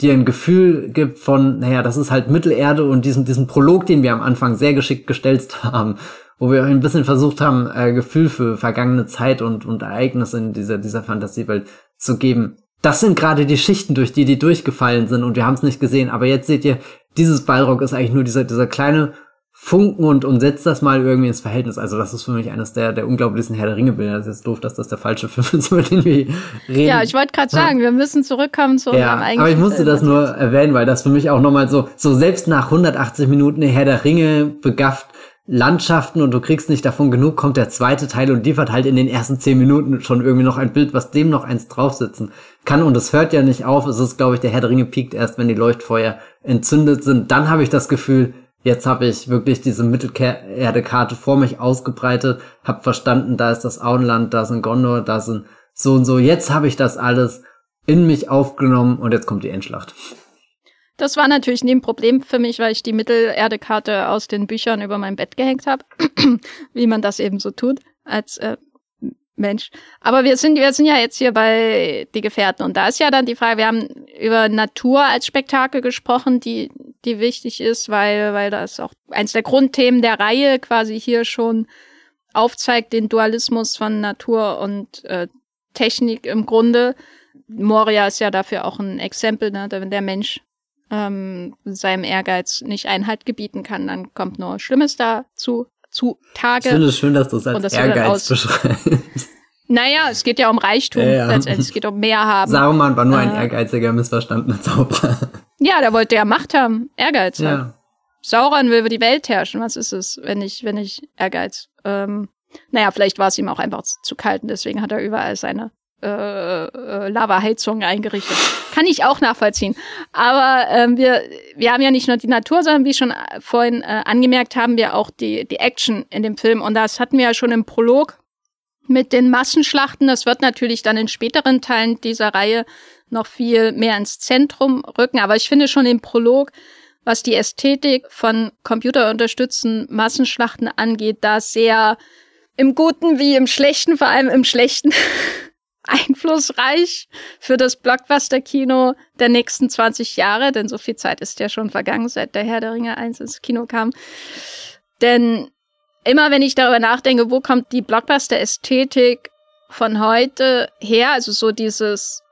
S1: dir ein Gefühl gibt von, naja, das ist halt Mittelerde und diesen, diesen Prolog, den wir am Anfang sehr geschickt gestellt haben, wo wir ein bisschen versucht haben, äh, Gefühl für vergangene Zeit und, und Ereignisse in dieser, dieser Fantasiewelt zu geben. Das sind gerade die Schichten, durch die die durchgefallen sind und wir haben es nicht gesehen. Aber jetzt seht ihr, dieses Ballrock ist eigentlich nur dieser, dieser kleine Funken und, und setzt das mal irgendwie ins Verhältnis. Also das ist für mich eines der, der unglaublichsten Herr der Ringe-Bilder. Das ist jetzt doof, dass das der falsche Film ist, über den wir reden.
S2: Ja, ich wollte gerade sagen, wir müssen zurückkommen zu
S1: ja, unserem eigentlichen Aber ich musste Film. das nur erwähnen, weil das für mich auch nochmal so, so selbst nach 180 Minuten Herr der Ringe begafft Landschaften und du kriegst nicht davon genug, kommt der zweite Teil und liefert halt in den ersten zehn Minuten schon irgendwie noch ein Bild, was dem noch eins draufsetzen kann. Und es hört ja nicht auf. Es ist, glaube ich, der Herr der Ringe piekt erst, wenn die Leuchtfeuer entzündet sind. Dann habe ich das Gefühl, Jetzt habe ich wirklich diese Mittelerde-Karte vor mich ausgebreitet, habe verstanden, da ist das Auenland, da sind Gondor, da sind so und so. Jetzt habe ich das alles in mich aufgenommen und jetzt kommt die Endschlacht.
S2: Das war natürlich nie ein Problem für mich, weil ich die Mittelerde-Karte aus den Büchern über mein Bett gehängt habe, wie man das eben so tut als äh, Mensch. Aber wir sind, wir sind ja jetzt hier bei die Gefährten und da ist ja dann die Frage, wir haben über Natur als Spektakel gesprochen, die, die wichtig ist, weil, weil das auch eins der Grundthemen der Reihe quasi hier schon aufzeigt, den Dualismus von Natur und äh, Technik im Grunde. Moria ist ja dafür auch ein Exempel, ne? wenn der Mensch ähm, seinem Ehrgeiz nicht Einhalt gebieten kann, dann kommt nur Schlimmes dazu zu Tage.
S1: Ich finde es schön, dass du es als Ehrgeiz beschreibst.
S2: Naja, es geht ja um Reichtum ja, ja. letztendlich. Es geht um mehr haben.
S1: Saruman war nur äh, ein ehrgeiziger, missverstandener Zauberer.
S2: Ja, der wollte ja Macht haben. Ehrgeiz. Ja. Sauron will über die Welt herrschen. Was ist es, wenn ich, wenn ich Ehrgeiz? Ähm, naja, vielleicht war es ihm auch einfach zu kalt und deswegen hat er überall seine äh, äh, Lava-Heizungen eingerichtet. Kann ich auch nachvollziehen. Aber ähm, wir, wir haben ja nicht nur die Natur, sondern wie schon vorhin äh, angemerkt, haben wir auch die, die Action in dem Film. Und das hatten wir ja schon im Prolog mit den Massenschlachten. Das wird natürlich dann in späteren Teilen dieser Reihe noch viel mehr ins Zentrum rücken. Aber ich finde schon im Prolog, was die Ästhetik von computerunterstützten Massenschlachten angeht, da sehr im Guten wie im Schlechten, vor allem im Schlechten einflussreich für das Blockbuster-Kino der nächsten 20 Jahre, denn so viel Zeit ist ja schon vergangen, seit der Herr der Ringe 1 ins Kino kam. Denn immer wenn ich darüber nachdenke, wo kommt die Blockbuster-Ästhetik von heute her, also so dieses,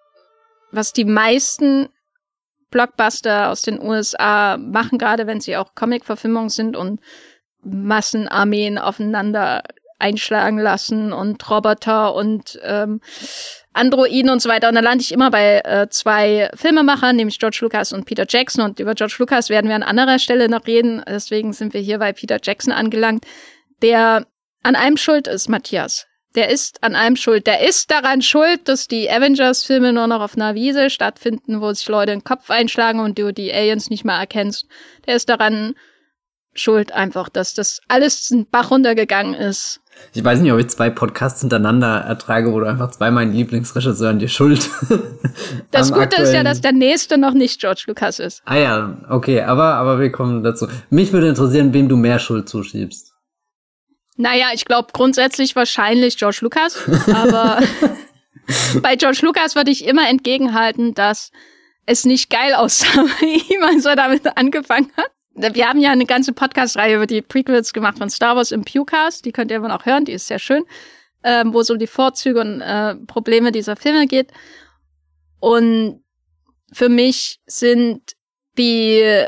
S2: was die meisten Blockbuster aus den USA machen, gerade wenn sie auch Comic-Verfilmungen sind und Massenarmeen aufeinander einschlagen lassen und Roboter und ähm, Androiden und so weiter. Und dann lande ich immer bei äh, zwei Filmemachern, nämlich George Lucas und Peter Jackson. Und über George Lucas werden wir an anderer Stelle noch reden. Deswegen sind wir hier bei Peter Jackson angelangt, der an einem schuld ist, Matthias. Der ist an einem schuld. Der ist daran schuld, dass die Avengers-Filme nur noch auf einer Wiese stattfinden, wo sich Leute den Kopf einschlagen und du die Aliens nicht mehr erkennst. Der ist daran schuld einfach, dass das alles den Bach runtergegangen ist.
S1: Ich weiß nicht, ob ich zwei Podcasts hintereinander ertrage, wo du einfach zwei meinen Lieblingsregisseuren dir schuld.
S2: Das Gute ist ja, dass der nächste noch nicht George Lucas ist.
S1: Ah ja, okay, aber, aber wir kommen dazu. Mich würde interessieren, wem du mehr Schuld zuschiebst.
S2: Naja, ich glaube grundsätzlich wahrscheinlich George Lucas, aber bei George Lucas würde ich immer entgegenhalten, dass es nicht geil aussah wie ihm, als er damit angefangen hat. Wir haben ja eine ganze Podcast-Reihe über die Prequels gemacht von Star Wars im Pewcast. Die könnt ihr immer noch hören, die ist sehr schön, ähm, wo es um die Vorzüge und äh, Probleme dieser Filme geht. Und für mich sind die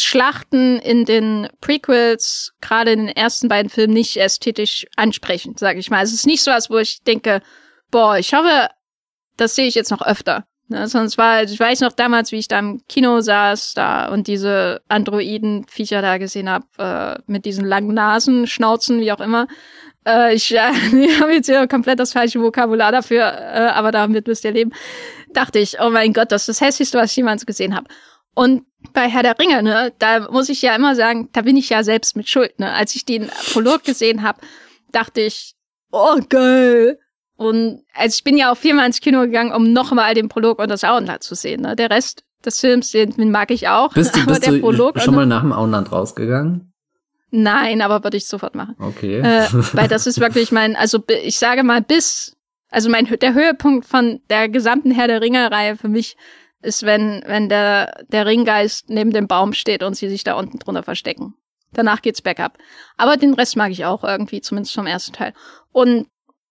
S2: Schlachten in den Prequels, gerade in den ersten beiden Filmen, nicht ästhetisch ansprechend, sage ich mal. Es ist nicht so, als wo ich denke, boah, ich hoffe, das sehe ich jetzt noch öfter. Ne, sonst war, ich weiß noch damals, wie ich da im Kino saß da und diese Androiden-Viecher da gesehen habe, äh, mit diesen langen Nasen, Schnauzen, wie auch immer. Äh, ich, äh, habe jetzt hier komplett das falsche Vokabular dafür, äh, aber damit müsst ihr leben. Dachte ich, oh mein Gott, das ist das Hässlichste, was ich jemals gesehen habe. Und bei Herr der Ringe, ne, da muss ich ja immer sagen, da bin ich ja selbst mit Schuld. Ne? Als ich den Prolog gesehen habe, dachte ich, oh geil, und also ich bin ja auch viermal ins Kino gegangen, um nochmal den Prolog und das Auenland zu sehen. Ne? Der Rest des Films, den mag ich auch.
S1: Bist du, aber bist der Prolog schon mal nach dem Auenland rausgegangen?
S2: Nein, aber würde ich sofort machen.
S1: Okay.
S2: Äh, weil das ist wirklich mein, also ich sage mal bis, also mein der Höhepunkt von der gesamten Herr der Ringe-Reihe für mich ist, wenn wenn der der Ringgeist neben dem Baum steht und sie sich da unten drunter verstecken. Danach geht's bergab. Aber den Rest mag ich auch irgendwie, zumindest vom ersten Teil. Und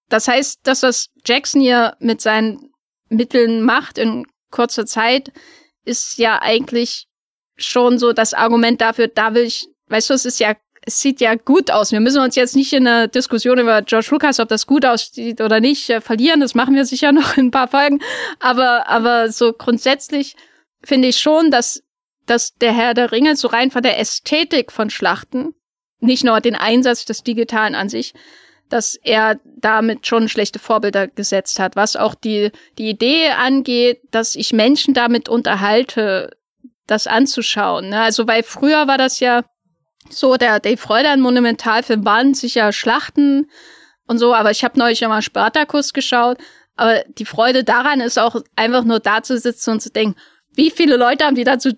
S2: das heißt, dass was Jackson hier mit seinen Mitteln macht in kurzer Zeit, ist ja eigentlich schon so das Argument dafür, da will ich weißt du, es ist ja es sieht ja gut aus. Wir müssen uns jetzt nicht in einer Diskussion über George Lucas, ob das gut aussieht oder nicht, äh, verlieren. Das machen wir sicher noch in ein paar Folgen. Aber, aber so grundsätzlich finde ich schon, dass, dass der Herr der Ringe so rein von der Ästhetik von Schlachten, nicht nur den Einsatz des Digitalen an sich, dass er damit schon schlechte Vorbilder gesetzt hat, was auch die, die Idee angeht, dass ich Menschen damit unterhalte, das anzuschauen. Ne? Also, weil früher war das ja so, der Dave Freude an Monumentalfilm waren sicher Schlachten und so, aber ich habe neulich nochmal Spartakus geschaut. Aber die Freude daran ist auch einfach nur da zu sitzen und zu denken, wie viele Leute haben die dazu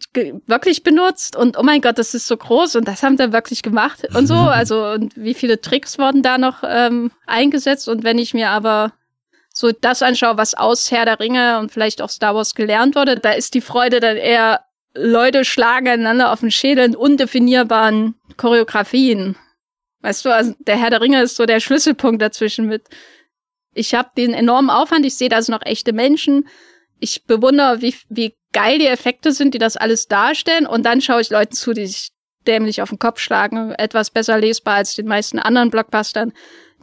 S2: wirklich benutzt und oh mein Gott, das ist so groß und das haben sie wirklich gemacht und so. Also und wie viele Tricks wurden da noch ähm, eingesetzt und wenn ich mir aber so das anschaue, was aus Herr der Ringe und vielleicht auch Star Wars gelernt wurde, da ist die Freude dann eher Leute schlagen einander auf den Schädel in undefinierbaren Choreografien. Weißt du, also der Herr der Ringe ist so der Schlüsselpunkt dazwischen mit. Ich habe den enormen Aufwand, ich sehe da also noch echte Menschen. Ich bewundere, wie, wie geil die Effekte sind, die das alles darstellen. Und dann schaue ich Leuten zu, die sich dämlich auf den Kopf schlagen. Etwas besser lesbar als den meisten anderen Blockbustern.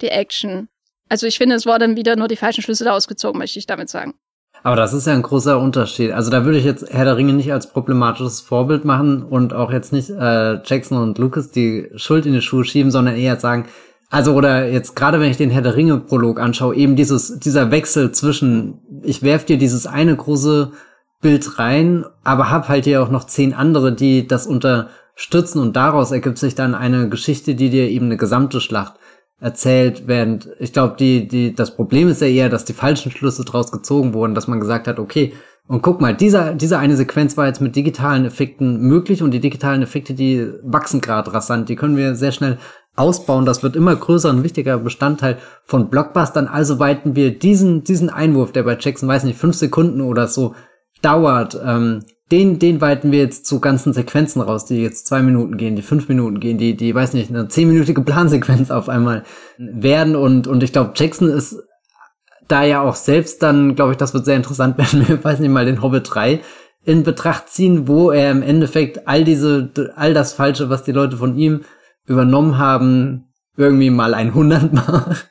S2: Die Action. Also ich finde, es wurden wieder nur die falschen Schlüsse ausgezogen, möchte ich damit sagen.
S1: Aber das ist ja ein großer Unterschied. Also da würde ich jetzt Herr der Ringe nicht als problematisches Vorbild machen und auch jetzt nicht äh, Jackson und Lucas die Schuld in die Schuhe schieben, sondern eher sagen, also oder jetzt gerade wenn ich den Herr der Ringe Prolog anschaue, eben dieses dieser Wechsel zwischen ich werf dir dieses eine große Bild rein, aber hab halt hier auch noch zehn andere, die das unterstützen und daraus ergibt sich dann eine Geschichte, die dir eben eine gesamte Schlacht erzählt, während ich glaube, die, die, das Problem ist ja eher, dass die falschen Schlüsse draus gezogen wurden, dass man gesagt hat, okay, und guck mal, dieser, diese eine Sequenz war jetzt mit digitalen Effekten möglich und die digitalen Effekte, die wachsen gerade rasant, die können wir sehr schnell ausbauen. Das wird immer größer und wichtiger Bestandteil von Blockbustern. Also weiten wir diesen, diesen Einwurf, der bei Jackson, weiß nicht, fünf Sekunden oder so dauert, ähm, den, den weiten wir jetzt zu ganzen Sequenzen raus, die jetzt zwei Minuten gehen, die fünf Minuten gehen, die, die, weiß nicht, eine zehnminütige Plansequenz auf einmal werden. Und, und ich glaube, Jackson ist da ja auch selbst dann, glaube ich, das wird sehr interessant, wenn wir, weiß nicht mal, den Hobbit 3 in Betracht ziehen, wo er im Endeffekt all diese, all das Falsche, was die Leute von ihm übernommen haben, irgendwie mal ein Hundert macht.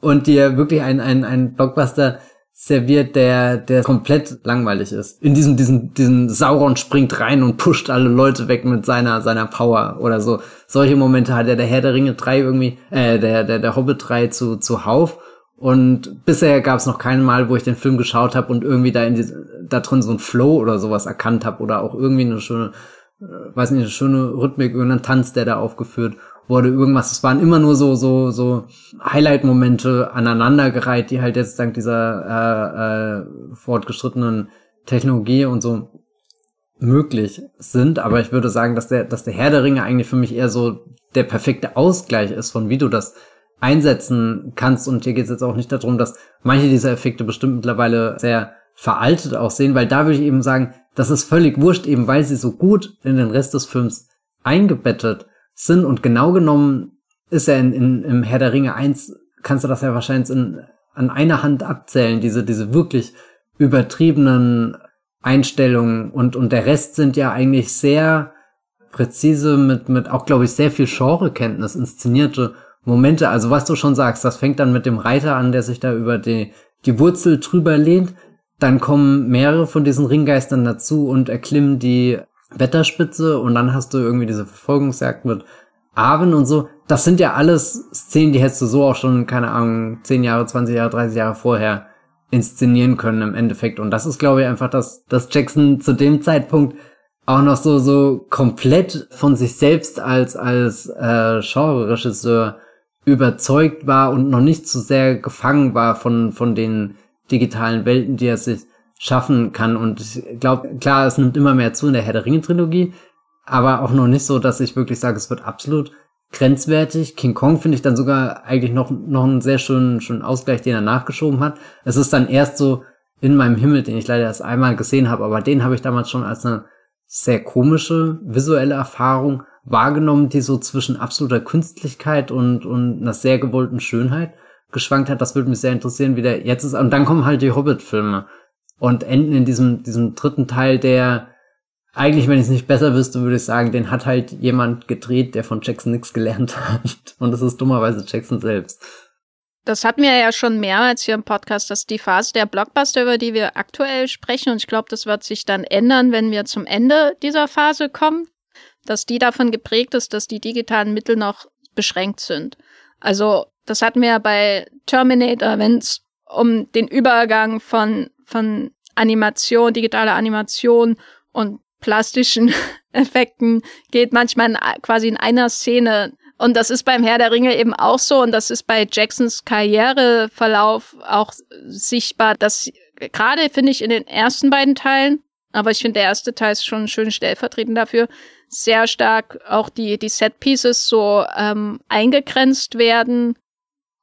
S1: Und dir wirklich ein, ein, ein Blockbuster serviert, der, der komplett langweilig ist. In diesem, diesem, diesen Sauron springt rein und pusht alle Leute weg mit seiner, seiner Power oder so. Solche Momente hat ja der Herr der Ringe 3 irgendwie, äh, der, der, der Hobbit 3 zu, zu Hauf. Und bisher gab es noch kein Mal, wo ich den Film geschaut habe und irgendwie da in die, da drin so ein Flow oder sowas erkannt habe oder auch irgendwie eine schöne, äh, weiß nicht, eine schöne Rhythmik, irgendein Tanz, der da aufgeführt wurde irgendwas. Es waren immer nur so so so Highlight-Momente aneinandergereiht, die halt jetzt dank dieser äh, äh, fortgeschrittenen Technologie und so möglich sind. Aber ich würde sagen, dass der dass der Herr der Ringe eigentlich für mich eher so der perfekte Ausgleich ist von wie du das einsetzen kannst. Und hier geht es jetzt auch nicht darum, dass manche dieser Effekte bestimmt mittlerweile sehr veraltet aussehen, weil da würde ich eben sagen, das ist völlig wurscht, eben weil sie so gut in den Rest des Films eingebettet sind. Und genau genommen ist er in, in, im Herr der Ringe 1, kannst du das ja wahrscheinlich in, an einer Hand abzählen, diese, diese wirklich übertriebenen Einstellungen und, und der Rest sind ja eigentlich sehr präzise mit, mit auch, glaube ich, sehr viel Genrekenntnis inszenierte Momente. Also was du schon sagst, das fängt dann mit dem Reiter an, der sich da über die, die Wurzel drüber lehnt. Dann kommen mehrere von diesen Ringgeistern dazu und erklimmen die Wetterspitze und dann hast du irgendwie diese Verfolgungsjagd mit Arwen und so. Das sind ja alles Szenen, die hättest du so auch schon, keine Ahnung, 10 Jahre, 20 Jahre, 30 Jahre vorher inszenieren können im Endeffekt. Und das ist, glaube ich, einfach, dass, dass Jackson zu dem Zeitpunkt auch noch so, so komplett von sich selbst als, als äh, Genre-Regisseur überzeugt war und noch nicht so sehr gefangen war von, von den digitalen Welten, die er sich schaffen kann. Und ich glaube, klar, es nimmt immer mehr zu in der Herr der Ringe-Trilogie, aber auch noch nicht so, dass ich wirklich sage, es wird absolut grenzwertig. King Kong finde ich dann sogar eigentlich noch, noch einen sehr schönen, schönen Ausgleich, den er nachgeschoben hat. Es ist dann erst so in meinem Himmel, den ich leider erst einmal gesehen habe, aber den habe ich damals schon als eine sehr komische visuelle Erfahrung wahrgenommen, die so zwischen absoluter Künstlichkeit und, und einer sehr gewollten Schönheit geschwankt hat. Das würde mich sehr interessieren, wie der jetzt ist. Und dann kommen halt die Hobbit-Filme und enden in diesem, diesem dritten Teil, der eigentlich, wenn ich es nicht besser wüsste, würde ich sagen, den hat halt jemand gedreht, der von Jackson nichts gelernt hat. Und das ist dummerweise Jackson selbst.
S2: Das hatten wir ja schon mehrmals hier im Podcast, dass die Phase der Blockbuster, über die wir aktuell sprechen, und ich glaube, das wird sich dann ändern, wenn wir zum Ende dieser Phase kommen, dass die davon geprägt ist, dass die digitalen Mittel noch beschränkt sind. Also, das hatten wir ja bei Terminator, wenn es um den Übergang von, von Animation, digitaler Animation und plastischen Effekten geht, manchmal in, quasi in einer Szene. Und das ist beim Herr der Ringe eben auch so. Und das ist bei Jacksons Karriereverlauf auch sichtbar, dass gerade finde ich in den ersten beiden Teilen, aber ich finde der erste Teil ist schon schön stellvertretend dafür, sehr stark auch die, die Set Pieces so ähm, eingegrenzt werden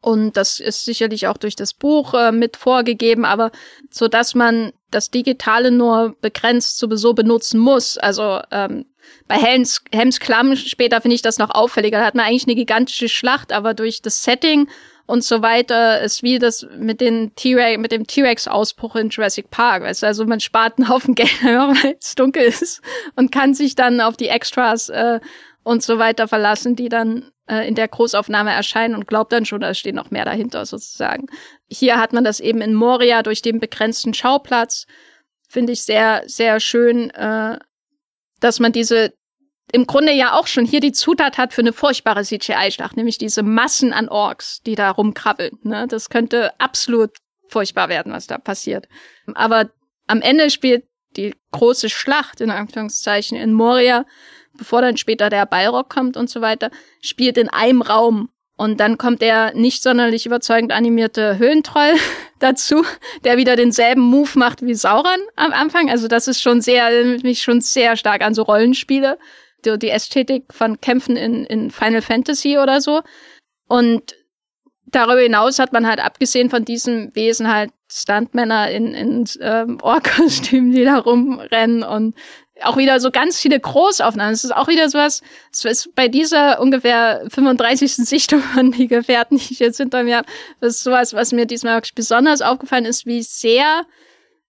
S2: und das ist sicherlich auch durch das Buch äh, mit vorgegeben, aber so dass man das Digitale nur begrenzt sowieso benutzen muss. Also ähm, bei Helms, Helms Klamm später finde ich das noch auffälliger. Da hat man eigentlich eine gigantische Schlacht, aber durch das Setting und so weiter ist wie das mit den T-Rex, mit dem T-Rex-Ausbruch in Jurassic Park. Weißt? Also man spart einen Haufen Geld, weil es dunkel ist und kann sich dann auf die Extras äh, und so weiter verlassen, die dann in der Großaufnahme erscheinen und glaubt dann schon, da steht noch mehr dahinter sozusagen. Hier hat man das eben in Moria durch den begrenzten Schauplatz. Finde ich sehr, sehr schön, äh, dass man diese im Grunde ja auch schon hier die Zutat hat für eine furchtbare CGI-Schlacht, nämlich diese Massen an Orks, die da rumkrabbeln. Ne? Das könnte absolut furchtbar werden, was da passiert. Aber am Ende spielt die große Schlacht, in Anführungszeichen, in Moria bevor dann später der Balrog kommt und so weiter, spielt in einem Raum. Und dann kommt der nicht sonderlich überzeugend animierte Höhentroll dazu, der wieder denselben Move macht wie Sauron am Anfang. Also das ist schon sehr, mich schon sehr stark an so Rollenspiele. Die, die Ästhetik von Kämpfen in, in Final Fantasy oder so. Und darüber hinaus hat man halt abgesehen von diesem Wesen halt Stuntmänner in, in ähm, Ohrkostümen, die da rumrennen und auch wieder so ganz viele Großaufnahmen. Es ist auch wieder sowas, es ist bei dieser ungefähr 35. Sichtung von die Gefährten, die ich jetzt hinter mir habe, das ist sowas, was mir diesmal wirklich besonders aufgefallen ist, wie sehr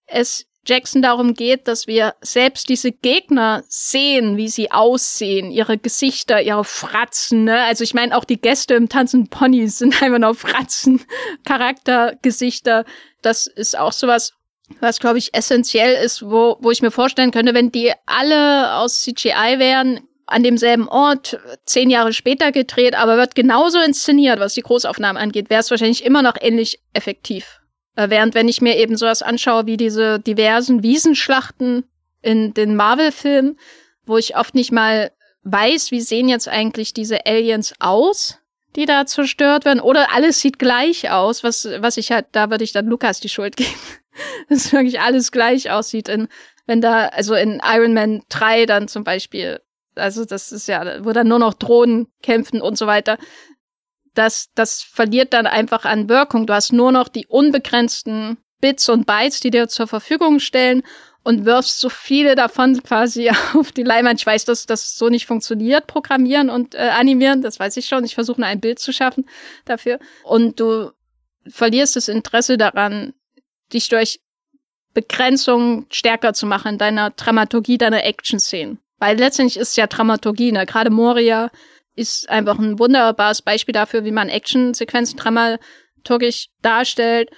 S2: es Jackson darum geht, dass wir selbst diese Gegner sehen, wie sie aussehen, ihre Gesichter, ihre Fratzen. Ne? Also ich meine, auch die Gäste im Tanzen Ponys sind einfach noch Fratzen, Charaktergesichter. Das ist auch sowas, was glaube ich essentiell ist, wo, wo ich mir vorstellen könnte, wenn die alle aus CGI wären, an demselben Ort, zehn Jahre später gedreht, aber wird genauso inszeniert, was die Großaufnahmen angeht, wäre es wahrscheinlich immer noch ähnlich effektiv. Äh, während wenn ich mir eben sowas anschaue wie diese diversen Wiesenschlachten in den Marvel-Filmen, wo ich oft nicht mal weiß, wie sehen jetzt eigentlich diese Aliens aus, die da zerstört werden, oder alles sieht gleich aus, was, was ich halt, da würde ich dann Lukas die Schuld geben. dass wirklich alles gleich aussieht. In, wenn da, also in Iron Man 3 dann zum Beispiel, also das ist ja, wo dann nur noch Drohnen kämpfen und so weiter. Das, das verliert dann einfach an Wirkung. Du hast nur noch die unbegrenzten Bits und Bytes, die dir zur Verfügung stellen und wirfst so viele davon quasi auf die Leinwand. Ich weiß, dass das so nicht funktioniert, programmieren und äh, animieren, das weiß ich schon. Ich versuche nur ein Bild zu schaffen dafür. Und du verlierst das Interesse daran, dich durch Begrenzung stärker zu machen, deiner Dramaturgie, deiner Action-Szenen. Weil letztendlich ist es ja Dramaturgie, ne? Gerade Moria ist einfach ein wunderbares Beispiel dafür, wie man Action-Sequenzen dramaturgisch darstellt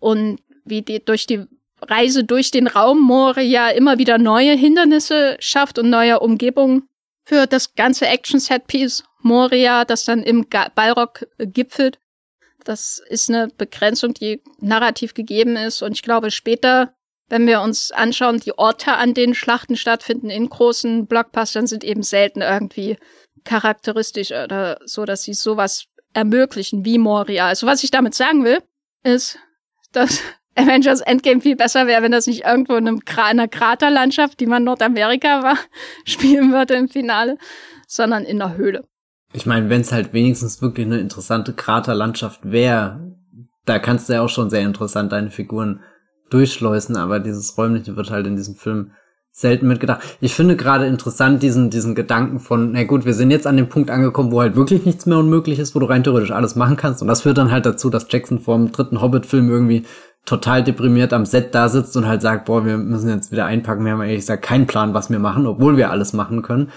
S2: und wie die durch die Reise durch den Raum Moria immer wieder neue Hindernisse schafft und neue Umgebungen für das ganze Action-Set-Piece Moria, das dann im Balrog gipfelt. Das ist eine Begrenzung, die narrativ gegeben ist. Und ich glaube, später, wenn wir uns anschauen, die Orte, an denen Schlachten stattfinden in großen Blockbustern, sind eben selten irgendwie charakteristisch oder so, dass sie sowas ermöglichen wie Moria. Also was ich damit sagen will, ist, dass Avengers Endgame viel besser wäre, wenn das nicht irgendwo in, einem, in einer Kraterlandschaft, die man Nordamerika war, spielen würde im Finale, sondern in einer Höhle.
S1: Ich meine, wenn es halt wenigstens wirklich eine interessante Kraterlandschaft wäre, da kannst du ja auch schon sehr interessant deine Figuren durchschleusen, aber dieses Räumliche wird halt in diesem Film selten mitgedacht. Ich finde gerade interessant diesen, diesen Gedanken von, na gut, wir sind jetzt an dem Punkt angekommen, wo halt wirklich nichts mehr unmöglich ist, wo du rein theoretisch alles machen kannst. Und das führt dann halt dazu, dass Jackson vor dritten Hobbit-Film irgendwie total deprimiert am Set da sitzt und halt sagt, boah, wir müssen jetzt wieder einpacken, wir haben ehrlich gesagt keinen Plan, was wir machen, obwohl wir alles machen können.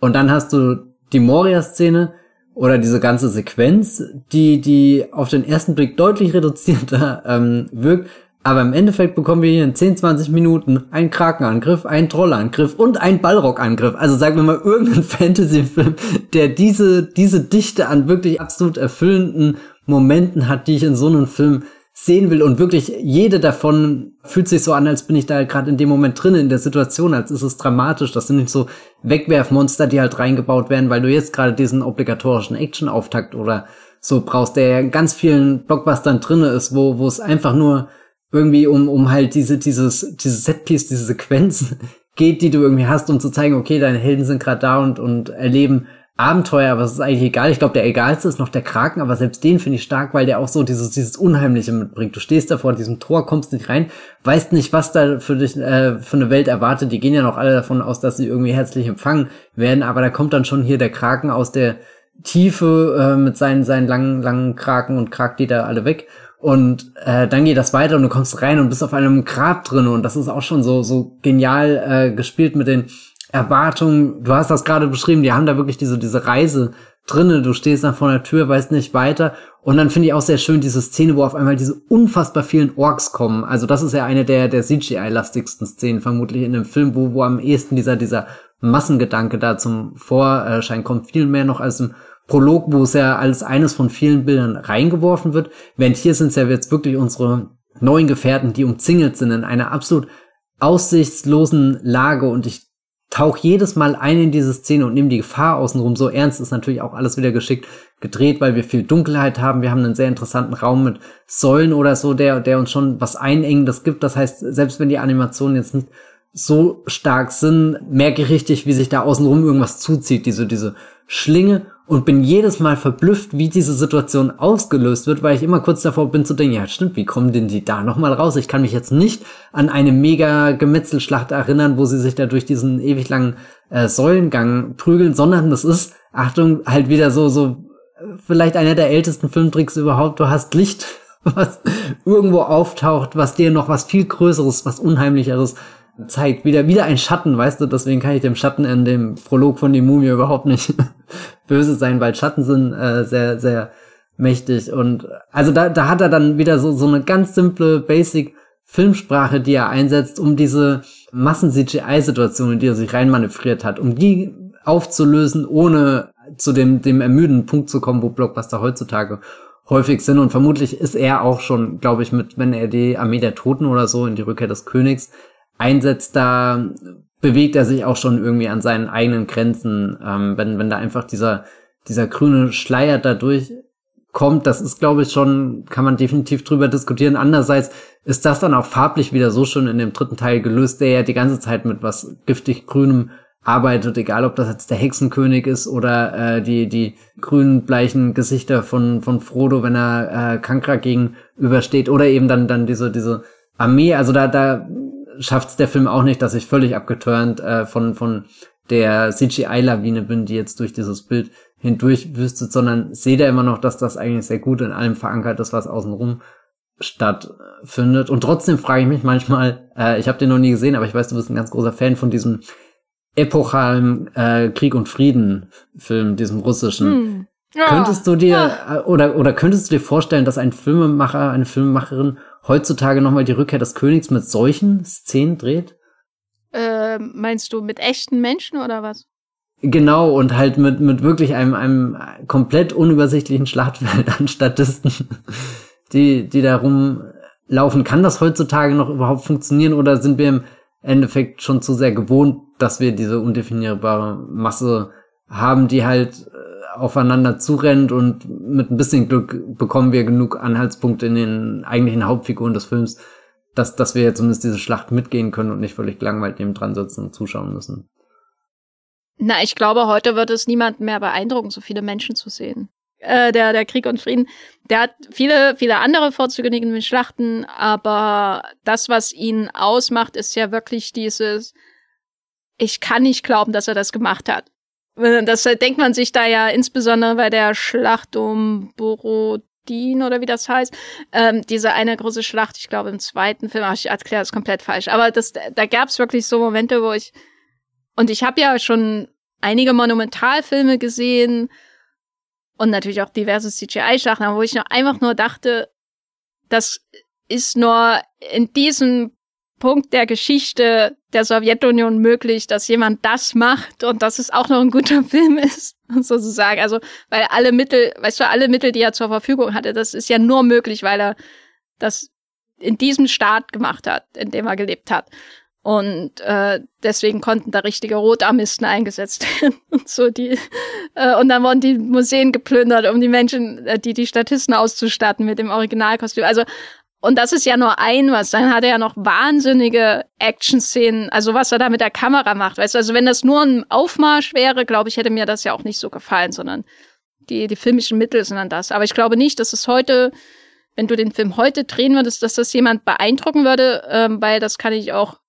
S1: Und dann hast du die Moria-Szene oder diese ganze Sequenz, die, die auf den ersten Blick deutlich reduzierter ähm, wirkt, aber im Endeffekt bekommen wir hier in 10, 20 Minuten einen Krakenangriff, einen Trollangriff und einen Ballrockangriff. Also sagen wir mal irgendeinen Fantasy-Film, der diese, diese Dichte an wirklich absolut erfüllenden Momenten hat, die ich in so einem Film sehen will und wirklich jede davon fühlt sich so an, als bin ich da gerade in dem Moment drin in der Situation, als ist es dramatisch. Das sind nicht so Wegwerfmonster, die halt reingebaut werden, weil du jetzt gerade diesen obligatorischen Action-Auftakt oder so brauchst, der ja in ganz vielen Blockbustern drinne ist, wo, wo es einfach nur irgendwie um, um halt diese, dieses, dieses Setpiece, diese Sequenz geht, die du irgendwie hast, um zu zeigen, okay, deine Helden sind gerade da und, und erleben Abenteuer, aber es ist eigentlich egal. Ich glaube, der egalste ist noch der Kraken, aber selbst den finde ich stark, weil der auch so dieses, dieses Unheimliche mitbringt. Du stehst da vor diesem Tor, kommst nicht rein, weißt nicht, was da für dich, äh, für eine Welt erwartet. Die gehen ja noch alle davon aus, dass sie irgendwie herzlich empfangen werden, aber da kommt dann schon hier der Kraken aus der Tiefe äh, mit seinen, seinen langen, langen Kraken und krakt die da alle weg. Und äh, dann geht das weiter und du kommst rein und bist auf einem Grab drin und das ist auch schon so so genial äh, gespielt mit den Erwartungen, du hast das gerade beschrieben, die haben da wirklich diese, diese Reise drinne, du stehst dann vor der Tür, weißt nicht weiter. Und dann finde ich auch sehr schön diese Szene, wo auf einmal diese unfassbar vielen Orks kommen. Also das ist ja eine der, der CGI-lastigsten Szenen vermutlich in dem Film, wo, wo am ehesten dieser, dieser Massengedanke da zum Vorschein kommt. Viel mehr noch als im Prolog, wo es ja als eines von vielen Bildern reingeworfen wird. Während hier sind es ja jetzt wirklich unsere neuen Gefährten, die umzingelt sind in einer absolut aussichtslosen Lage. Und ich tauch jedes Mal ein in diese Szene und nehme die Gefahr außenrum so ernst, ist natürlich auch alles wieder geschickt gedreht, weil wir viel Dunkelheit haben. Wir haben einen sehr interessanten Raum mit Säulen oder so, der, der uns schon was Einengendes gibt. Das heißt, selbst wenn die Animationen jetzt nicht so stark sind, merke ich richtig, wie sich da außenrum irgendwas zuzieht, diese, diese Schlinge und bin jedes Mal verblüfft, wie diese Situation ausgelöst wird, weil ich immer kurz davor bin zu denken, ja stimmt, wie kommen denn die da nochmal raus? Ich kann mich jetzt nicht an eine mega Gemetzelschlacht erinnern, wo sie sich da durch diesen ewig langen äh, Säulengang prügeln, sondern das ist, Achtung, halt wieder so, so, vielleicht einer der ältesten Filmtricks überhaupt, du hast Licht, was irgendwo auftaucht, was dir noch was viel Größeres, was Unheimlicheres zeigt. Wieder, wieder ein Schatten, weißt du, deswegen kann ich dem Schatten in dem Prolog von die Mumie überhaupt nicht böse sein, weil Schatten sind äh, sehr, sehr mächtig. Und also da, da hat er dann wieder so, so eine ganz simple Basic Filmsprache, die er einsetzt, um diese Massen-CGI-Situationen, in die er sich reinmanövriert hat, um die aufzulösen, ohne zu dem, dem ermüdenden Punkt zu kommen, wo Blockbuster heutzutage häufig sind. Und vermutlich ist er auch schon, glaube ich, mit, wenn er die Armee der Toten oder so in die Rückkehr des Königs einsetzt, da bewegt er sich auch schon irgendwie an seinen eigenen Grenzen, ähm, wenn, wenn da einfach dieser, dieser grüne Schleier dadurch kommt, das ist, glaube ich, schon, kann man definitiv drüber diskutieren. Andererseits ist das dann auch farblich wieder so schön in dem dritten Teil gelöst, der ja die ganze Zeit mit was giftig Grünem arbeitet, egal ob das jetzt der Hexenkönig ist oder äh, die, die grünen, bleichen Gesichter von, von Frodo, wenn er äh, Kankra gegenübersteht oder eben dann, dann diese, diese Armee. Also da, da schafft es der Film auch nicht, dass ich völlig abgeturnt äh, von, von der CGI-Lawine bin, die jetzt durch dieses Bild hindurch wüstet, sondern sehe da immer noch, dass das eigentlich sehr gut in allem verankert ist, was außenrum stattfindet. Und trotzdem frage ich mich manchmal, äh, ich habe den noch nie gesehen, aber ich weiß, du bist ein ganz großer Fan von diesem epochalen äh, Krieg und Frieden Film, diesem russischen. Hm. Ja. Könntest du dir ja. Äh, oder oder könntest du dir vorstellen, dass ein Filmemacher, eine Filmemacherin heutzutage nochmal die Rückkehr des Königs mit solchen Szenen dreht?
S2: Äh, meinst du mit echten Menschen oder was?
S1: Genau, und halt mit, mit wirklich einem, einem komplett unübersichtlichen Schlachtfeld an Statisten, die, die da rumlaufen. Kann das heutzutage noch überhaupt funktionieren oder sind wir im Endeffekt schon zu sehr gewohnt, dass wir diese undefinierbare Masse haben, die halt aufeinander zurennt und mit ein bisschen Glück bekommen wir genug Anhaltspunkte in den eigentlichen Hauptfiguren des Films, dass, dass wir zumindest diese Schlacht mitgehen können und nicht völlig langweilig neben dran sitzen und zuschauen müssen.
S2: Na, ich glaube, heute wird es niemand mehr beeindrucken, so viele Menschen zu sehen. Äh, der, der Krieg und Frieden, der hat viele, viele andere Vorzüge neben den Schlachten, aber das, was ihn ausmacht, ist ja wirklich dieses, ich kann nicht glauben, dass er das gemacht hat. Das denkt man sich da ja insbesondere bei der Schlacht um Borodino Dean oder wie das heißt, ähm, diese eine große Schlacht, ich glaube im zweiten Film, ach, ich erkläre das komplett falsch, aber das, da gab es wirklich so Momente, wo ich, und ich habe ja schon einige Monumentalfilme gesehen und natürlich auch diverse CGI-Schlachten, wo ich noch einfach nur dachte, das ist nur in diesem Punkt der Geschichte der Sowjetunion möglich, dass jemand das macht und dass es auch noch ein guter Film ist, sozusagen. Also, weil alle Mittel, weißt du, alle Mittel, die er zur Verfügung hatte, das ist ja nur möglich, weil er das in diesem Staat gemacht hat, in dem er gelebt hat. Und äh, deswegen konnten da richtige Rotarmisten eingesetzt werden und so die äh, und dann wurden die Museen geplündert, um die Menschen, äh, die die Statisten auszustatten mit dem Originalkostüm. Also und das ist ja nur ein was. Dann hat er ja noch wahnsinnige Action-Szenen, also was er da mit der Kamera macht. Weißt du, also wenn das nur ein Aufmarsch wäre, glaube ich, hätte mir das ja auch nicht so gefallen, sondern die, die filmischen Mittel sind dann das. Aber ich glaube nicht, dass es heute, wenn du den Film heute drehen würdest, dass das jemand beeindrucken würde, ähm, weil das kann ich auch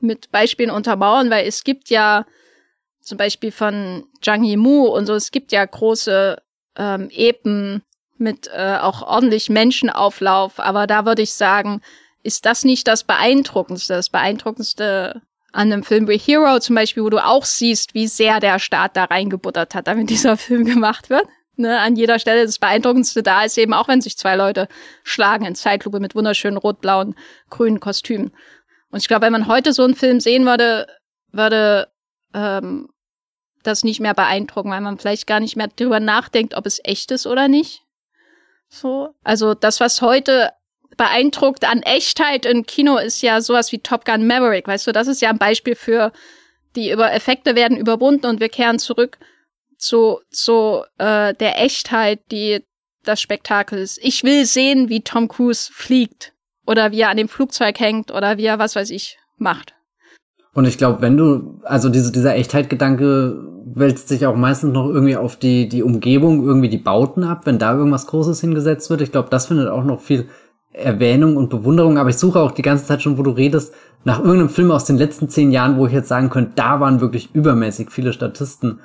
S2: mit Beispielen untermauern, weil es gibt ja zum Beispiel von Zhang Yimou und so, es gibt ja große ähm, Epen, mit äh, auch ordentlich Menschenauflauf. Aber da würde ich sagen, ist das nicht das Beeindruckendste? Das Beeindruckendste an einem Film wie Hero zum Beispiel, wo du auch siehst, wie sehr der Staat da reingebuttert hat, damit dieser Film gemacht wird. Ne, an jeder Stelle das Beeindruckendste da ist eben, auch wenn sich zwei Leute schlagen in Zeitlupe mit wunderschönen rot-blauen, grünen Kostümen. Und ich glaube, wenn man heute so einen Film sehen würde, würde ähm, das nicht mehr beeindrucken, weil man vielleicht gar nicht mehr drüber nachdenkt, ob es echt ist oder nicht. So, also das, was heute beeindruckt an Echtheit im Kino, ist ja sowas wie Top Gun Maverick. Weißt du, das ist ja ein Beispiel für die über Effekte werden überwunden und wir kehren zurück zu, zu äh, der Echtheit, die das Spektakel ist. Ich will sehen, wie Tom Cruise fliegt oder wie er an dem Flugzeug hängt oder wie er was weiß ich macht.
S1: Und ich glaube, wenn du, also diese, dieser Echtheit-Gedanke wälzt sich auch meistens noch irgendwie auf die, die Umgebung, irgendwie die Bauten ab, wenn da irgendwas Großes hingesetzt wird. Ich glaube, das findet auch noch viel Erwähnung und Bewunderung. Aber ich suche auch die ganze Zeit schon, wo du redest, nach irgendeinem Film aus den letzten zehn Jahren, wo ich jetzt sagen könnte, da waren wirklich übermäßig viele Statisten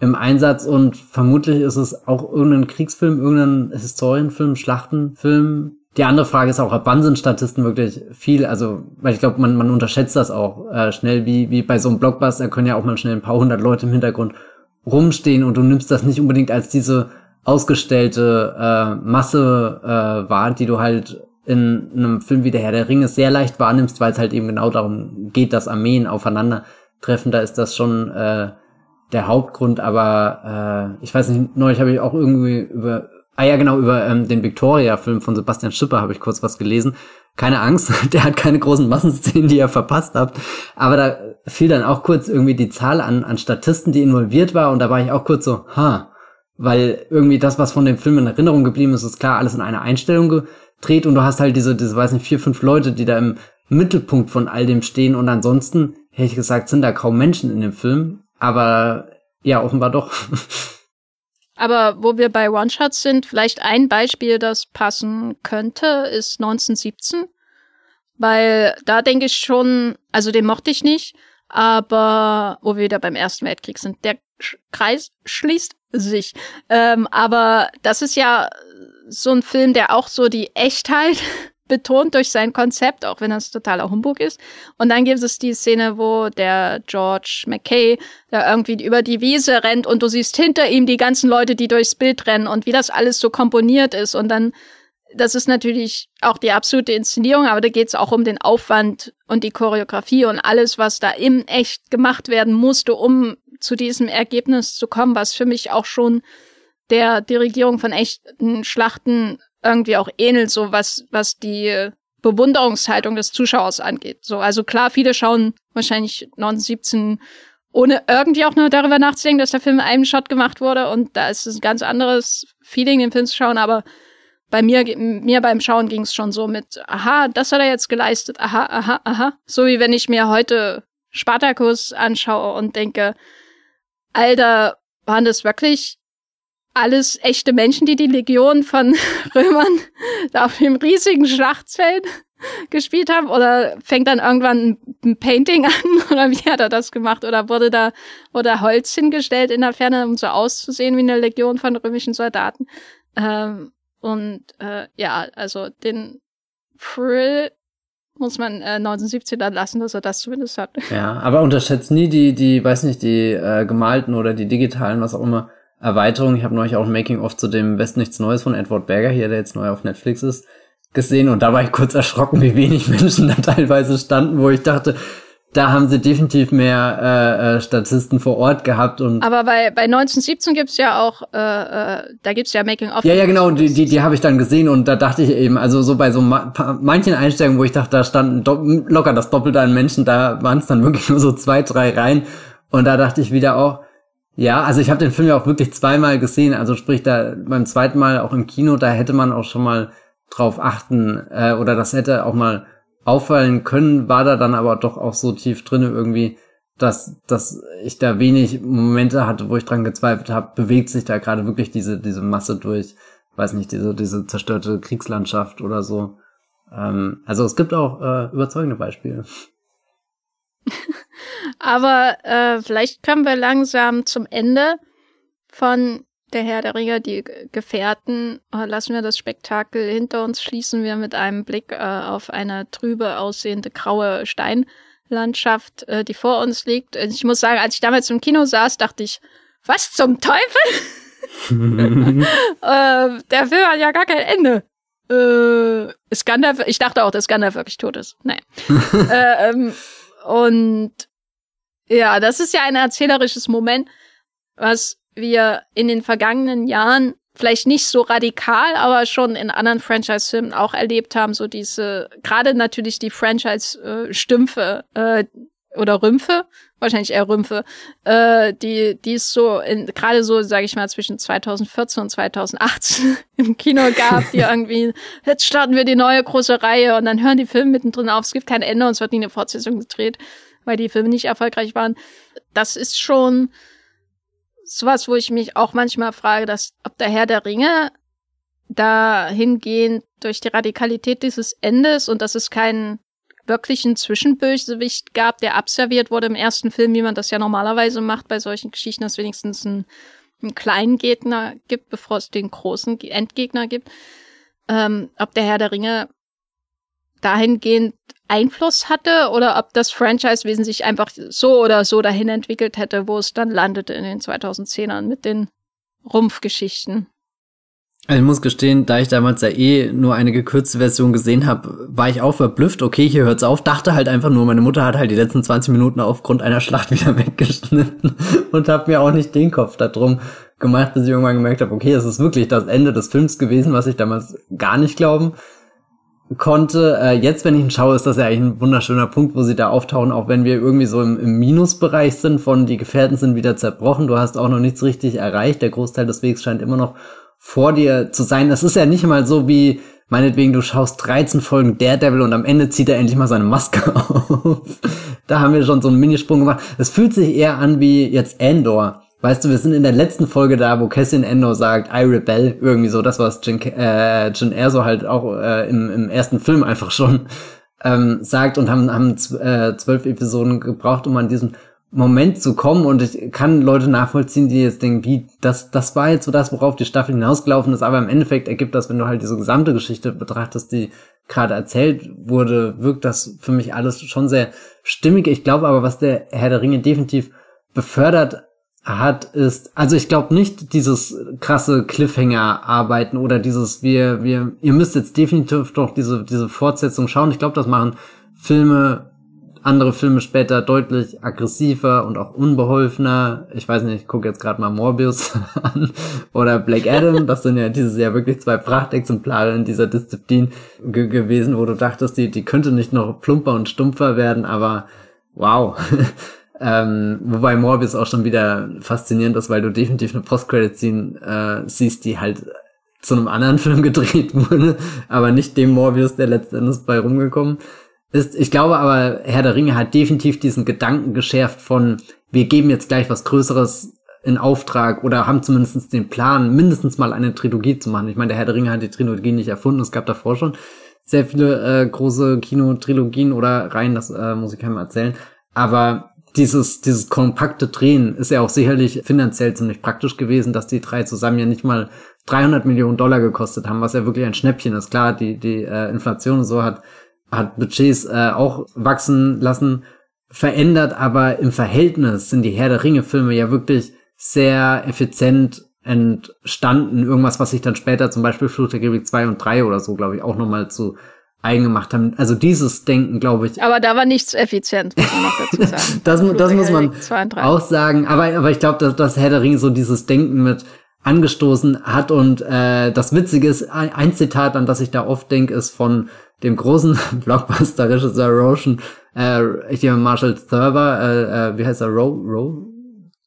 S1: im Einsatz und vermutlich ist es auch irgendein Kriegsfilm, irgendein Historienfilm, Schlachtenfilm, die andere Frage ist auch, ab wann sind Statisten wirklich viel? Also, weil ich glaube, man, man unterschätzt das auch äh, schnell, wie, wie bei so einem Blockbuster können ja auch mal schnell ein paar hundert Leute im Hintergrund rumstehen und du nimmst das nicht unbedingt als diese ausgestellte äh, Masse äh, wahr, die du halt in einem Film wie Der Herr der Ringe sehr leicht wahrnimmst, weil es halt eben genau darum geht, dass Armeen aufeinandertreffen. Da ist das schon äh, der Hauptgrund, aber äh, ich weiß nicht, neulich habe ich auch irgendwie über Ah ja, genau, über ähm, den Victoria-Film von Sebastian Schipper habe ich kurz was gelesen. Keine Angst, der hat keine großen Massenszenen, die ihr verpasst habt. Aber da fiel dann auch kurz irgendwie die Zahl an, an Statisten, die involviert war. Und da war ich auch kurz so, ha, weil irgendwie das, was von dem Film in Erinnerung geblieben ist, ist klar alles in einer Einstellung gedreht. Und du hast halt diese, diese, weiß nicht, vier, fünf Leute, die da im Mittelpunkt von all dem stehen. Und ansonsten, hätte ich gesagt, sind da kaum Menschen in dem Film. Aber ja, offenbar doch.
S2: Aber wo wir bei One-Shots sind, vielleicht ein Beispiel, das passen könnte, ist 1917. Weil da denke ich schon, also den mochte ich nicht, aber wo wir wieder beim Ersten Weltkrieg sind, der Kreis schließt sich. Ähm, aber das ist ja so ein Film, der auch so die Echtheit betont durch sein Konzept, auch wenn das totaler Humbug ist. Und dann gibt es die Szene, wo der George McKay da irgendwie über die Wiese rennt und du siehst hinter ihm die ganzen Leute, die durchs Bild rennen und wie das alles so komponiert ist. Und dann, das ist natürlich auch die absolute Inszenierung, aber da geht es auch um den Aufwand und die Choreografie und alles, was da im Echt gemacht werden musste, um zu diesem Ergebnis zu kommen, was für mich auch schon der Dirigierung von echten Schlachten irgendwie auch ähnelt, so was, was die Bewunderungshaltung des Zuschauers angeht. So, also klar, viele schauen wahrscheinlich 1917 ohne irgendwie auch nur darüber nachzudenken, dass der Film in einem Shot gemacht wurde und da ist es ein ganz anderes Feeling, den Film zu schauen, aber bei mir, mir beim Schauen ging es schon so mit, aha, das hat er jetzt geleistet, aha, aha, aha. So wie wenn ich mir heute Spartacus anschaue und denke, Alter, waren das wirklich alles echte Menschen, die die Legion von Römern auf dem riesigen Schlachtfeld gespielt haben? Oder fängt dann irgendwann ein Painting an? Oder wie hat er das gemacht? Oder wurde da, wurde Holz hingestellt in der Ferne, um so auszusehen wie eine Legion von römischen Soldaten? Ähm, Und äh, ja, also den Thrill muss man äh, 1917 dann lassen, dass er das zumindest hat.
S1: Ja, aber unterschätzt nie die, die, weiß nicht, die äh, gemalten oder die digitalen, was auch immer, Erweiterungen. Ich habe neulich auch ein Making-of zu dem West nichts Neues von Edward Berger hier, der jetzt neu auf Netflix ist, gesehen und da war ich kurz erschrocken, wie wenig Menschen da teilweise standen, wo ich dachte, da haben sie definitiv mehr äh, äh, Statisten vor Ort gehabt und
S2: aber bei bei 1917 gibt's ja auch äh, äh, da gibt's ja Making of
S1: ja ja genau die die, die habe ich dann gesehen und da dachte ich eben also so bei so ma manchen Einstellungen wo ich dachte da standen locker das Doppelte an Menschen da waren es dann wirklich nur so zwei drei Reihen und da dachte ich wieder auch ja also ich habe den Film ja auch wirklich zweimal gesehen also sprich da beim zweiten Mal auch im Kino da hätte man auch schon mal drauf achten äh, oder das hätte auch mal auffallen können, war da dann aber doch auch so tief drin irgendwie, dass, dass ich da wenig Momente hatte, wo ich dran gezweifelt habe, bewegt sich da gerade wirklich diese, diese Masse durch, weiß nicht, diese, diese zerstörte Kriegslandschaft oder so. Ähm, also es gibt auch äh, überzeugende Beispiele.
S2: aber äh, vielleicht kommen wir langsam zum Ende von der Herr der Ringe, die Gefährten, äh, lassen wir das Spektakel hinter uns, schließen wir mit einem Blick äh, auf eine trübe aussehende graue Steinlandschaft, äh, die vor uns liegt. Ich muss sagen, als ich damals im Kino saß, dachte ich, was zum Teufel? äh, der Film hat ja gar kein Ende. Äh, Gandalf, ich dachte auch, dass Gandalf wirklich tot ist. Nein. äh, ähm, und ja, das ist ja ein erzählerisches Moment, was wir in den vergangenen Jahren vielleicht nicht so radikal, aber schon in anderen Franchise-Filmen auch erlebt haben, so diese, gerade natürlich die Franchise-Stümpfe äh, oder Rümpfe, wahrscheinlich eher Rümpfe, äh, die, die es so in, gerade so, sage ich mal, zwischen 2014 und 2018 im Kino gab, die irgendwie, jetzt starten wir die neue große Reihe und dann hören die Filme mittendrin auf, es gibt kein Ende und es wird nie eine Fortsetzung gedreht, weil die Filme nicht erfolgreich waren. Das ist schon sowas, wo ich mich auch manchmal frage, dass ob der Herr der Ringe dahingehend durch die Radikalität dieses Endes und dass es keinen wirklichen Zwischenbösewicht gab, der abserviert wurde im ersten Film, wie man das ja normalerweise macht bei solchen Geschichten, dass wenigstens ein, einen kleinen Gegner gibt, bevor es den großen Endgegner gibt. Ähm, ob der Herr der Ringe dahingehend Einfluss hatte oder ob das Franchise-Wesen sich einfach so oder so dahin entwickelt hätte, wo es dann landete in den 2010ern mit den Rumpfgeschichten.
S1: Also ich muss gestehen, da ich damals ja eh nur eine gekürzte Version gesehen habe, war ich auch verblüfft. Okay, hier hört's auf. Dachte halt einfach nur, meine Mutter hat halt die letzten 20 Minuten aufgrund einer Schlacht wieder weggeschnitten und hat mir auch nicht den Kopf darum gemacht, bis ich irgendwann gemerkt habe, okay, es ist wirklich das Ende des Films gewesen, was ich damals gar nicht glauben konnte. Äh, jetzt, wenn ich ihn schaue, ist das ja eigentlich ein wunderschöner Punkt, wo sie da auftauchen, auch wenn wir irgendwie so im, im Minusbereich sind von die Gefährten sind wieder zerbrochen. Du hast auch noch nichts richtig erreicht. Der Großteil des Wegs scheint immer noch vor dir zu sein. Das ist ja nicht mal so wie, meinetwegen, du schaust 13 Folgen Daredevil und am Ende zieht er endlich mal seine Maske auf. da haben wir schon so einen Minisprung gemacht. Es fühlt sich eher an wie jetzt Andor Weißt du, wir sind in der letzten Folge da, wo Cassian Endo sagt, I rebel, irgendwie so, das was Jin, äh, Jin Erso halt auch äh, im, im ersten Film einfach schon ähm, sagt und haben, haben äh, zwölf Episoden gebraucht, um an diesen Moment zu kommen. Und ich kann Leute nachvollziehen, die jetzt denken, wie, das, das war jetzt so das, worauf die Staffel hinausgelaufen ist, aber im Endeffekt ergibt das, wenn du halt diese gesamte Geschichte betrachtest, die gerade erzählt wurde, wirkt das für mich alles schon sehr stimmig. Ich glaube aber, was der Herr der Ringe definitiv befördert hat, ist, also ich glaube nicht dieses krasse Cliffhanger-Arbeiten oder dieses, wir, wir, ihr müsst jetzt definitiv doch diese, diese Fortsetzung schauen. Ich glaube, das machen Filme, andere Filme später deutlich aggressiver und auch unbeholfener. Ich weiß nicht, ich gucke jetzt gerade mal Morbius an oder Black Adam. Das sind ja dieses Jahr wirklich zwei Prachtexemplare in dieser Disziplin ge gewesen, wo du dachtest, die, die könnte nicht noch plumper und stumpfer werden, aber wow. Ähm, wobei Morbius auch schon wieder faszinierend ist, weil du definitiv eine Post-Credit-Scene äh, siehst, die halt zu einem anderen Film gedreht wurde, aber nicht dem Morbius, der letztendlich bei rumgekommen ist. Ich glaube aber, Herr der Ringe hat definitiv diesen Gedanken geschärft von, wir geben jetzt gleich was Größeres in Auftrag oder haben zumindest den Plan, mindestens mal eine Trilogie zu machen. Ich meine, der Herr der Ringe hat die Trilogie nicht erfunden, es gab davor schon sehr viele äh, große Kinotrilogien oder Reihen, das äh, muss ich keinem erzählen. Aber dieses, dieses kompakte Drehen ist ja auch sicherlich finanziell ziemlich praktisch gewesen, dass die drei zusammen ja nicht mal 300 Millionen Dollar gekostet haben, was ja wirklich ein Schnäppchen ist. Klar, die, die äh, Inflation und so hat, hat Budgets äh, auch wachsen lassen, verändert, aber im Verhältnis sind die Herr der Ringe-Filme ja wirklich sehr effizient entstanden. Irgendwas, was sich dann später zum Beispiel Fluch der Karibik 2 und 3 oder so, glaube ich, auch nochmal zu eigen gemacht haben. Also dieses Denken, glaube ich.
S2: Aber da war nichts effizient, muss man noch dazu sagen.
S1: das, das muss man auch sagen. Aber, aber ich glaube, dass, dass Herr der Ringe so dieses Denken mit angestoßen hat. Und äh, das Witzige ist, ein, ein Zitat, an das ich da oft denke, ist von dem großen Blockbuster-Regisseur Roshan, äh, hier Marshall Thurber, äh, äh, wie heißt er, Ro, Ro?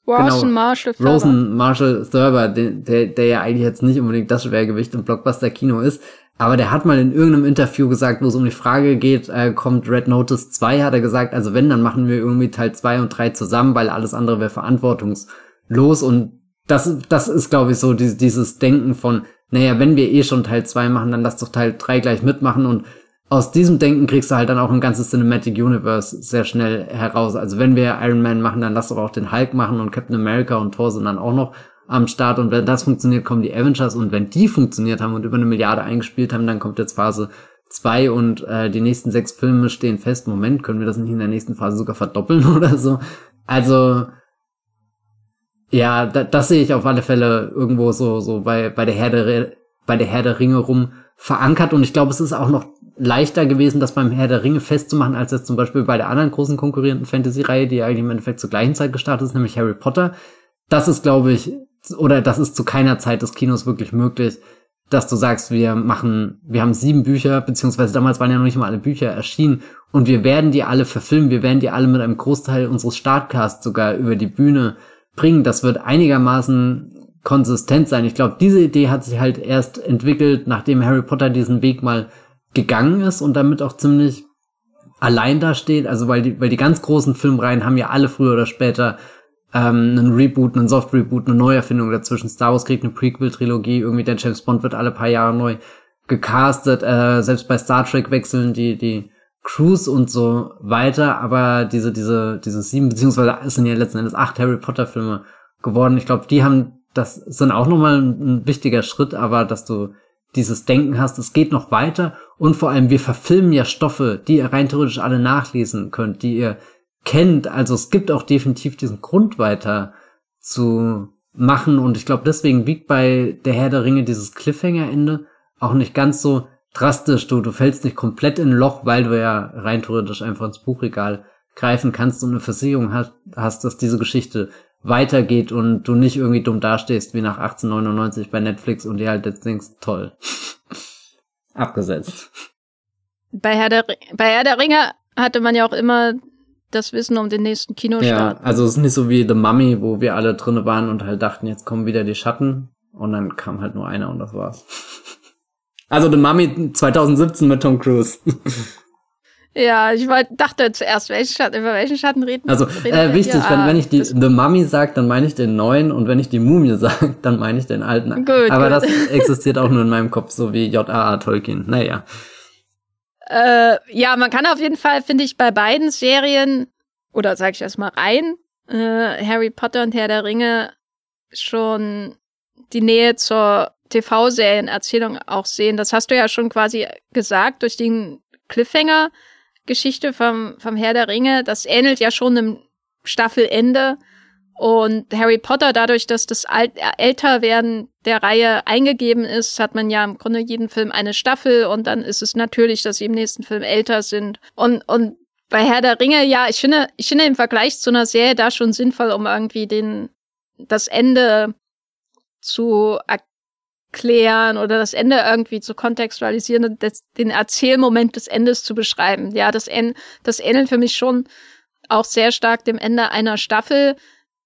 S2: Rosen genau, Marshall Thurber.
S1: Rosen Marshall Thurber, der, der, der ja eigentlich jetzt nicht unbedingt das Schwergewicht im Blockbuster-Kino ist, aber der hat mal in irgendeinem Interview gesagt, wo es um die Frage geht, äh, kommt Red Notice 2, hat er gesagt, also wenn, dann machen wir irgendwie Teil 2 und 3 zusammen, weil alles andere wäre verantwortungslos. Und das, das ist, glaube ich, so die, dieses Denken von, naja, wenn wir eh schon Teil 2 machen, dann lass doch Teil 3 gleich mitmachen. Und aus diesem Denken kriegst du halt dann auch ein ganzes Cinematic Universe sehr schnell heraus. Also wenn wir Iron Man machen, dann lass doch auch den Hulk machen und Captain America und Thor sind dann auch noch am Start und wenn das funktioniert, kommen die Avengers und wenn die funktioniert haben und über eine Milliarde eingespielt haben, dann kommt jetzt Phase 2 und äh, die nächsten sechs Filme stehen fest. Moment, können wir das nicht in der nächsten Phase sogar verdoppeln oder so? Also ja, da, das sehe ich auf alle Fälle irgendwo so so bei bei der Herr der bei der Herr der Ringe rum verankert und ich glaube, es ist auch noch leichter gewesen, das beim Herr der Ringe festzumachen, als jetzt zum Beispiel bei der anderen großen konkurrierenden Fantasy-Reihe, die eigentlich im Endeffekt zur gleichen Zeit gestartet ist, nämlich Harry Potter. Das ist, glaube ich, oder das ist zu keiner Zeit des Kinos wirklich möglich, dass du sagst, wir machen, wir haben sieben Bücher, beziehungsweise damals waren ja noch nicht mal alle Bücher erschienen und wir werden die alle verfilmen, wir werden die alle mit einem Großteil unseres Startcasts sogar über die Bühne bringen. Das wird einigermaßen konsistent sein. Ich glaube, diese Idee hat sich halt erst entwickelt, nachdem Harry Potter diesen Weg mal gegangen ist und damit auch ziemlich allein da steht. Also weil die, weil die ganz großen Filmreihen haben ja alle früher oder später ähm, einen Reboot, einen Soft-Reboot, eine Neuerfindung dazwischen. Star Wars kriegt eine Prequel-Trilogie, irgendwie der James Bond wird alle paar Jahre neu gecastet, äh, selbst bei Star Trek wechseln die, die Crews und so weiter, aber diese, diese, diese sieben, beziehungsweise es sind ja letzten Endes acht Harry Potter Filme geworden. Ich glaube, die haben, das sind auch nochmal ein, ein wichtiger Schritt, aber dass du dieses Denken hast, es geht noch weiter und vor allem wir verfilmen ja Stoffe, die ihr rein theoretisch alle nachlesen könnt, die ihr kennt. Also es gibt auch definitiv diesen Grund weiter zu machen und ich glaube, deswegen wiegt bei der Herr der Ringe dieses Cliffhanger-Ende auch nicht ganz so drastisch. Du, du fällst nicht komplett in ein Loch, weil du ja rein theoretisch einfach ins Buchregal greifen kannst und eine Versicherung hast, hast, dass diese Geschichte weitergeht und du nicht irgendwie dumm dastehst wie nach 1899 bei Netflix und dir halt jetzt denkst, toll. Abgesetzt.
S2: Bei Herr, der, bei Herr der Ringe hatte man ja auch immer das Wissen um den nächsten Kinostart.
S1: Ja, also es ist nicht so wie The Mummy, wo wir alle drinne waren und halt dachten, jetzt kommen wieder die Schatten und dann kam halt nur einer und das war's. Also The Mummy 2017 mit Tom Cruise.
S2: Ja, ich wollt, dachte zuerst, welchen Schatten, über welchen Schatten reden
S1: Also äh, wichtig, wenn, ah, wenn ich die The Mummy sage, dann meine ich den neuen und wenn ich die Mumie sage, dann meine ich den alten. Gut, Aber gut. das existiert auch nur in meinem Kopf, so wie J.A.A. Tolkien. Naja.
S2: Äh, ja, man kann auf jeden Fall, finde ich, bei beiden Serien, oder sage ich erstmal rein, äh, Harry Potter und Herr der Ringe schon die Nähe zur TV-Serienerzählung auch sehen. Das hast du ja schon quasi gesagt durch den Cliffhanger-Geschichte vom, vom Herr der Ringe. Das ähnelt ja schon einem Staffelende. Und Harry Potter, dadurch, dass das Alt Älterwerden der Reihe eingegeben ist, hat man ja im Grunde jeden Film eine Staffel und dann ist es natürlich, dass sie im nächsten Film älter sind. Und, und bei Herr der Ringe, ja, ich finde, ich finde im Vergleich zu einer Serie da schon sinnvoll, um irgendwie den, das Ende zu erklären oder das Ende irgendwie zu kontextualisieren und das, den Erzählmoment des Endes zu beschreiben. Ja, das, das ähnelt für mich schon auch sehr stark dem Ende einer Staffel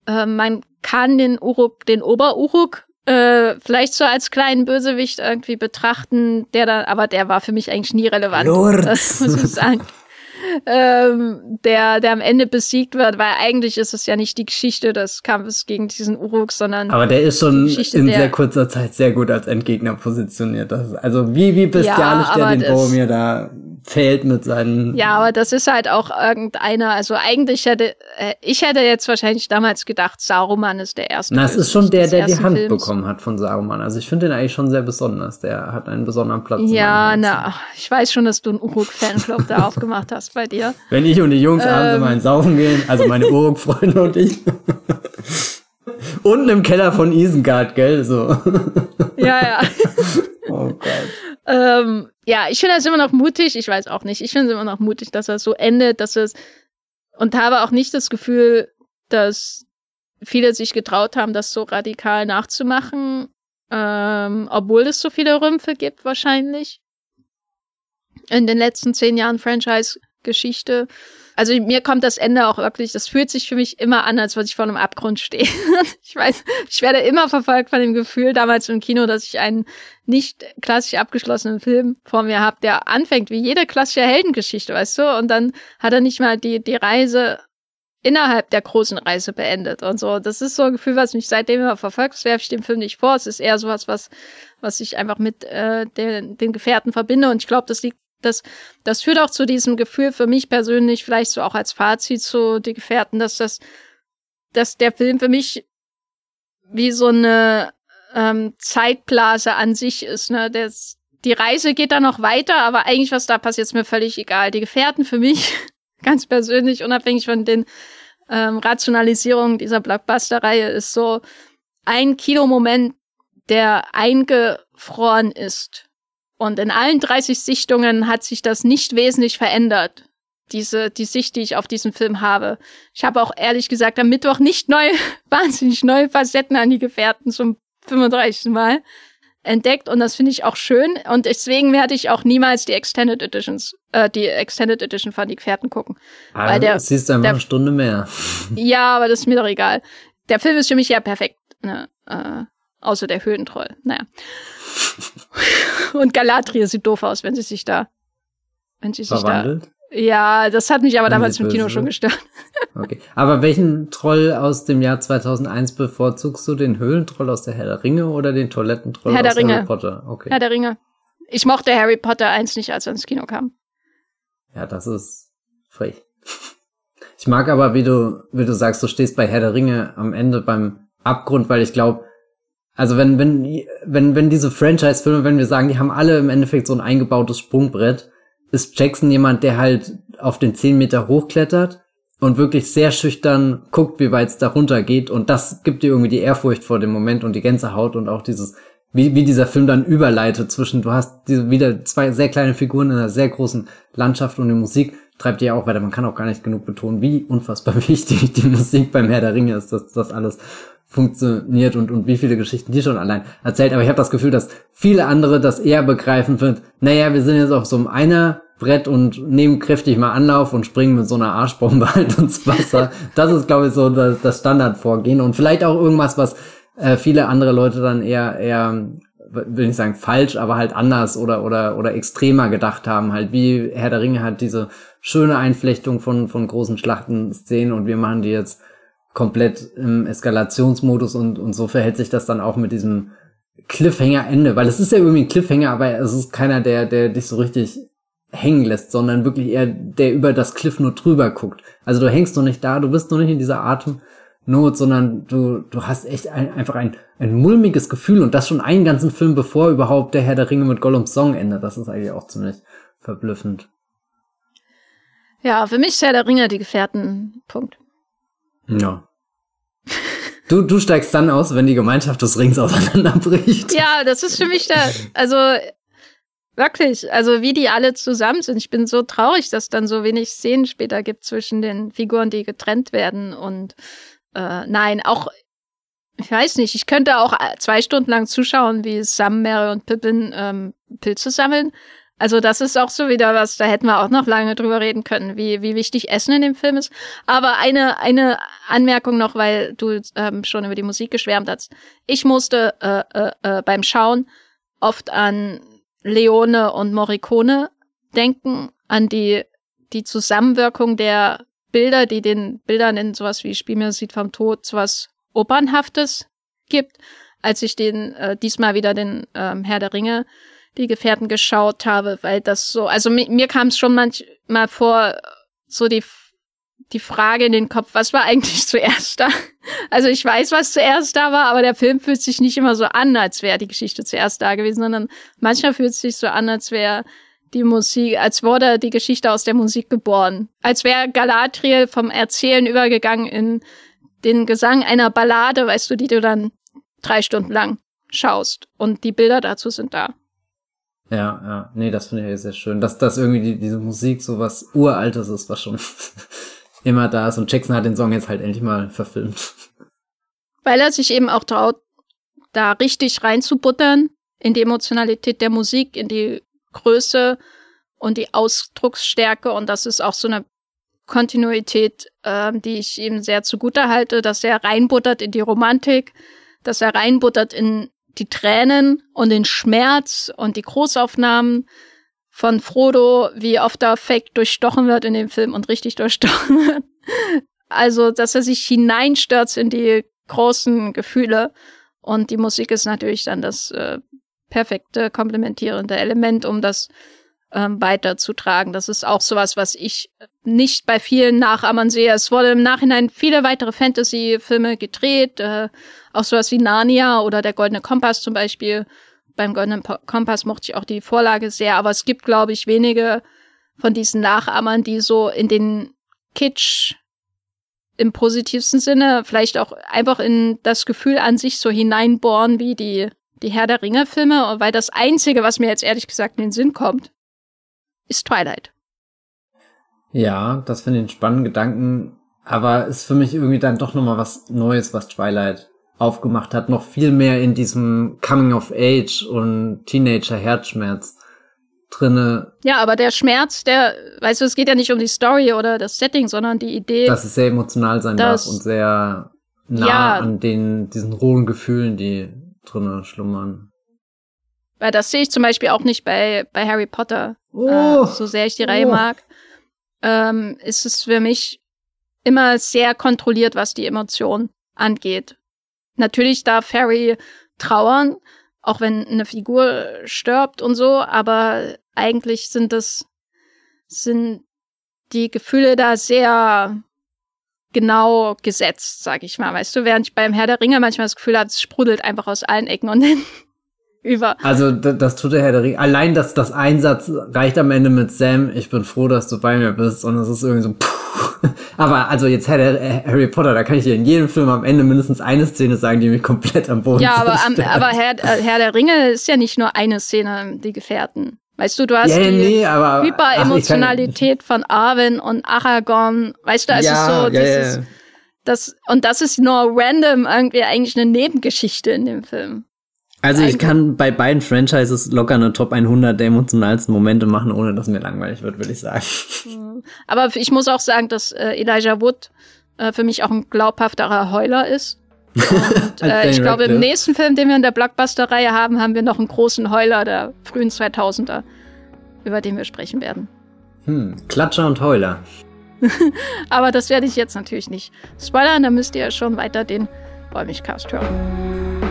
S2: äh, man kann den Uruk, den Ober-Uruk, äh, vielleicht so als kleinen Bösewicht irgendwie betrachten, der da, aber der war für mich eigentlich nie relevant. Lord. Das muss ich sagen. ähm, der, der am Ende besiegt wird, weil eigentlich ist es ja nicht die Geschichte des Kampfes gegen diesen Uruk, sondern.
S1: Aber der ist schon in sehr kurzer Zeit sehr gut als Endgegner positioniert. Also wie, wie bestialisch ja, der den Boromir da fällt mit seinen.
S2: Ja, aber das ist halt auch irgendeiner. Also eigentlich hätte äh, ich hätte jetzt wahrscheinlich damals gedacht, Saruman ist der erste.
S1: Na, es ist schon der, der die Hand Films. bekommen hat von Saruman. Also ich finde den eigentlich schon sehr besonders. Der hat einen besonderen Platz.
S2: Ja, na, ich weiß schon, dass du einen Uruk-Fanclub da aufgemacht hast bei dir.
S1: Wenn ich und die Jungs ähm. abends mal Saufen gehen, also meine Uruk-Freunde und ich. Unten im Keller von Isengard, gell? So.
S2: Ja, ja. oh Gott. Ähm, ja, ich finde das immer noch mutig. Ich weiß auch nicht. Ich finde es immer noch mutig, dass das so endet, dass es und habe auch nicht das Gefühl, dass viele sich getraut haben, das so radikal nachzumachen, ähm, obwohl es so viele Rümpfe gibt wahrscheinlich in den letzten zehn Jahren Franchise-Geschichte. Also mir kommt das Ende auch wirklich, das fühlt sich für mich immer an, als würde ich vor einem Abgrund stehen. ich weiß, ich werde immer verfolgt von dem Gefühl damals im Kino, dass ich einen nicht klassisch abgeschlossenen Film vor mir habe, der anfängt wie jede klassische Heldengeschichte, weißt du? Und dann hat er nicht mal die, die Reise innerhalb der großen Reise beendet und so. Das ist so ein Gefühl, was mich seitdem immer verfolgt. Das werfe ich dem Film nicht vor. Es ist eher sowas, was, was ich einfach mit äh, den, den Gefährten verbinde. Und ich glaube, das liegt das, das führt auch zu diesem Gefühl für mich persönlich, vielleicht so auch als Fazit zu die Gefährten, dass das, dass der Film für mich wie so eine ähm, Zeitblase an sich ist. Ne? Das, die Reise geht da noch weiter, aber eigentlich, was da passiert, ist mir völlig egal. Die Gefährten für mich, ganz persönlich, unabhängig von den ähm, Rationalisierungen dieser Blockbuster-Reihe, ist so ein Kinomoment, der eingefroren ist und in allen 30 Sichtungen hat sich das nicht wesentlich verändert. Diese, die Sicht, die ich auf diesen Film habe. Ich habe auch ehrlich gesagt am Mittwoch nicht neu, wahnsinnig neue Facetten an die Gefährten zum 35. Mal entdeckt und das finde ich auch schön und deswegen werde ich auch niemals die Extended Editions, äh, die Extended Edition von die Gefährten gucken.
S1: Ah, weil der, siehst du einfach der, eine Stunde mehr.
S2: Ja, aber das ist mir doch egal. Der Film ist für mich ja perfekt, ne? Äh, außer der Höhlentroll. Naja. Und Galadriel sieht doof aus, wenn sie sich da, wenn sie sich Verwandelt? da. Ja, das hat mich aber damals im Kino schon gestört.
S1: Okay. Aber welchen Troll aus dem Jahr 2001 bevorzugst du? Den Höhlentroll aus der Herr der Ringe oder den Toilettentroll
S2: Herr
S1: aus
S2: Ringe.
S1: Harry Potter?
S2: Okay. Herr der Ringe. Ich mochte Harry Potter 1 nicht, als er ins Kino kam.
S1: Ja, das ist frech. Ich mag aber, wie du, wie du sagst, du stehst bei Herr der Ringe am Ende beim Abgrund, weil ich glaube, also wenn, wenn, wenn, wenn diese Franchise-Filme, wenn wir sagen, die haben alle im Endeffekt so ein eingebautes Sprungbrett, ist Jackson jemand, der halt auf den 10 Meter hochklettert und wirklich sehr schüchtern guckt, wie weit es da runter geht. Und das gibt dir irgendwie die Ehrfurcht vor dem Moment und die Gänsehaut und auch dieses, wie, wie dieser Film dann überleitet zwischen, du hast diese wieder zwei sehr kleine Figuren in einer sehr großen Landschaft und die Musik treibt dir auch weiter. Man kann auch gar nicht genug betonen, wie unfassbar wichtig die Musik beim Herr der Ringe ist, dass das alles funktioniert und, und wie viele Geschichten die schon allein erzählt. Aber ich habe das Gefühl, dass viele andere das eher begreifen wird. Naja, wir sind jetzt auf so einem einer Brett und nehmen kräftig mal Anlauf und springen mit so einer Arschbombe halt ins Wasser. Das ist, glaube ich, so das, das Standardvorgehen. Und vielleicht auch irgendwas, was äh, viele andere Leute dann eher, eher, will nicht sagen falsch, aber halt anders oder, oder, oder extremer gedacht haben. Halt wie Herr der Ringe hat diese schöne Einflechtung von, von großen Schlachtenszenen und wir machen die jetzt komplett im Eskalationsmodus und, und so verhält sich das dann auch mit diesem Cliffhanger-Ende, weil es ist ja irgendwie ein Cliffhanger, aber es ist keiner, der, der dich so richtig hängen lässt, sondern wirklich eher, der über das Cliff nur drüber guckt. Also du hängst noch nicht da, du bist noch nicht in dieser Atemnot, sondern du, du hast echt ein, einfach ein, ein mulmiges Gefühl und das schon einen ganzen Film, bevor überhaupt der Herr der Ringe mit Gollums Song endet. Das ist eigentlich auch ziemlich verblüffend.
S2: Ja, für mich Herr der Ringe die Gefährten. Punkt.
S1: Ja. Du, du steigst dann aus, wenn die Gemeinschaft des Rings auseinanderbricht.
S2: Ja, das ist für mich der, also wirklich, also wie die alle zusammen sind. Ich bin so traurig, dass dann so wenig Szenen später gibt zwischen den Figuren, die getrennt werden. Und äh, nein, auch, ich weiß nicht, ich könnte auch zwei Stunden lang zuschauen, wie Sam, Mary und Pippin ähm, Pilze sammeln. Also das ist auch so wieder was, da hätten wir auch noch lange drüber reden können, wie, wie wichtig Essen in dem Film ist. Aber eine, eine Anmerkung noch, weil du ähm, schon über die Musik geschwärmt hast. Ich musste äh, äh, äh, beim Schauen oft an Leone und Morricone denken, an die, die Zusammenwirkung der Bilder, die den Bildern in sowas wie Spielmusik vom Tod sowas Opernhaftes gibt. Als ich den äh, diesmal wieder den ähm, Herr der Ringe die Gefährten geschaut habe, weil das so, also mir, mir kam es schon manchmal vor, so die, die Frage in den Kopf, was war eigentlich zuerst da? Also ich weiß, was zuerst da war, aber der Film fühlt sich nicht immer so an, als wäre die Geschichte zuerst da gewesen, sondern manchmal fühlt es sich so an, als wäre die Musik, als wurde die Geschichte aus der Musik geboren. Als wäre Galadriel vom Erzählen übergegangen in den Gesang einer Ballade, weißt du, die du dann drei Stunden lang schaust. Und die Bilder dazu sind da.
S1: Ja, ja, nee, das finde ich sehr schön, dass das irgendwie die, diese Musik so was Uraltes ist, was schon immer da ist. Und Jackson hat den Song jetzt halt endlich mal verfilmt.
S2: Weil er sich eben auch traut, da richtig reinzubuttern in die Emotionalität der Musik, in die Größe und die Ausdrucksstärke. Und das ist auch so eine Kontinuität, äh, die ich ihm sehr zugute halte, dass er reinbuttert in die Romantik, dass er reinbuttert in die Tränen und den Schmerz und die Großaufnahmen von Frodo, wie oft da Fake durchstochen wird in dem Film und richtig durchstochen wird. Also, dass er sich hineinstürzt in die großen Gefühle. Und die Musik ist natürlich dann das äh, perfekte komplementierende Element, um das ähm, weiterzutragen. Das ist auch sowas, was ich nicht bei vielen Nachahmern sehe. Es wurde im Nachhinein viele weitere Fantasy-Filme gedreht, äh, auch sowas wie Narnia oder der Goldene Kompass zum Beispiel. Beim Goldenen Kompass mochte ich auch die Vorlage sehr, aber es gibt, glaube ich, wenige von diesen Nachahmern, die so in den Kitsch im positivsten Sinne, vielleicht auch einfach in das Gefühl an sich so hineinbohren wie die, die Herr der Ringe-Filme, weil das Einzige, was mir jetzt ehrlich gesagt in den Sinn kommt, ist Twilight.
S1: Ja, das finde ich einen spannenden Gedanken, aber ist für mich irgendwie dann doch nochmal was Neues, was Twilight aufgemacht hat. Noch viel mehr in diesem Coming of Age und Teenager-Herzschmerz drinne.
S2: Ja, aber der Schmerz, der, weißt du, es geht ja nicht um die Story oder das Setting, sondern die Idee.
S1: Dass es sehr emotional sein darf und sehr nah ja, an den, diesen rohen Gefühlen, die drinne schlummern.
S2: Weil das sehe ich zum Beispiel auch nicht bei, bei Harry Potter. Oh. Äh, so sehr ich die Reihe oh. mag, ähm, ist es für mich immer sehr kontrolliert, was die Emotion angeht. Natürlich darf Harry trauern, auch wenn eine Figur stirbt und so, aber eigentlich sind das, sind die Gefühle da sehr genau gesetzt, sag ich mal. Weißt du, während ich beim Herr der Ringe manchmal das Gefühl habe, es sprudelt einfach aus allen Ecken und Enden über.
S1: Also das tut der Herr der Ringe. Allein das, das Einsatz reicht am Ende mit Sam, ich bin froh, dass du bei mir bist. Und es ist irgendwie so, puh. Aber also jetzt äh, Harry Potter, da kann ich dir in jedem Film am Ende mindestens eine Szene sagen, die mich komplett am Boden
S2: Ja, aber, am, aber Herr, äh, Herr der Ringe ist ja nicht nur eine Szene, die Gefährten. Weißt du, du hast
S1: ja,
S2: die
S1: nee, aber,
S2: Hyperemotionalität von Arwen und Aragorn. Weißt du, es ja, ist so ja, dieses, ja. das, und das ist nur random irgendwie eigentlich eine Nebengeschichte in dem Film.
S1: Also ich kann bei beiden Franchises locker eine Top 100 der emotionalsten Momente machen, ohne dass mir langweilig wird, würde ich sagen.
S2: Mhm. Aber ich muss auch sagen, dass äh, Elijah Wood äh, für mich auch ein glaubhafterer Heuler ist. Und, äh, ich glaube, im nächsten Film, den wir in der Blockbuster-Reihe haben, haben wir noch einen großen Heuler der frühen 2000er, über den wir sprechen werden.
S1: Hm, Klatscher und Heuler.
S2: Aber das werde ich jetzt natürlich nicht spoilern, da müsst ihr schon weiter den Bäumigcast hören.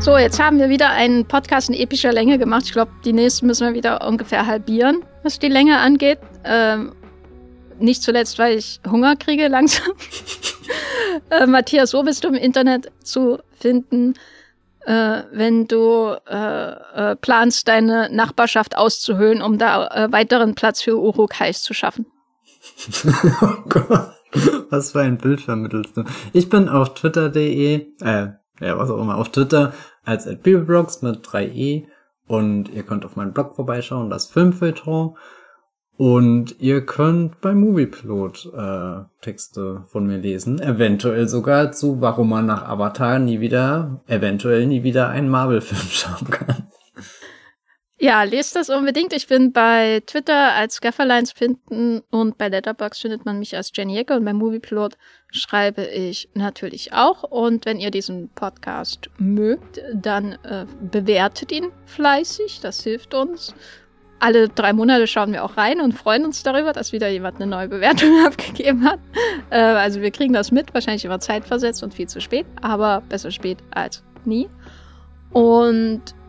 S2: So, jetzt haben wir wieder einen Podcast in epischer Länge gemacht. Ich glaube, die nächsten müssen wir wieder ungefähr halbieren, was die Länge angeht. Ähm, nicht zuletzt, weil ich Hunger kriege langsam. äh, Matthias, wo bist du im Internet zu finden, äh, wenn du äh, äh planst, deine Nachbarschaft auszuhöhlen, um da äh, weiteren Platz für Uruk-Hais zu schaffen?
S1: oh Gott, was für ein Bild vermittelst du? Ich bin auf twitter.de, äh, ja, was auch immer, auf Twitter als @bibelblogs mit 3e und ihr könnt auf meinen Blog vorbeischauen, das Filmfilter. Und ihr könnt bei Moviepilot äh, Texte von mir lesen, eventuell sogar zu, warum man nach Avatar nie wieder, eventuell nie wieder einen Marvel-Film schauen kann.
S2: Ja, lest das unbedingt. Ich bin bei Twitter als Gafferlines finden und bei Letterboxd findet man mich als Jenny Ecke und beim Moviepilot schreibe ich natürlich auch. Und wenn ihr diesen Podcast mögt, dann äh, bewertet ihn fleißig. Das hilft uns. alle drei Monate schauen wir auch rein und freuen uns darüber, dass wieder jemand eine neue Bewertung abgegeben hat. Äh, also wir kriegen das mit, wahrscheinlich immer zeitversetzt und viel zu spät, aber besser spät als nie. Und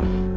S1: Bye.